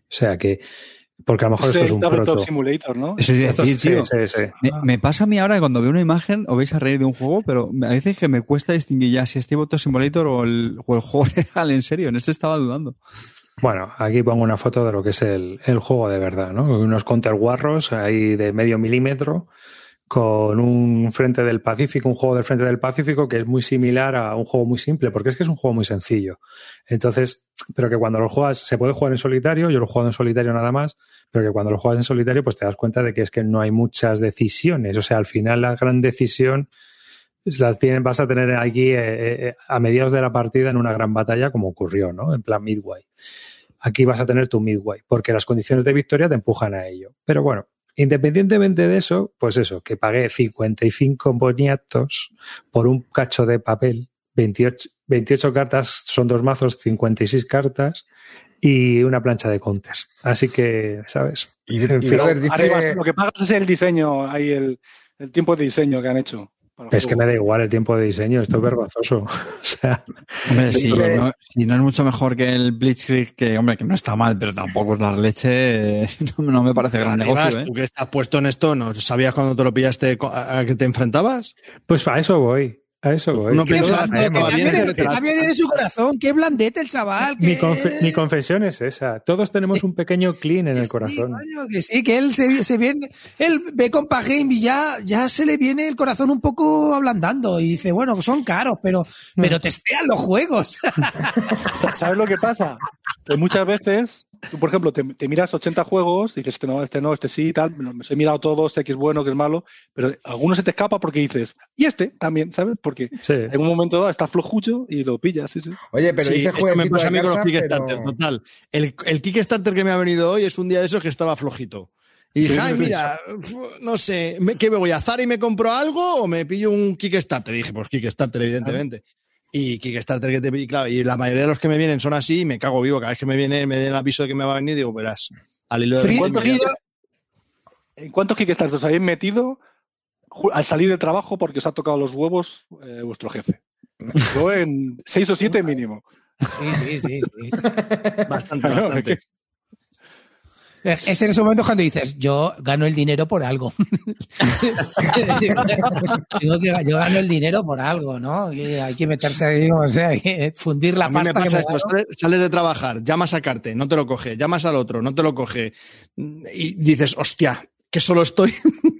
O sea que, porque a lo mejor Es esto es el un proto. Simulator, ¿no? Eso es Esto decir, sí, tío. sí, sí. Me, me pasa a mí ahora que cuando veo una imagen os vais a reír de un juego, pero a veces que me cuesta distinguir ya si es Tabletop Simulator o el, o el juego *laughs* real, en serio. En este estaba dudando. Bueno, aquí pongo una foto de lo que es el, el juego de verdad, ¿no? Unos counter warros ahí de medio milímetro con un frente del Pacífico, un juego del frente del Pacífico que es muy similar a un juego muy simple, porque es que es un juego muy sencillo. Entonces, pero que cuando lo juegas, se puede jugar en solitario, yo lo juego en solitario nada más, pero que cuando lo juegas en solitario, pues te das cuenta de que es que no hay muchas decisiones. O sea, al final la gran decisión las tienen, vas a tener aquí eh, eh, a mediados de la partida en una gran batalla como ocurrió, ¿no? En plan Midway. Aquí vas a tener tu Midway, porque las condiciones de victoria te empujan a ello. Pero bueno, independientemente de eso, pues eso, que pagué 55 boniatos por un cacho de papel, 28, 28 cartas, son dos mazos, 56 cartas y una plancha de counters. Así que, ¿sabes? Y, En y fin. Robert dice- Arriba, lo que pagas es el diseño, ahí el, el tiempo de diseño que han hecho. Es que me da igual el tiempo de diseño, esto es vergonzoso. *laughs* O sea, Hombre, *laughs* no, si no es mucho mejor que el Blitzkrieg, que hombre, que no está mal, pero tampoco es la leche, *laughs* no, no me parece gran negocio, ¿eh? tú que estás puesto en esto, ¿no sabías cuando te lo pillaste a que te enfrentabas? pues a eso voy, a eso voy. Que cambie de- su corazón, qué blandete el chaval. mi, confe- mi confesión es esa. Todos tenemos un pequeño clean en el sí, corazón. coño, que sí, que él se, se viene, él ve con Pagame y ya, ya se le viene el corazón un poco ablandando y dice, bueno, son caros, pero, pero testean los juegos. *laughs* ¿Sabes lo que pasa? Que muchas veces, tú, por ejemplo, te, te miras 80 juegos y dices, este no, este no, este sí, tal, me los he mirado todos, sé que es bueno, que es malo, pero alguno se te escapa porque dices, y este también, ¿sabes? Porque Sí. en un momento dado está flojucho y lo pillas, sí, sí. Oye, pero sí, dice esto me pasa a mí con los Kickstarter, pero- total. El, el Kickstarter que me ha venido hoy es un día de esos que estaba flojito. Y dije, sí, ay, mira, no sé, ¿me- ¿qué me voy a Zara y me compro algo o me pillo un Kickstarter? Y dije, pues Kickstarter, evidentemente. Y Kickstarter que te y claro, y la mayoría de los que me vienen son así y me cago vivo. Cada vez que me viene, me den el aviso de que me va a venir, digo, verás, al hilo de Free- ¿Cuántos, ¿En cuántos Kickstarters os habéis metido al salir de trabajo porque os ha tocado los huevos eh, vuestro jefe? Yo en seis o siete mínimo. Sí, sí, sí. sí. bastante, *laughs* bastante. Es en esos momentos cuando dices, yo gano el dinero por algo. *laughs* Yo gano el dinero por algo, ¿no? Y hay que meterse ahí, o sea, hay que fundir la A mí me pasta que pasa me esto, sales, sales de trabajar, llamas a Carte, no te lo coge, llamas al otro, no te lo coge, y dices, hostia, que solo estoy.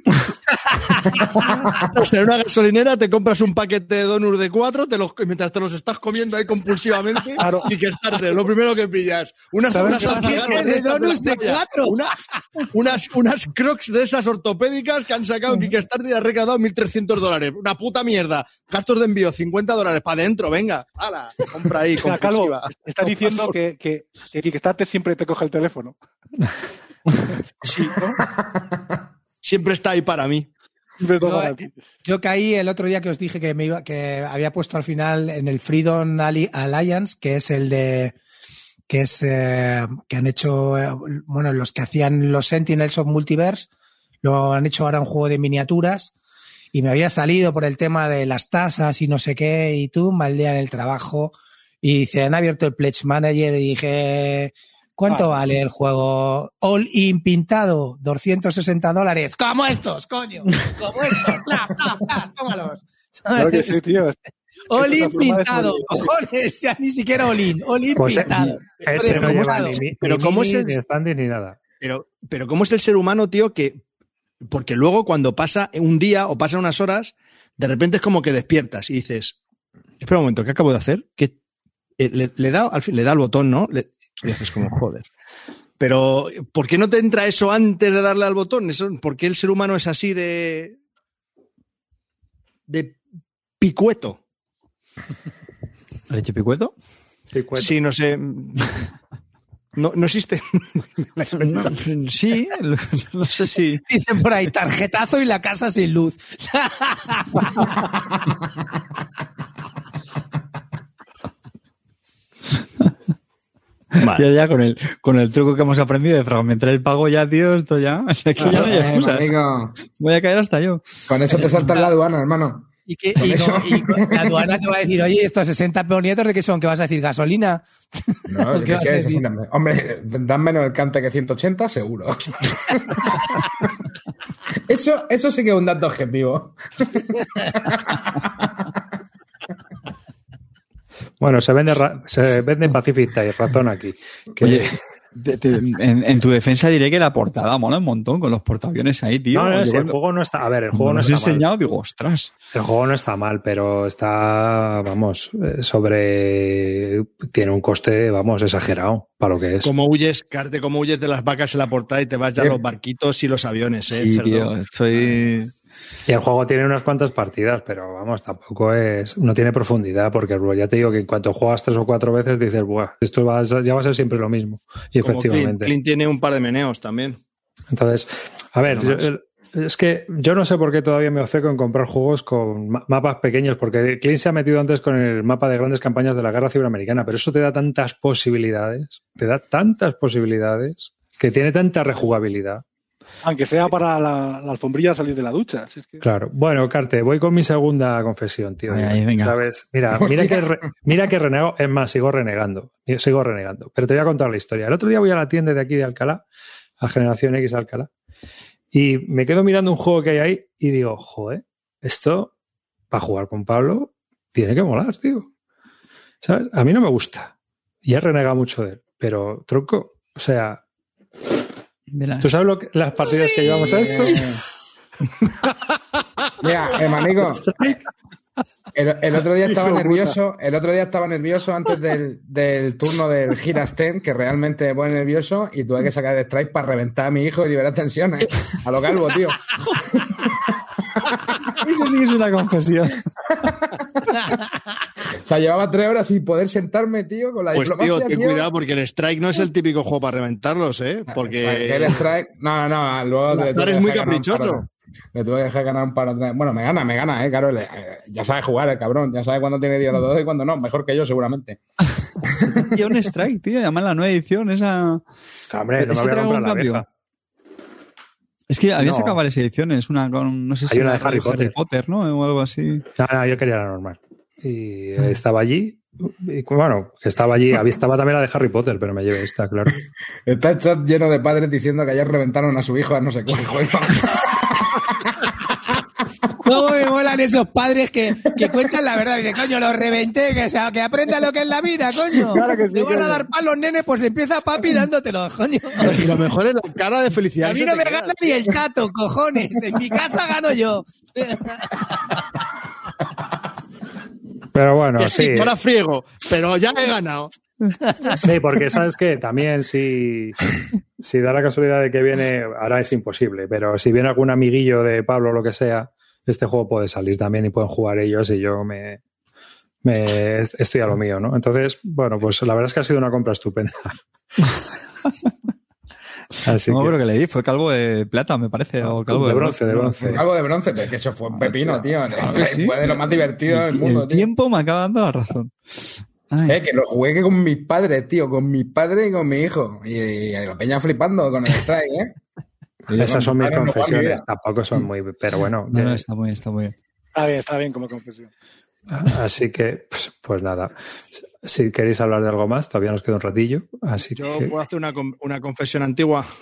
*laughs* *laughs* o sea, en una gasolinera te compras un paquete de donuts de cuatro, te los, mientras te los estás comiendo ahí compulsivamente, Claro. y que estás lo primero que pillas. Unas, ¿Sabes unas De donuts de playa, cuatro. una- *laughs* unas, unas crocs de esas ortopédicas que han sacado en Kickstarter y han recaudado 1.300 dólares. Una puta mierda. Gastos de envío, 50 dólares para adentro, venga. ¡Hala! Compra ahí, *laughs* O sea, Calvo, compulsiva. está diciendo que, que, que Kickstarter siempre te coge el teléfono. Sí. Siempre está ahí para mí. Siempre Yo, eh. Yo caí el otro día que os dije que me iba, que había puesto al final en el Freedom Ali- Alliance, que es el de que es eh, que han hecho eh, bueno los que hacían los Sentinels of Multiverse lo han hecho ahora un juego de miniaturas y me había salido por el tema de las tasas y no sé qué y tú mal día en el trabajo y se han abierto el Pledge Manager y dije ¿Cuánto Ah. vale el juego? All in pintado, 260 dólares. Como estos, coño. Como estos. Pla, pla, pla, tómalos. Claro que sí, tío. All in pintado. Cojones, ya ni siquiera all in. All in Pues, eh, pintado. Este no ¿cómo lleva es- ni, ni, pero ni cómo es el- ni standing ni nada. Pero, pero ¿cómo es el ser humano, tío? Que. Porque luego cuando pasa un día o pasan unas horas, de repente es como que despiertas y dices, espera un momento, ¿qué acabo de hacer? ¿Qué? Eh, le, le da al fin, le da al botón, ¿no? Le, y dices como, joder. Pero, ¿por qué no te entra eso antes de darle al botón? Eso, ¿Por qué el ser humano es así de. de picueto? *laughs* ¿Leche picueto? Sí, cuento. Sí, no sé. No, no existe. *laughs* No, sí, no sé si. *laughs* Dicen por ahí, tarjetazo y la casa sin luz. Ya, ya con el, con el truco que hemos aprendido de fragmentar el pago, ya, tío, esto ya. o sea, que ya no hay Eh, excusas. amigo, Voy a caer hasta yo. con eso te saltas la aduana, hermano. Y, que, Con y, eso. no- y *laughs* la aduana te va a decir, oye, estos 60 peonietos de qué son, ¿qué vas a decir? ¿Gasolina? No, *laughs* ¿Qué que vas a decir? 60. Hombre, dan menos el cante que 180, seguro. *laughs* eso, eso sí que es un dato objetivo. Bueno, se vende, ra- se vende Pacific Tire, razón aquí. Que- Oye, te- te- en, en tu defensa diré que la portada mola un montón con los portaaviones ahí, tío. no, no, si el juego no está. A ver, el juego no está mal. enseñado, digo, ostras. El juego no está mal, pero está, vamos, eh, sobre. Tiene un coste, vamos, exagerado para lo que es. Como huyes, Carte, como huyes de las vacas en la portada y te vas ya a Sí. los barquitos y los aviones, ¿eh? Sí, tío, estoy. Y el juego tiene unas cuantas partidas, pero vamos, tampoco es. No tiene profundidad, porque ya te digo que en cuanto juegas tres o cuatro veces dices, Buah, esto va a- ya va a ser siempre lo mismo. Y Como efectivamente. Clint tiene un par de meneos también. Entonces, a ver, No yo- es que yo no sé por qué todavía me ofeco en comprar juegos con ma- mapas pequeños, porque Clint se ha metido antes con el mapa de grandes campañas de la guerra civil-americana, pero eso te da tantas posibilidades, te da tantas posibilidades, que tiene tanta rejugabilidad. Aunque sea para la, la alfombrilla salir de la ducha. si es que- Claro. Bueno, Carte, voy con mi segunda confesión, tío. Ay, ay, venga. ¿Sabes? Mira, *laughs* mira que, re- mira que renego. Es más, sigo renegando. Sigo renegando. Pero te voy a contar la historia. El otro día voy a la tienda de aquí de Alcalá, a Generación X Alcalá, y me quedo mirando un juego que hay ahí y digo, joder, esto para jugar con Pablo tiene que molar, tío. ¿Sabes? A mí no me gusta. Y he renegado mucho de él. Pero, tronco, o sea, Verás. ¿tú sabes lo que- las partidas que llevamos a esto? *laughs* Mira, hermanico, *laughs* el, el otro día estaba nervioso, el otro día estaba nervioso antes del, del turno del Girasten, que realmente me pone nervioso, y tuve que sacar el strike para reventar a mi hijo y liberar tensiones. A lo calvo, tío. Eso sí que es una confesión. *laughs* O sea, llevaba tres horas sin poder sentarme, tío, con la Pues tío, diplomacia, ten tío. cuidado porque el strike no es el típico juego para reventarlos, ¿eh? O sea, que Porque el strike, no, no, no, luego le tuve Eres muy caprichoso. Le tuve que dejar ganar un par de... Bueno, me gana, me gana, eh, claro. le- eh, ya sabe jugar el cabrón, ya sabe cuándo tiene día los dos y cuándo no. Mejor que yo, seguramente. *laughs* Y un strike, tío. Además, la nueva edición, esa. Hombre, no me ¿Ese voy a comprar la vieja. Es que había No. sacado varias ediciones. Una con. No sé si Hay una de Harry con Potter. ¿no? O algo así. No, no, yo quería la normal. Y eh, estaba allí. Y, bueno, que estaba allí. Había- Estaba también la de Harry Potter, pero me llevé esta, claro. *laughs* Está el chat lleno de padres diciendo que ayer reventaron a su hijo a no sé cuál juego. *laughs* ¿Cómo me molan esos padres que, que cuentan la verdad? Dice, coño, lo reventé, que, sea, que aprenda lo que es la vida, coño. Claro que sí, Te van a dar palos, nene, pues empieza papi dándotelos, coño. y lo mejor es la cara de felicidad. A mí no me gana ni el tato, cojones. En mi casa gano yo. *laughs* Pero bueno, Que sí, sí. ahora friego, pero ya he ganado. Sí, porque sabes que también si, si da la casualidad de que viene, ahora es imposible, pero si viene algún amiguillo de Pablo o lo que sea, este juego puede salir también y pueden jugar ellos y yo me, me estoy a lo mío, ¿no? Entonces, bueno, pues la verdad es que ha sido una compra estupenda. *laughs* Así no, que, creo que le di. Fue calvo de plata, me parece. O calvo de bronce, de bronce. Algo de bronce, pero es que eso fue un pepino, tío. que *laughs* sí. Fue de lo más divertido del El, mundo, el tío. tiempo me acaba dando la razón. Ay, Eh, que lo jugué con mis padres, tío, con mi padre y con mi hijo. Y, y la peña flipando con el strike, ¿eh? Y *laughs* Esas son mis confesiones. Tampoco son muy, pero bueno. no, no, está muy bien, está muy bien. Está bien, está bien como confesión. Así que, pues, pues nada. Si queréis hablar de algo más, todavía nos queda un ratillo. Así Yo que. puedo hacer una, una confesión antigua. *laughs*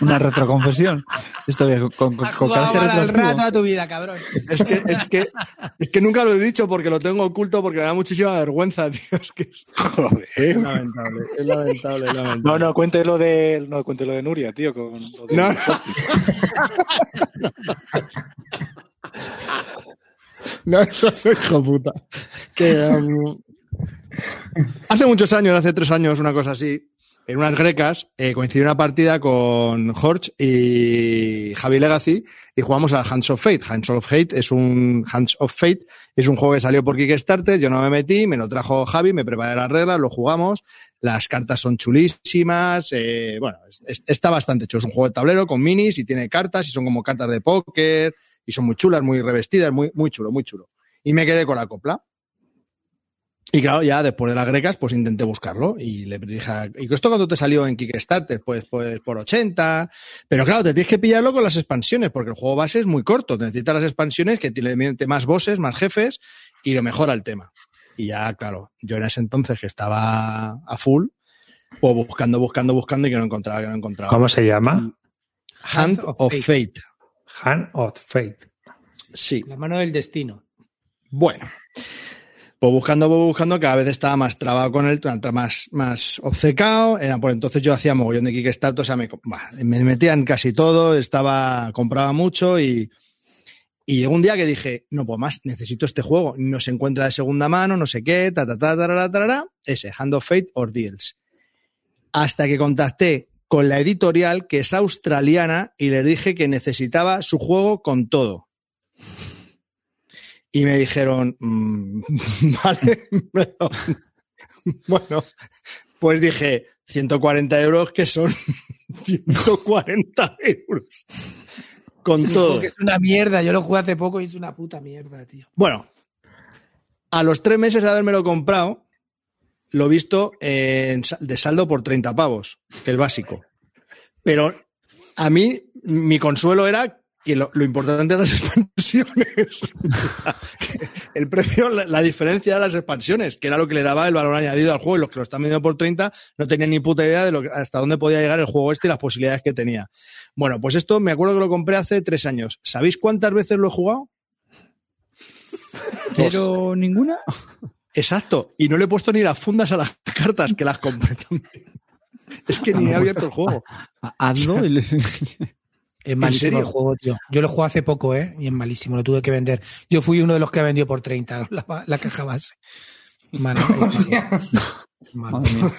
Una retroconfesión. Esto bien, con, con, con, al rato a tu vida, cabrón. Es que, es, que, es que nunca lo he dicho porque lo tengo oculto porque me da muchísima vergüenza, *laughs* tío. Es que es Joder. lamentable, es lamentable, es lamentable. No, no, cuente lo de, no, cuente lo de Nuria, tío. Con lo de- No. *laughs* *laughs* No, eso es hijo puta. Que, um, hace muchos años, hace tres años, una cosa así, en unas grecas, eh, coincidió una partida con Jorge y Javi Legacy y jugamos al Hands of Fate. Hands of Fate es un Hands of Fate, es un juego que salió por Kickstarter, yo no me metí, me lo trajo Javi, me preparé las reglas, lo jugamos, las cartas son chulísimas, eh, bueno, es- es- está bastante hecho, es un juego de tablero con minis y tiene cartas y son como cartas de póker y son muy chulas, muy revestidas, muy, muy chulo, muy chulo. Y me quedé con la copla. Y claro, ya después de las grecas, pues intenté buscarlo y le dije, a- ¿y esto cuando te salió en Kickstarter? Pues, pues por 80. Pero claro, te tienes que pillarlo con las expansiones, porque el juego base es muy corto. Necesitas las expansiones que tienen más bosses, más jefes y lo mejora el tema. Y ya, claro, yo en ese entonces que estaba a full, pues buscando, buscando, buscando y que no encontraba, que no encontraba. ¿Cómo se llama? Hand of Fate. Hand of Fate. Sí. La mano del destino. Bueno, pues buscando, pues buscando, cada vez estaba más trabado con él, más, más obcecado. Era por entonces yo hacía mogollón de Kickstarter, o sea, me, me metía en casi todo, estaba, compraba mucho y, y llegó un día que dije, no puedo más, necesito este juego. No se encuentra de segunda mano, no sé qué, ta, ta, ta, tarara, tarara, ese, Hand of Fate Ordeals. Hasta que contacté con la editorial que es australiana y les dije que necesitaba su juego con todo. Y me dijeron, mm, *laughs* vale, pero- bueno, pues dije, 140 euros que son *laughs* 140 euros. Con Sí, todo. es una mierda. Yo lo jugué hace poco y es una puta mierda, tío. Bueno, a los tres meses de haberme lo comprado, lo he visto en de saldo por 30 pavos, el básico. Pero a mí, mi consuelo era que lo, lo importante de las *laughs* expansiones. *laughs* el precio, la, la diferencia de las expansiones, que era lo que le daba el valor añadido al juego. Y los que lo están vendiendo por 30 no tenían ni puta idea de lo que- hasta dónde podía llegar el juego este y las posibilidades que tenía. Bueno, pues esto me acuerdo que lo compré hace tres años. ¿Sabéis cuántas veces lo he jugado? Pero ninguna. *laughs* Exacto. Y no le he puesto ni las fundas a las *laughs* cartas que las compré también. Es que ni he abierto el juego. *laughs* Hazlo. y le- Es malísimo serio? el juego, tío. Yo lo jugué hace poco, ¿eh? Y es malísimo, lo tuve que vender. Yo fui uno de los que vendió por 30 la, la caja base. Mano, *laughs* es malo. Madre mía.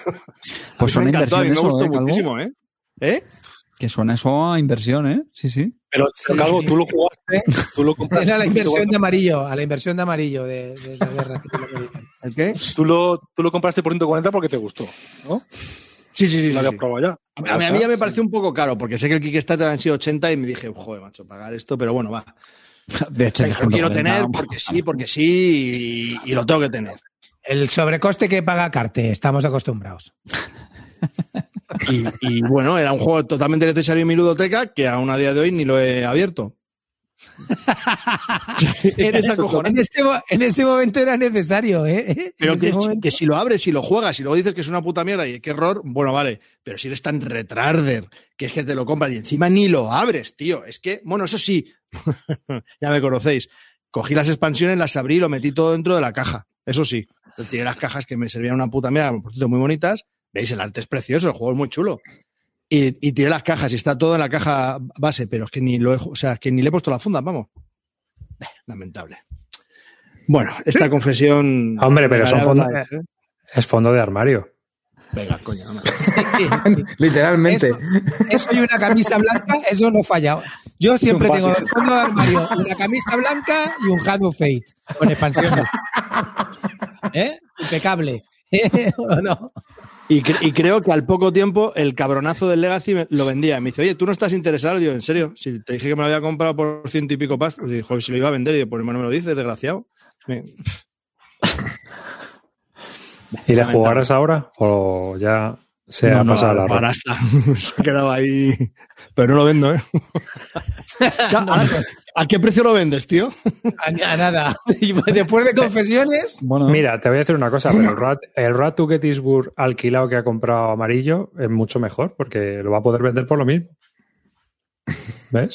Pues A mí suena me encantó, a inversión mí me eso, gustó ¿eh, muchísimo, ¿eh? ¿Eh? Que suena eso a inversión, ¿eh? Sí, sí. Pero, pero, Calvo, tú lo jugaste, tú lo compraste. Era la inversión de amarillo, a la inversión de amarillo de, de la guerra. ¿El qué? Tú lo, tú lo compraste por 140 porque te gustó, ¿no? Sí, sí, sí. Lo sí, habías sí. probado ya. A, mí- a mí, a mí ya me pareció un poco caro, porque sé que el Kickstarter han sido 80 y me dije, joder, macho, pagar esto, pero bueno, va. *laughs* De hecho, Lo quiero tener porque sí, porque sí, y, y lo tengo que tener. El sobrecoste que paga Carte, estamos acostumbrados. *laughs* Y, y, bueno, era un juego totalmente necesario en mi ludoteca que aún a día de hoy ni lo he abierto. *laughs* Que es en, ese, mo- en ese momento era necesario, ¿eh? Pero En que, que si lo abres y lo juegas y luego dices que es una puta mierda y qué error, bueno, vale. Pero si eres tan retarder que es que te lo compras y encima ni lo abres, tío. Es que, bueno, eso sí, *laughs* ya me conocéis. Cogí las expansiones, las abrí y lo metí todo dentro de la caja. Eso sí. Tiré las cajas que me servían una puta mierda, por cierto, muy bonitas. Veis, el arte es precioso, el juego es muy chulo. Y, y tiré las cajas y está todo en la caja base, pero es que ni lo he, o sea, que ni le he puesto la funda, vamos. Eh, Lamentable. Bueno, esta confesión. Hombre, pero son fondos- Live, ¿eh? Es fondo de armario. Venga, coño, no me- *laughs* Literalmente. Eso, eso y una camisa blanca, eso no falla. Yo siempre tengo en el fondo de armario una camisa blanca y un Hand of Fate con expansiones. *laughs* ¿Eh? Impecable. *laughs* ¿O no? Y, cre- y creo que al poco tiempo el cabronazo del Legacy me- lo vendía. Me dice, oye, ¿tú no estás interesado? Digo, ¿en serio? Si te dije que me lo había comprado por ciento y pico pas, dijo, si lo iba a vender, y yo, pues no me lo dices, desgraciado. Me- *laughs* ¿Y le jugarás ahora? ¿O ya se No, ha no, pasado la ahora ronda? está. *laughs* Se ha quedado ahí. Pero no lo vendo, ¿eh? *laughs* Ahora, ¿A qué precio lo vendes, tío? A, a nada. *laughs* Y después de confesiones, Bueno, Mira, te voy a decir una cosa, pero el *laughs* Rat, el Rat to Gettysburg alquilado que ha comprado amarillo es mucho mejor porque lo va a poder vender por lo mismo. ¿Ves?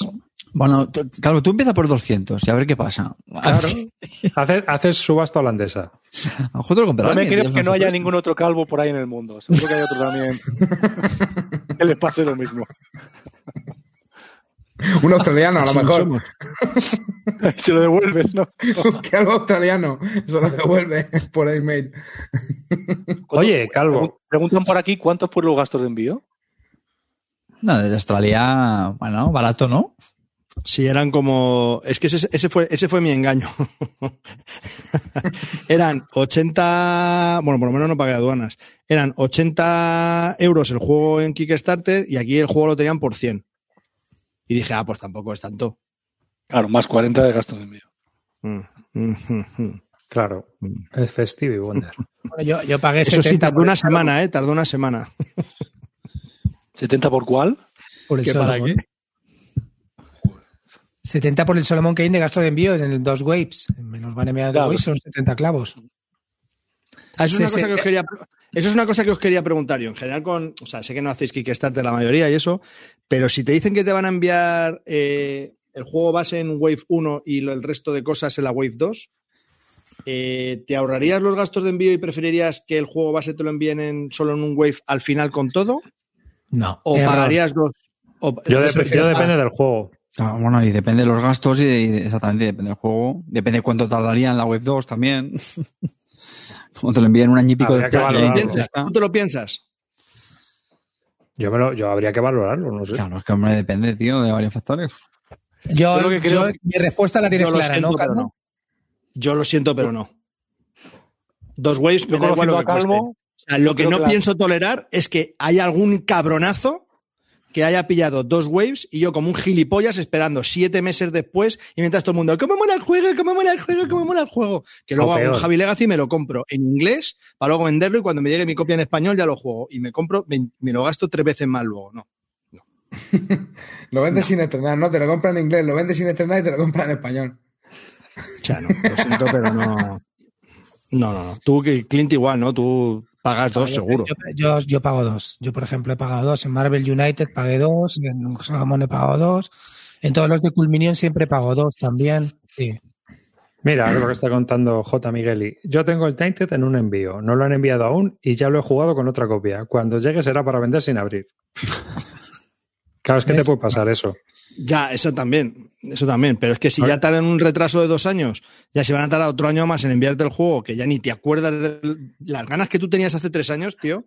bueno, Calvo, tú empieza por 200 y a ver qué pasa. Claro. *laughs* Haces, haces subasta holandesa. A lo mejor te lo comprará No me alguien, creo que no haya ningún otro calvo por ahí en el mundo. Seguro que hay otro también que le pase lo mismo. Un australiano, a lo mejor. *laughs* Se lo devuelves, ¿no? *laughs* que algo australiano se lo devuelve por email. Oye, Calvo, Preguntan por aquí cuántos fueron los gastos de envío. No, desde Australia, bueno, barato, ¿no? Sí, eran como. Es que ese, ese fue, ese fue mi engaño. *laughs* eran 80. Bueno, por lo menos no pagué aduanas. Eran 80 euros el juego en Kickstarter y aquí el juego lo tenían por 100. Y dije, ah, pues tampoco es tanto. Claro, más 40 de gastos de envío. Mm, mm, mm, mm. claro, es Festive y Wonder. *laughs* bueno, yo, yo pagué Eso sí, 70 tardó por una semana, ¿eh? Tardó una semana. *laughs* ¿70 por cuál? Por el ¿Qué para Solomon. qué? 70 por el Solomon Kane de gasto de envío en el dos waves. Me los van a enviar Claro. dos waves, son 70 clavos. Ah, es una Sí, cosa sí. que os quería, eso es una cosa que os quería preguntar yo. En general, con. O sea, sé que no hacéis Kickstarter la mayoría y eso, pero si te dicen que te van a enviar eh, el juego base en Wave 1 y lo- el resto de cosas en la Wave 2, eh, ¿te ahorrarías los gastos de envío y preferirías que el juego base te lo envíen en- solo en un Wave al final con todo? No. ¿O error. pagarías dos? o- Yo, prefieres yo depende del juego. Ah, bueno, y depende de los gastos y de- y de- exactamente, depende del juego. Depende de cuánto tardaría en la web 2 también. *laughs* Como te lo envíen un año y pico después. ¿Tú te lo piensas? Yo, me lo, yo habría que valorarlo, no sé. Claro, es que hombre depende, tío, de varios factores. Yo, Yo lo que creo- yo- mi respuesta la tienes clara, siento, ¿no, pero Calvo? no. Yo lo siento, pero no. Dos waves me da igual lo a que. Calvo, O sea, lo que no que la- pienso tolerar es que haya algún cabronazo que haya pillado dos waves y yo como un gilipollas esperando siete meses después y mientras todo el mundo, ¿cómo mola el juego? ¿Cómo mola el juego? ¿Cómo mola el juego? Que luego O hago un. Javi Legacy y me lo compro en inglés para luego venderlo y cuando me llegue mi copia en español ya lo juego y me compro, me lo gasto tres veces más luego. No. *laughs* Lo vendes sin estrenar, no, te lo compran en inglés, lo vendes sin estrenar y te lo compran en español. O sea, no, lo siento, pero no. No, no, no. Tú, que Clint, igual, ¿no? Tú pagas dos, Yo- seguro. Yo, yo, yo pago dos. Yo, por ejemplo, he pagado dos. En Marvel United pagué dos. En Sagamon he pagado dos. En todos los de Culminion siempre pago dos también. Sí. Mira, lo que está contando J. Migueli. Yo tengo el Tainted en un envío. No lo han enviado aún y ya lo he jugado con otra copia. Cuando llegue será para vender sin abrir. *laughs* Claro, es que te puede pasar eso. Ya, eso también. Eso también. Pero es que si ya tardan un retraso de dos años, ya se van a tardar otro año más en enviarte el juego, que ya ni te acuerdas de las ganas que tú tenías hace tres años, tío.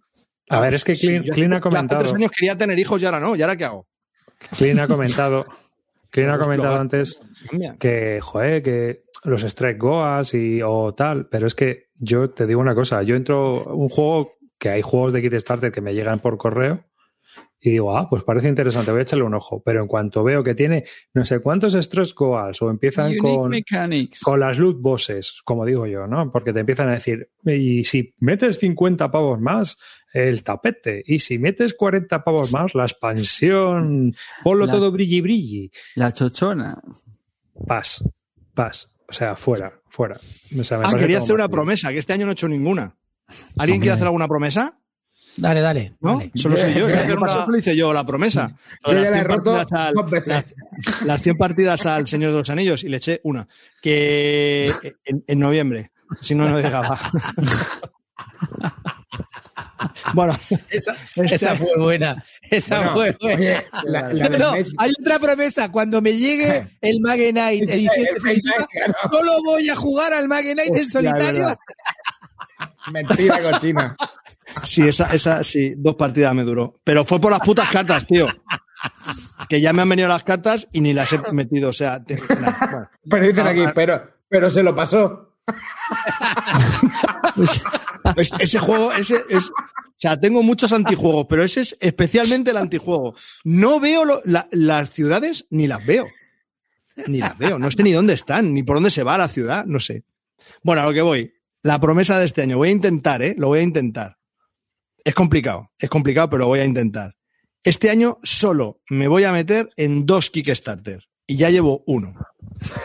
A ver, es que Clean, Clean ha comentado. Hace tres años quería tener hijos y ahora no. ¿Y ahora qué hago? Clean ha comentado. *laughs* Clean ha comentado antes que, joder, que los Strike Goas y o tal, pero es que yo te digo una cosa, yo entro un juego que hay juegos de Kickstarter que me llegan por correo y digo, ah, pues parece interesante, voy a echarle un ojo, pero en cuanto veo que tiene no sé cuántos Strike Goals o empiezan con, Mechanics. con las loot bosses, como digo yo, ¿no? Porque te empiezan a decir, y si metes 50 pavos más, el tapete, y si metes 40 pavos más, la expansión, ponlo La- todo brilli brilli. La chochona. Paz, paz. O sea, fuera, fuera. O sea, me Ah, quería hacer una promesa, que este año no he hecho ninguna. ¿Alguien quiere hacer alguna promesa? Dale, dale. ¿No? dale. Solo soy yo. Yo- pasado lo hice yo, la promesa. Yo ya Las la he 100 roto partidas al- dos veces. las, las 100 partidas al Señor de los Anillos y le eché una. Que en, en noviembre. Si no, no llegaba. *laughs* bueno, Esa, Este- esa fue buena. Esa Bueno, fue buena. oye, la, la No, no, hay otra promesa. Cuando me llegue el edición El definitiva, Magenite, claro. solo voy a jugar al Magenite en Hostia, es solitario. Mentira cochina. *laughs* sí, esa, esa, sí, dos partidas me duró. Pero fue por las putas cartas, tío. Que ya me han venido las cartas y ni las he metido. O sea, te-. Pero dicen Ah, aquí, ah. pero, pero se lo pasó. Es- ese juego, ese es. O sea, tengo muchos antijuegos, pero ese es especialmente el antijuego. No veo lo- la- las ciudades ni las veo. Ni las veo. No sé ni dónde están, ni por dónde se va la ciudad, no sé. Bueno, a lo que voy. La promesa de este año. Voy a intentar, ¿eh? Lo voy a intentar. Es complicado, es complicado, pero lo voy a intentar. Este año solo me voy a meter en dos Kickstarter. Y ya llevo uno.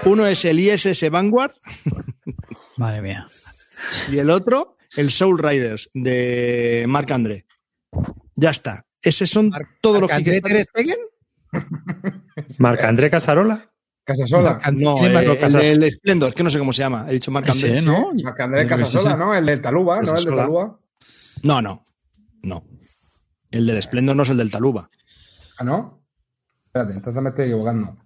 Uno es el ISS Vanguard *laughs* Madre mía. y el otro, el Soul Riders de Marc André. Ya está. Esos son todos los ¿André Kickstarter. Marc André Casarola. Casasola. No, ¿Tiene eh, el Casas? del Splendor, que no sé cómo se llama. He dicho Marc André. ¿no? Marc sí, Casasola. ¿no? El del Taluba, ¿no? El de. Taluba. No, no. No. El del Splendor no es el del Taluba. Ah, ¿no? Espérate, entonces me estoy equivocando.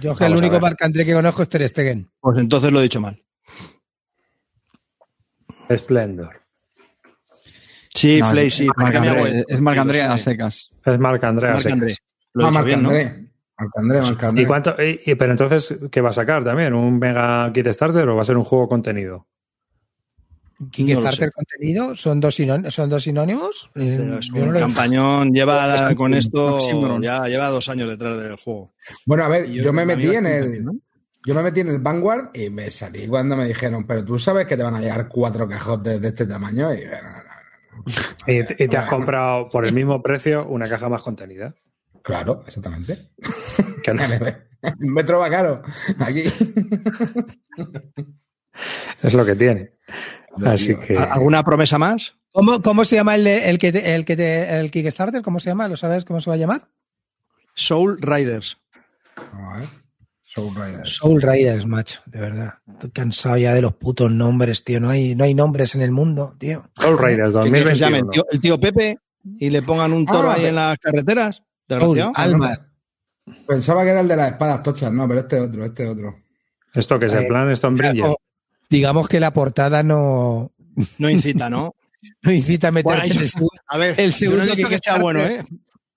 Yo que el único ver. Marc André que conozco es Ter Stegen. Pues entonces lo he dicho mal. Splendor. Sí, No, Flay, sí. es Marc que me hago André, el- es Marc sí, André lo a secas. Es Marc André. a secas. Lo he Ah, dicho Marc bien, ¿no? André. Marc André, Marc André. ¿Y cuánto? y- y- pero entonces, ¿qué va a sacar también? ¿Un mega Kickstarter o va a ser un juego contenido? Kickstarter contenido, ¿son dos, ¿son dos sinónimos? Eh, Pero es no un campañón, lleva *laughs* con esto, ya lleva dos años detrás del juego. Bueno, a ver, yo, me metí en el. ¿no? Yo me metí en el Vanguard y me salí cuando me dijeron, pero tú sabes que te van a llegar cuatro cajotes de este tamaño. Y, no, no, te- y te has comprado por el *laughs* mismo precio una caja más contenida. no. Claro, exactamente. Que no- *laughs* Un metro va caro. Aquí. es lo que tiene. Así que. ¿Alguna promesa más? ¿Cómo, cómo se llama el, de- el que te- el que te- el Kickstarter? ¿Cómo se llama? ¿Lo sabes cómo se va a llamar? Soul Riders. A ver. Soul Riders. Soul Riders, macho, de verdad. Estoy cansado ya de los putos nombres, tío. No hay, no hay nombres en el mundo, tío. Soul Raiders ¿Qué quieres que llame? 2021. ¿El tío, el tío Pepe y le pongan un toro Ah, ahí en las carreteras. Soul. Almas. Pensaba que era el de las espadas tochas, no, pero este otro, este otro. Esto que es el Eh, plan Stonebringer. Claro, digamos que la portada no, No incita, ¿no? *laughs* no incita a meter Bueno, el segundo. A ver, El yo no segundo he dicho que sea Kickstarter. bueno, ¿eh?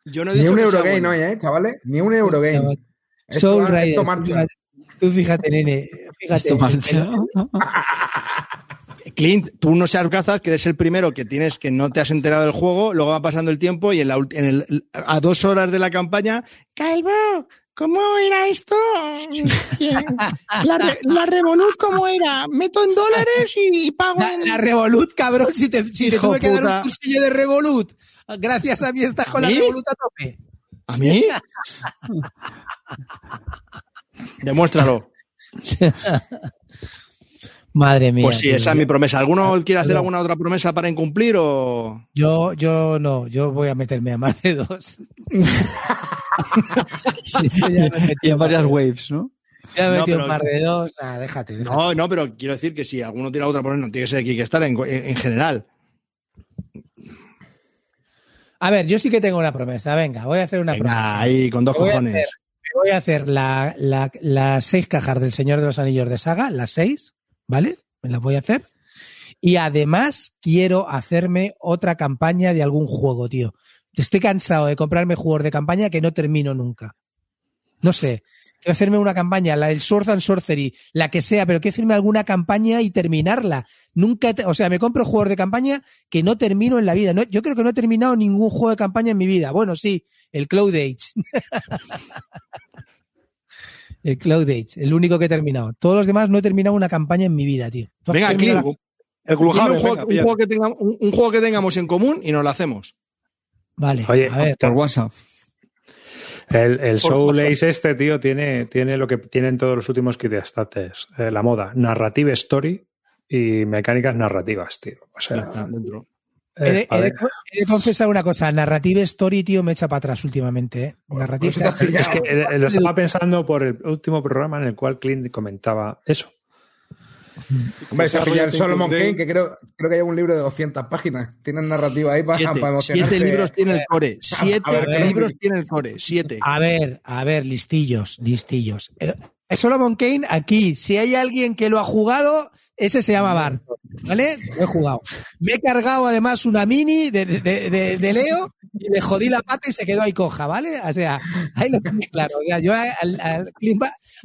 Yo no he Ni un que sea Eurogame bueno. hoy, ¿eh, chavales? Ni un Eurogame. Esto, Soul va- Rider, esto tú marcha. fíjate- Tú fíjate, nene. Fíjate. Esto marcha. *laughs* Clint, tú no seas gazas, que eres el primero que tienes que no te has enterado del juego, luego va pasando el tiempo y en la, en el, a dos horas de la campaña, Calvo, ¿cómo era esto? La, re- la Revolut, ¿cómo era? Meto en dólares y, y pago en... la Revolut, cabrón, si te, si te Hijo tuve que dar un cursillo de Revolut. Gracias a mí estás con ¿A la? Revolut a tope. ¿A mí? *laughs* Demuéstralo. *laughs* Madre mía. Pues sí, tío. esa es mi promesa. ¿Alguno quiere hacer No. alguna otra promesa para incumplir o...? Yo, yo no, yo voy a meterme a más de dos. *laughs* Yo ya me he Y metido en varias waves, ¿no? Ya me he No, metido pero- un par de dos. Ah, déjate, déjate. No, no, pero quiero decir que si alguno tira otra promesa, no tiene que ser Kickstarter en, en, en general. A ver, yo sí que tengo una promesa. Venga, voy a hacer una promesa. Venga, ahí, con dos a cojones. hacer- voy a hacer la- la- las seis cajas del Señor de los Anillos de Saga, las seis, ¿vale? Me las voy a hacer. Y además quiero hacerme otra campaña de algún juego, tío. Estoy cansado de comprarme juegos de campaña que no termino nunca. No sé. Quiero hacerme una campaña, la del Sword and Sorcery, la que sea, pero quiero hacerme alguna campaña y terminarla. Nunca, te- o sea, me compro juegos de campaña que no termino en la vida. No, yo creo que no he terminado ningún juego de campaña en mi vida. Bueno, sí, el Cloud Age. *laughs* el Cloud Age, el único que he terminado. Todos los demás no he terminado una campaña en mi vida, tío. ¿Tú has Venga? Clint, El un, juego, un que tenga- un- un juego que tengamos en común y nos lo hacemos. Vale, Oye, a ver. Por WhatsApp. El, el Por Soul WhatsApp. Ace este, tío, tiene, tiene lo que tienen todos los últimos Kickstarters. Eh, la moda, narrative story y mecánicas narrativas, tío. O Ya sea, está, dentro. He de, eh, he de- vale. he de confesar una cosa, Narrative Story, tío, me echa para atrás últimamente. ¿eh? Narrative eso te has Story- pillado. Es que eh, lo estaba pensando por el último programa en el cual Clint comentaba eso. Hombre, se ha pillado el Desarrollate Solomon. Kane, que creo, creo que hay un libro de 200 páginas. Tienen narrativa ahí para, Siete, para emocionarse. siete libros tiene el core. Siete *laughs* a ver, libros tiene el core. Siete. A ver, a ver, listillos, listillos. Eh, Solomon Kane, aquí, si hay alguien que lo ha jugado, ese se llama Bart. ¿Vale? Lo he jugado. Me he cargado además una mini de, de- de- Leo y le jodí la pata y se quedó ahí coja, ¿vale? O sea, ahí lo tenéis claro. Yo al, al,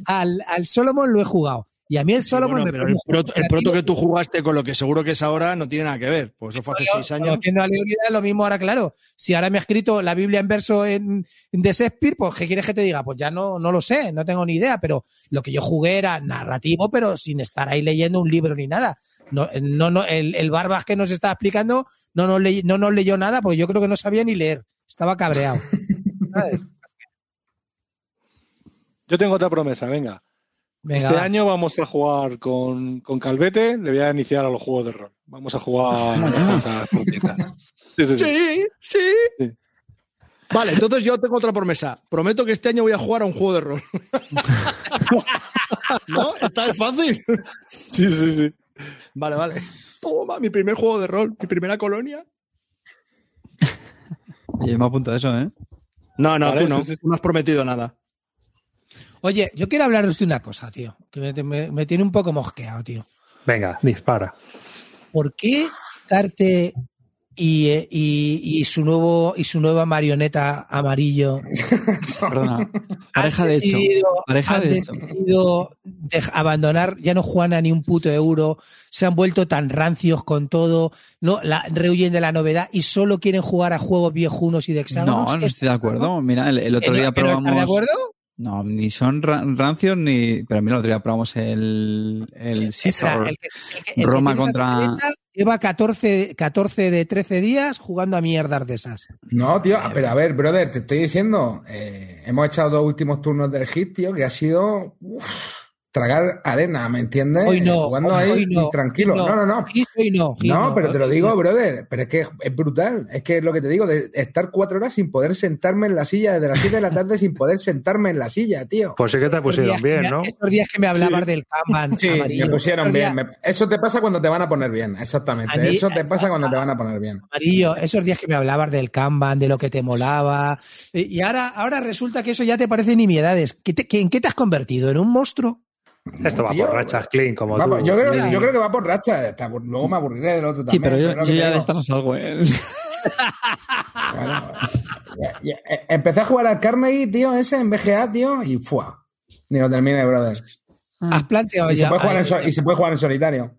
al- al Solomon lo he jugado. Y a mí el Sí, Solomon bueno, me pero el proto, el proto que tú jugaste con lo que seguro que es ahora no tiene nada que ver. Pues eso fue hace seis años. Conociendo a Leonidas, lo mismo ahora, claro. Si ahora me ha escrito la Biblia en verso en, en de Shakespeare, pues ¿qué quieres que te diga? Pues ya no, no lo sé, no tengo ni idea, pero lo que yo jugué era narrativo, pero sin estar ahí leyendo un libro ni nada. No, no, no, el, el Barbas que nos estaba explicando no nos, ley- no nos leyó nada, porque yo creo que no sabía ni leer. Estaba cabreado. *laughs* ¿Sabes? Yo tengo otra promesa, venga. Venga, este va. año vamos a jugar con, con Calvete, le voy a iniciar a los juegos de rol. Vamos a jugar. *laughs* Sí, sí, sí. Sí, sí. Sí. Vale, entonces yo tengo otra promesa. Prometo que este año voy a jugar a un juego de rol. *laughs* ¿No? Está fácil. Sí, sí, sí. Vale, vale. Toma, mi primer juego de rol, mi primera colonia. *laughs* Y me apunto a eso, ¿eh? No, no, Vale, tú no. sí, sí, no has prometido nada. Oye, yo quiero hablaros de una cosa, tío, que me, me- me tiene un poco mosqueado, tío. Venga, dispara. ¿Por qué Carte y, eh, y- y su nuevo y su nueva marioneta amarillo *laughs* Perdona. Pareja de hecho. Pareja han de hecho. decidido dej- abandonar, ya no juegan a ni un puto euro, se han vuelto tan rancios con todo, no la, rehuyen de la novedad y solo quieren jugar a juegos viejunos y de hexágonos? No, no ¿Qué estoy de acuerdo. Mira, el, el otro día ¿Que no estás probamos. de acuerdo? No, ni son ra- rancios ni. Pero mira, el otro día probamos el, el Caesar. El el el Roma contra- Lleva 14, 14 de 13 días jugando a mierdas de esas. No, tío, pero a ver, brother, te estoy diciendo, eh, hemos echado dos últimos turnos del hit, tío, que ha sido uf, tragar arena, ¿me entiendes? Hoy no, Jugando hoy- ahí hoy no, tranquilo. hoy No, no, no. Hoy no, No, pero te lo digo, no. brother, pero es que es brutal. Es que es lo que te digo, de estar cuatro horas sin poder sentarme en la silla, desde las siete de la tarde sin poder sentarme en la silla, tío. Pues sí que te pusieron bien, me- ¿no? Estos días que me hablabas del Kanban Sí, amarillo. me pusieron bien. días- Eso te pasa cuando te van a poner bien, exactamente. Mí- Eso te pasa cuando te van a poner bien. Amarillo, esos días que me hablabas del Kanban, de lo que te molaba. Y ahora, ahora resulta que eso ya te parece nimiedades. ¿Qué te- qué- ¿En qué te has convertido? ¿En un monstruo? Esto va por rachas, clean, como Va tú. yo, creo, Clean. yo creo que va por racha. Está- Luego me aburriré del otro Sí, también. pero yo, ya de esta no salgo, ¿eh? Bueno, ya- ya- empecé a jugar al Carnegie, tío, ese en BGA, tío, y ¡fua! Ni lo terminé, brother. Has planteado Y se, ya. puede jugar en y se puede jugar en solitario.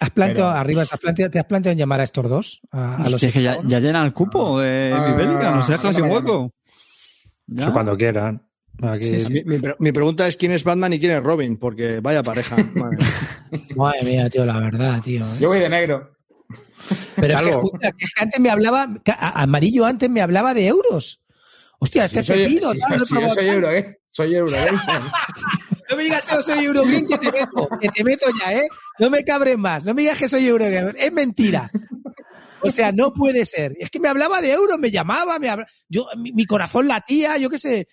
Has planteado, pero- arriba, has planteado, ¿te has planteado en llamar a estos dos? A, a los Si es que ya, ya llena el cupo de Ah, mi bélica, nos deja no sin hueco. Eso cuando quieran. Aquí, Mi, mi pre- mi pregunta es quién es Batman y quién es Robin, porque vaya pareja. *laughs* madre mía. Madre mía, tío, la verdad, tío. ¿eh? Yo voy de negro. Pero es que, Calvo. escucha, que es que antes me hablaba, Amarillo antes me hablaba de euros. Hostia, este soy, pepino, si- tal, yo soy euro, ¿eh? Soy euro, ¿eh? No me digas que no soy Eurogame, que te meto, que te meto ya, ¿eh? No me cabres más, no me digas que soy Eurogame, es mentira. O sea, no puede ser. Es que me hablaba de euros, me llamaba, me habla- yo, mi, mi corazón latía, yo qué sé.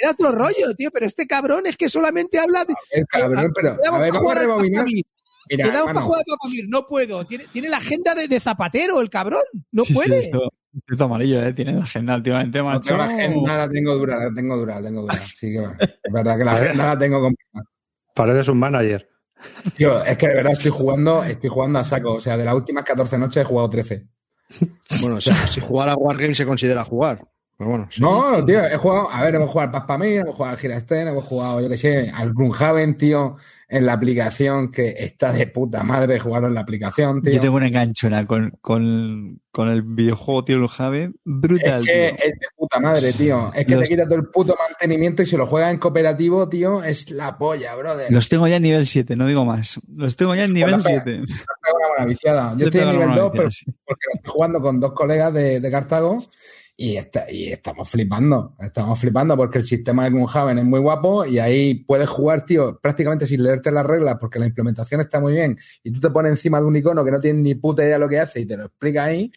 Era otro rollo, tío, pero este cabrón es que solamente habla de. El cabrón, pero. A ver, pa' vamos a jugar al rebobinar. Papamir, Mira, quedamos para hermano, jugar al Papamir, no puedo. Tiene, tiene la agenda de, de zapatero, el cabrón, no Sí, sí, puede. esto, esto amarillo, ¿eh? Tiene la agenda últimamente, no macho. tengo la agenda, la tengo dura, la tengo dura, la tengo dura. Sí que bueno, es verdad que la agenda la tengo complicada. paredes un manager. Tío, es que de verdad estoy jugando, estoy jugando a saco. O sea, de las últimas 14 noches he jugado 13. Bueno, o sea, si jugar a Wargame se considera jugar. Pero bueno, sí. No, tío, he jugado, a ver, hemos jugado al Paspamir, hemos jugado al Girasten, hemos jugado, yo qué sé, al Gloomhaven, tío, en la aplicación que está de puta madre jugarlo en la aplicación, tío. Yo tengo una enganchona con, con, con el videojuego, tío, el Jave. Brutal, Es que tío. es de puta madre, tío. Es que Los- te quita todo el puto mantenimiento y si lo juegas en cooperativo, tío, es la polla, brother. Los tengo ya en nivel 7, no digo más. Los tengo ya en nivel Cuando pega. 7. Me pego una buena viciada. *laughs* Yo estoy en nivel una 2, pero sí. porque lo estoy jugando con dos colegas de, de Cartago y, está- y estamos flipando. Estamos flipando porque el sistema de Gloomhaven es muy guapo y ahí puedes jugar, tío, prácticamente sin leerte las reglas porque la implementación está muy bien y tú te pones encima de un icono que no tienes ni puta idea lo que hace y te lo explica ahí,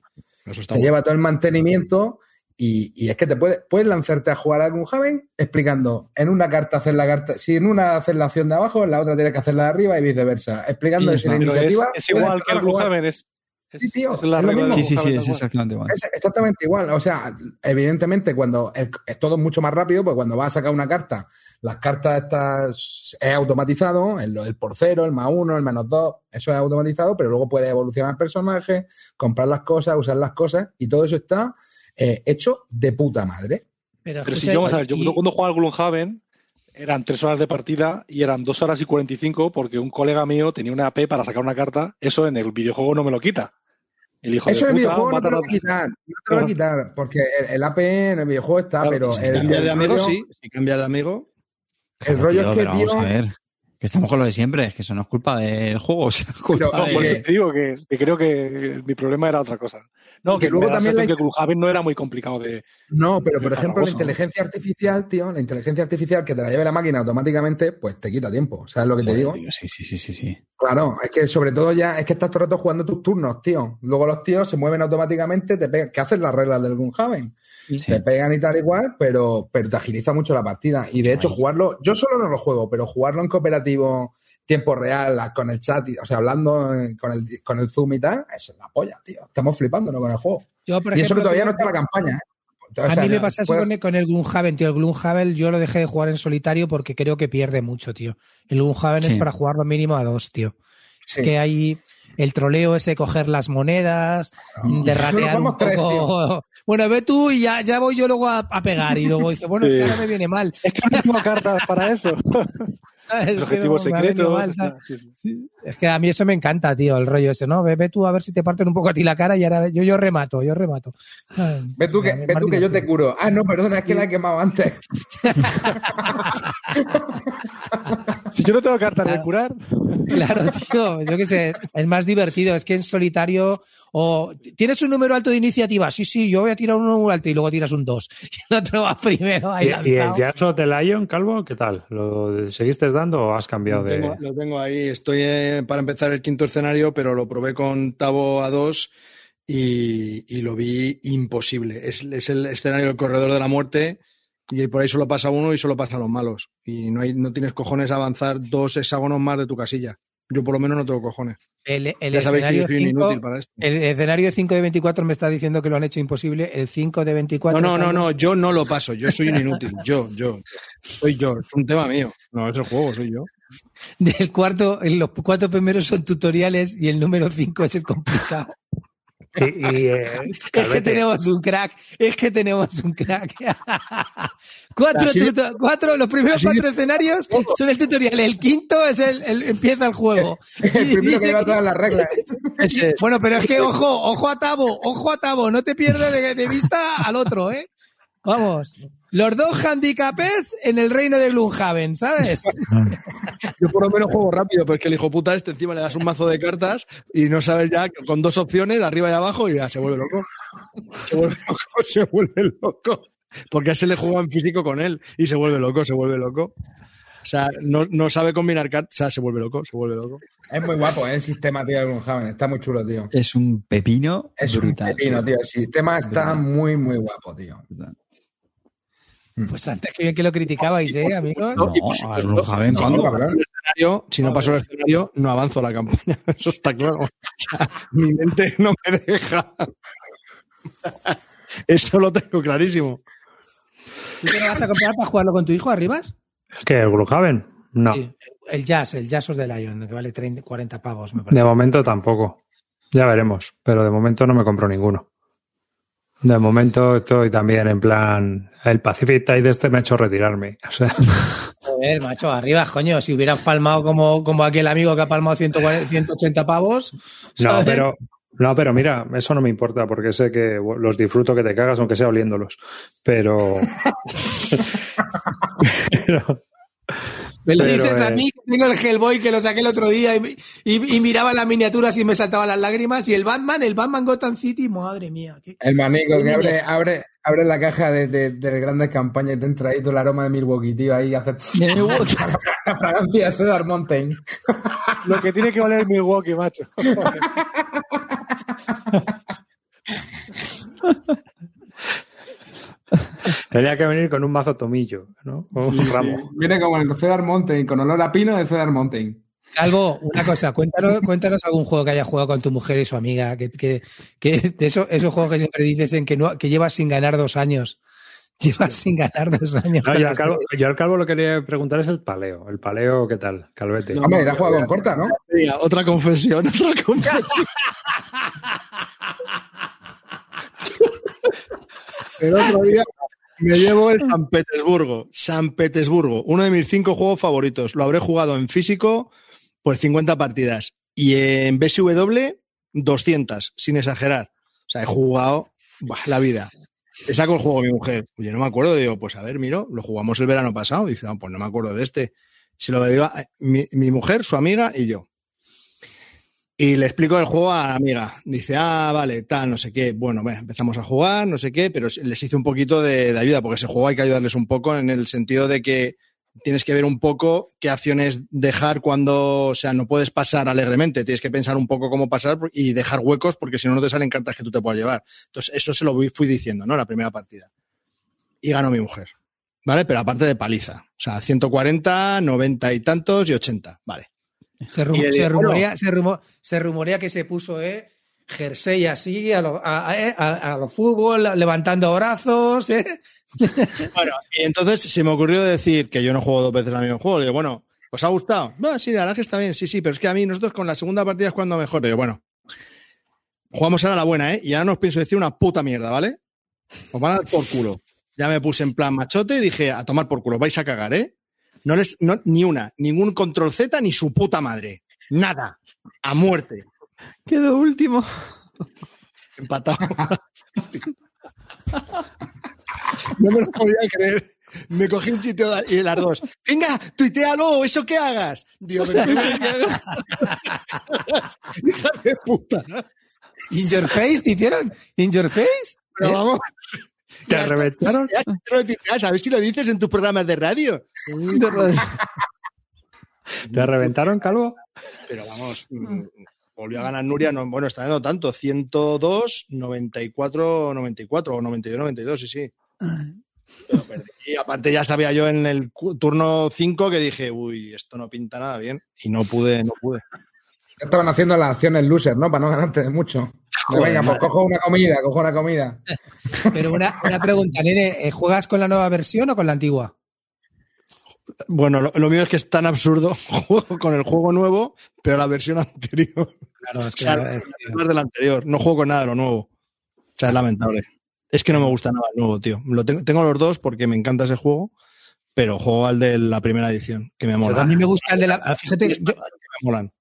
Eso está te bueno. lleva todo el mantenimiento y, y es que te puedes, puedes lanzarte a jugar a Gloomhaven explicando en una carta hacer la carta, si en una haces la acción de abajo, en la otra tienes que hacerla de arriba y viceversa. Explicando Sí, es iniciativa. es igual que el. Es, es, Sí, tío, es la es regla. Sí, sí, sí, es exactamente igual. Es exactamente igual. O sea, evidentemente, cuando es todo mucho más rápido, pues cuando vas a sacar una carta, las cartas estas es automatizado, el, el por cero, el más uno, el menos dos, eso es automatizado, pero luego puedes evolucionar el personaje, comprar las cosas, usar las cosas, y todo eso está eh, hecho de puta madre. Pero, Pero si yo, vamos a ver, yo, cuando jugaba al Gloomhaven eran tres horas de partida y eran dos horas y 45 porque un colega mío tenía una AP para sacar una carta. Eso en el videojuego no me lo quita. El hijo eso de en el videojuego no te lo va a quitar, no te lo va a quitar, porque el, el AP en el videojuego está, Claro, pero si el, Cambiar de amigo, sí. Si cambiar de amigo. El rollo Tío, es que, tío. Que estamos con lo de siempre, es que eso no es culpa del juego, *laughs* o sea, es culpa Pero, de- No, por eso te digo que, que creo que mi problema era otra cosa. No, que luego también la- que Gloomhaven no era muy complicado de. No, pero por ejemplo, la inteligencia artificial, tío, la inteligencia artificial que te la lleve la máquina automáticamente, pues te quita tiempo. ¿Sabes lo que te digo? Tío, Sí, sí, sí, sí, sí. Claro, es que sobre todo ya, es que estás todo el rato jugando tus turnos, tío. Luego los tíos se mueven automáticamente, te pegan, que hacen las reglas del Gunhaven. Te pegan y tal igual, pero, pero te agiliza mucho la partida. Y de hecho, jugarlo, yo solo no lo juego, pero jugarlo en cooperativo, tiempo real, con el chat, y- o sea, hablando eh, con el, con el Zoom y tal, eso es la polla, tío. Estamos flipando ¿no? con el juego. yo, por y eso que todavía no está la campaña, ¿eh? A sea, mí me ya pasa eso puede- con el, con el Gloomhaven, tío. El Gloomhaven yo lo dejé de jugar en solitario porque creo que pierde mucho, tío. El Gloomhaven Sí. es para jugarlo mínimo a dos, tío. Sí. Es que hay el troleo ese, coger las monedas, de ratear un Vamos tres, poco. *laughs* Bueno, ve tú y ya, ya voy yo luego a, a pegar. Y luego dice, bueno, es que Sí. ahora me viene mal. Es que no tengo cartas para eso. *laughs* no, mal, está- tal. sí, sí. Sí, Es que a mí eso me encanta, tío, el rollo ese, ¿no? Ve, ve tú a ver si te parten un poco a ti la cara y ahora yo, yo remato, yo remato. Ay, Ve tú, que, ve tú que yo te curo. Ah, no, perdona, es que la he quemado antes. *laughs* Si yo no tengo cartas de curar, Claro, *laughs* tío, yo qué sé, es más divertido, es que en solitario o tienes un número alto de iniciativa, sí, sí, yo voy a tirar un número alto y luego tiras un 2 *laughs* y el otro va primero ahí ¿Y, y el. Jazz of the Lion, Calvo, qué tal? ¿Lo seguiste dando o has cambiado Lo de...? lo tengo ahí. Estoy eh, para empezar el quinto escenario, pero lo probé con Tavo A2 y, y lo vi imposible. Es, es el escenario del corredor de la muerte y por ahí solo pasa uno y solo pasan los malos. Y no, hay, no tienes cojones a avanzar dos hexágonos más de tu casilla. Yo por lo menos no tengo cojones. El, el ya sabéis que yo escenario soy 5, inútil para esto. el escenario de 5 de 24 me está diciendo que lo han hecho imposible, el 5 de 24... No, no, no, no, yo no lo paso, yo soy un inútil, yo, yo, soy yo, es un tema mío, no es el juego, soy yo. Del cuarto, los cuatro primeros son tutoriales y el número cinco es el complicado. Y, y, eh, *laughs* Es que tenemos un crack, es que tenemos un crack. *laughs* cuatro, tuto- cuatro, los primeros cuatro escenarios son el tutorial, el quinto es el, el- empieza el juego. *laughs* El primero que lleva todas las reglas. Bueno, pero es que ojo, ojo a Tabo, ojo a Tabo, no te pierdas de, de vista al otro, ¿eh? Vamos. Los dos handicapes en el reino de Gloomhaven, ¿sabes? Yo por lo menos juego rápido, pero es que el hijo puta este encima le das un mazo de cartas y no sabes ya con dos opciones, arriba y abajo, y ya se vuelve loco. Se vuelve loco, *laughs* se vuelve loco. Porque a ese le juega en físico con él y se vuelve loco, se vuelve loco. O sea, no, no sabe combinar cartas, o sea, se vuelve loco, se vuelve loco. Es muy guapo, ¿eh? El sistema, tío, de Gloomhaven. Está muy chulo, tío. Es un pepino Es brutal. un pepino, tío. El sistema está muy, muy guapo, tío. Brutal. Pues antes que bien que lo criticabais, ¿eh, amigos? No, no, escenario, si no paso el escenario, no avanzo la campaña. *laughs* Eso está claro. Mi mente no me deja. *laughs* Eso lo tengo clarísimo. ¿Tú te lo vas a comprar para jugarlo con tu hijo, Arribas? ¿Qué? ¿El Gloomhaven? No. Sí, el Jazz, el Jazz of the Lion, que vale 30, 40 pavos, me De parece. momento tampoco. Ya veremos. Pero de momento no me compro ninguno. De momento estoy también en plan. El Pacific Tide este me ha hecho retirarme. *laughs* O sea, Joder, macho, Arribas, coño, si hubieras palmado como, como aquel amigo que ha palmado 140, 180 pavos. no, pero. No, pero mira, eso no me importa porque sé que los disfruto que te cagas, aunque sea oliéndolos. Pero. *laughs* *laughs* pero Me lo pero, dices a eh, mí, que tengo el Hellboy que lo saqué el otro día y, y- y miraba las miniaturas y me saltaban las lágrimas. Y el Batman, el Batman Gotham City, madre mía. qué- El manico que abre, abre, abre la caja de, de, de grandes campañas y te entra ahí todo el aroma de Milwaukee, tío, ahí hace la *laughs* fragancia de Cedar Mountain. Lo que tiene que valer Milwaukee, macho. *laughs* *laughs* tenía que venir con un mazo tomillo, ¿no? O un ramo. Viene como el Cedar Mountain, con olor a pino de Cedar Mountain. Calvo, una cosa, cuéntanos, cuéntanos algún juego que hayas jugado con tu mujer y su amiga, que, que, que de eso, esos juegos que siempre dices en que, no, que llevas sin ganar dos años. Llevas sin ganar dos años. No, yo, al calvo, yo al calvo lo que quería preguntar es el paleo. El paleo, ¿qué tal? Calvete. Hombre, la juega con corta, ¿no? Otra confesión, otra confesión. *laughs* El otro día me llevo el San Petersburgo. San Petersburgo, uno de mis cinco juegos favoritos. Lo habré jugado en físico por 50 partidas y en BSW 200, sin exagerar. O sea, he jugado la vida. Le saco el juego a mi mujer. Oye, no me acuerdo. Digo, pues a ver, miro, lo jugamos el verano pasado. dice, "Ah, pues no me acuerdo de este. Se lo digo mi, mi mujer, su amiga y yo. Y le explico el juego a la amiga. Dice, ah, vale, tal, no sé qué. Bueno, empezamos a jugar, no sé qué, pero les hice un poquito de, de ayuda, porque ese juego hay que ayudarles un poco en el sentido de que tienes que ver un poco qué acciones dejar cuando, o sea, no puedes pasar alegremente, tienes que pensar un poco cómo pasar y dejar huecos, porque si no, no te salen cartas que tú te puedas llevar. Entonces, eso se lo fui diciendo, ¿no? La primera partida. Y ganó mi mujer, ¿vale? Pero aparte de paliza. O sea, 140, 90 y tantos y 80, vale. Se, rum- rumorea, se, rumo- se rumorea que se puso eh, jersey así a lo, a, a- a- a lo fútbol, levantando brazos. ¿eh? *laughs* Bueno, y entonces se me ocurrió decir que yo no juego dos veces al mismo juego. Le digo, bueno, ¿os ha gustado? Sí, la verdad que está bien, sí, sí, pero es que a mí nosotros con la segunda partida es cuando mejor. Le digo, bueno, jugamos ahora la buena, ¿eh? Y ahora no os pienso decir una puta mierda, ¿vale? Os van a dar por culo. Ya me puse en plan machote y dije, a tomar por culo, vais a cagar, ¿eh? No les, no, ni una, ningún control Z ni su puta madre. Nada. A muerte. Quedó último. Empatado. No me lo podía creer. Me cogí un de- y las dos. Venga, tuitealo, eso que hagas. Digo, pero *laughs* hija de puta. ¿In your face te hicieron? ¿In your face? Pero vamos. ¿Te ya reventaron? ya ver si lo dices en tus programas de radio. *laughs* ¿Te reventaron, calvo? Pero vamos, mm, volvió a ganar Nuria. No, bueno, está dando tanto. 102, 94, 94 o 92, 92, sí, sí. Pero perdí. Y aparte ya sabía yo en el turno 5 que dije, uy, esto no pinta nada bien. Y no pude, no pude. Ya estaban haciendo las acciones loser, ¿no? Para no ganarte de mucho. Joder, venga, pues cojo una comida, cojo una comida. *laughs* Pero una, una pregunta, nene, ¿eh, ¿juegas con la nueva versión o con la antigua? Bueno, lo, lo mío es que es tan absurdo *laughs* juego con el juego nuevo, pero la versión anterior. Claro, es O que, sea, es más del anterior. No juego con nada de lo nuevo. O sea, es lamentable. Es que no me gusta nada el nuevo, tío. Lo tengo, tengo los dos porque me encanta ese juego, pero juego al de la primera edición, que me a mola. mí me gusta el de la. Fíjate, yo- Me molan.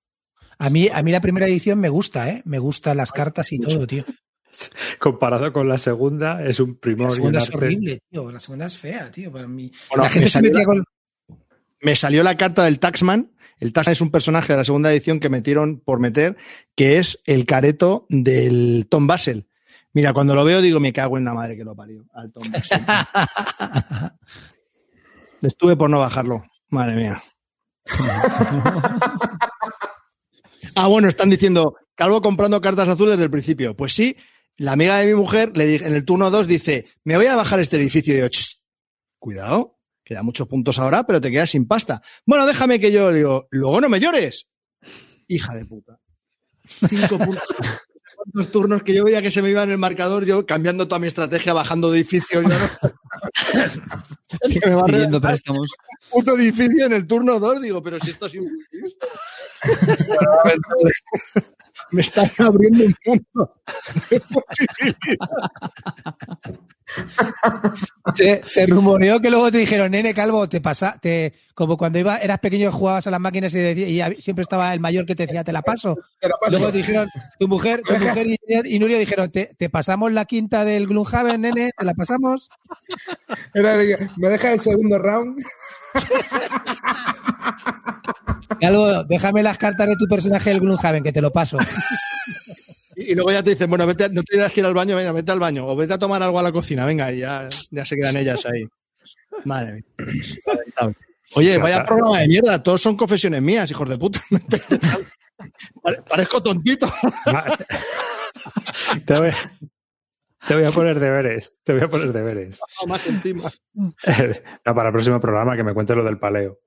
A mí, a mí la primera edición me gusta, ¿eh? Me gustan las cartas y todo, tío. *laughs* Comparado con la segunda, es un primor La segunda es horrible, tío. La segunda es fea, tío. Para mí. Bueno, la gente me se salió metía la- con. Me salió la carta del Taxman. El Taxman es un personaje de la segunda edición que metieron por meter, que es el careto del Tom Basel. Mira, cuando lo veo digo, me cago en la madre que lo parió. Al Tom Basel. *laughs* Estuve por no bajarlo. Madre mía. *laughs* ah, bueno, están diciendo, Calvo comprando cartas azules desde el principio. Pues sí, la amiga de mi mujer le dije, en el turno 2 dice, me voy a bajar este edificio. Y yo, "Ch, cuidado, que da muchos puntos ahora, pero te quedas sin pasta. Bueno, déjame que yo le digo, luego no me llores. Hija de puta. Cinco puntos. ¿Cuántos turnos que yo veía que se me iba en el marcador, yo cambiando toda mi estrategia, bajando de edificio. Yo no... me *laughs* va Pidiendo préstamos. puto edificio en el turno 2. Digo, pero si esto es imposible. *laughs* me están abriendo un mundo. *laughs* Se, se rumoreó que luego te dijeron, nene calvo, te pasa, te, como cuando iba, eras pequeño jugabas a las máquinas y, decía- y siempre estaba el mayor que te decía, te la paso. Te la paso. Luego dijeron, tu mujer, tu mujer y, y Nuria dijeron, te, te pasamos la quinta del Gloomhaven, nene, te la pasamos. ¿Me deja el segundo round? Calvo, déjame las cartas de tu personaje del Gloomhaven, que te lo paso. Y y luego ya te dicen, bueno, vete, no tienes que ir al baño, venga, vete al baño. O vete a tomar algo a la cocina, venga, y ya, ya se quedan ellas ahí. Madre mía. Lamentable. *laughs* Oye, Ya vaya programa de mierda, todos son confesiones mías, hijos de puta. *laughs* Pare- Parezco tontito. Te, voy, te voy a poner deberes. Te voy a poner deberes. *laughs* Más encima. No, para el próximo programa que me cuente lo del paleo.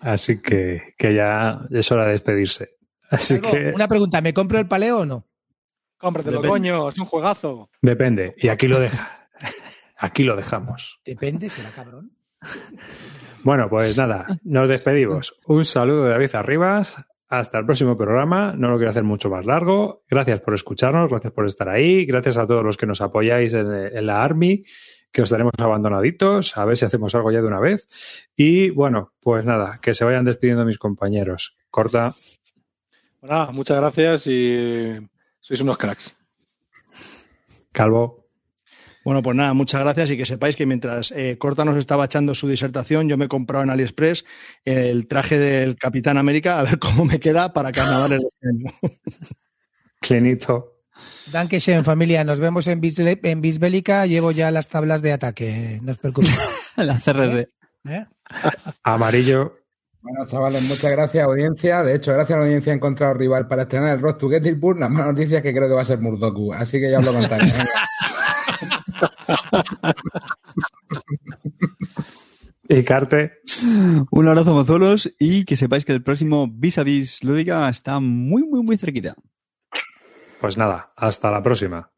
Así que, que ya es hora de despedirse. Así que Una pregunta, ¿me compro el paleo o no? Cómpratelo, Depende. coño, es un juegazo. depende. Y aquí lo deja. *laughs* Aquí lo dejamos. Depende, será cabrón. Bueno, pues nada, nos despedimos. Un saludo de David Arribas. Hasta el próximo programa. No lo quiero hacer mucho más largo. Gracias por escucharnos, gracias por estar ahí. Gracias a todos los que nos apoyáis en, en la Army, que os tenemos abandonaditos. A ver si hacemos algo ya de una vez. Y bueno, pues nada, que se vayan despidiendo mis compañeros. Corta. Bueno, nada, muchas gracias y sois unos cracks. Calvo. Bueno, pues nada, muchas gracias y que sepáis que mientras eh, Corta nos estaba echando su disertación, yo me he comprado en AliExpress el traje del Capitán América a ver cómo me queda para carnaval el año. *laughs* Clinito. Danke schön, familia. Nos vemos en, Bisle- en Bisbélica. Llevo ya las tablas de ataque. No os preocupéis. *laughs* La CRD. ¿Eh? Amarillo. Bueno, chavales, muchas gracias, audiencia. De hecho, gracias a la audiencia he encontrado rival para estrenar el Road to Gettysburg. La mala noticia es que creo que va a ser Murdoku. Así que ya os lo contaré. *laughs* Y Carte. Un abrazo, mozuelos, y que sepáis que el próximo Vis a Vis Lúdica está muy, muy, muy cerquita. Pues nada, hasta la próxima.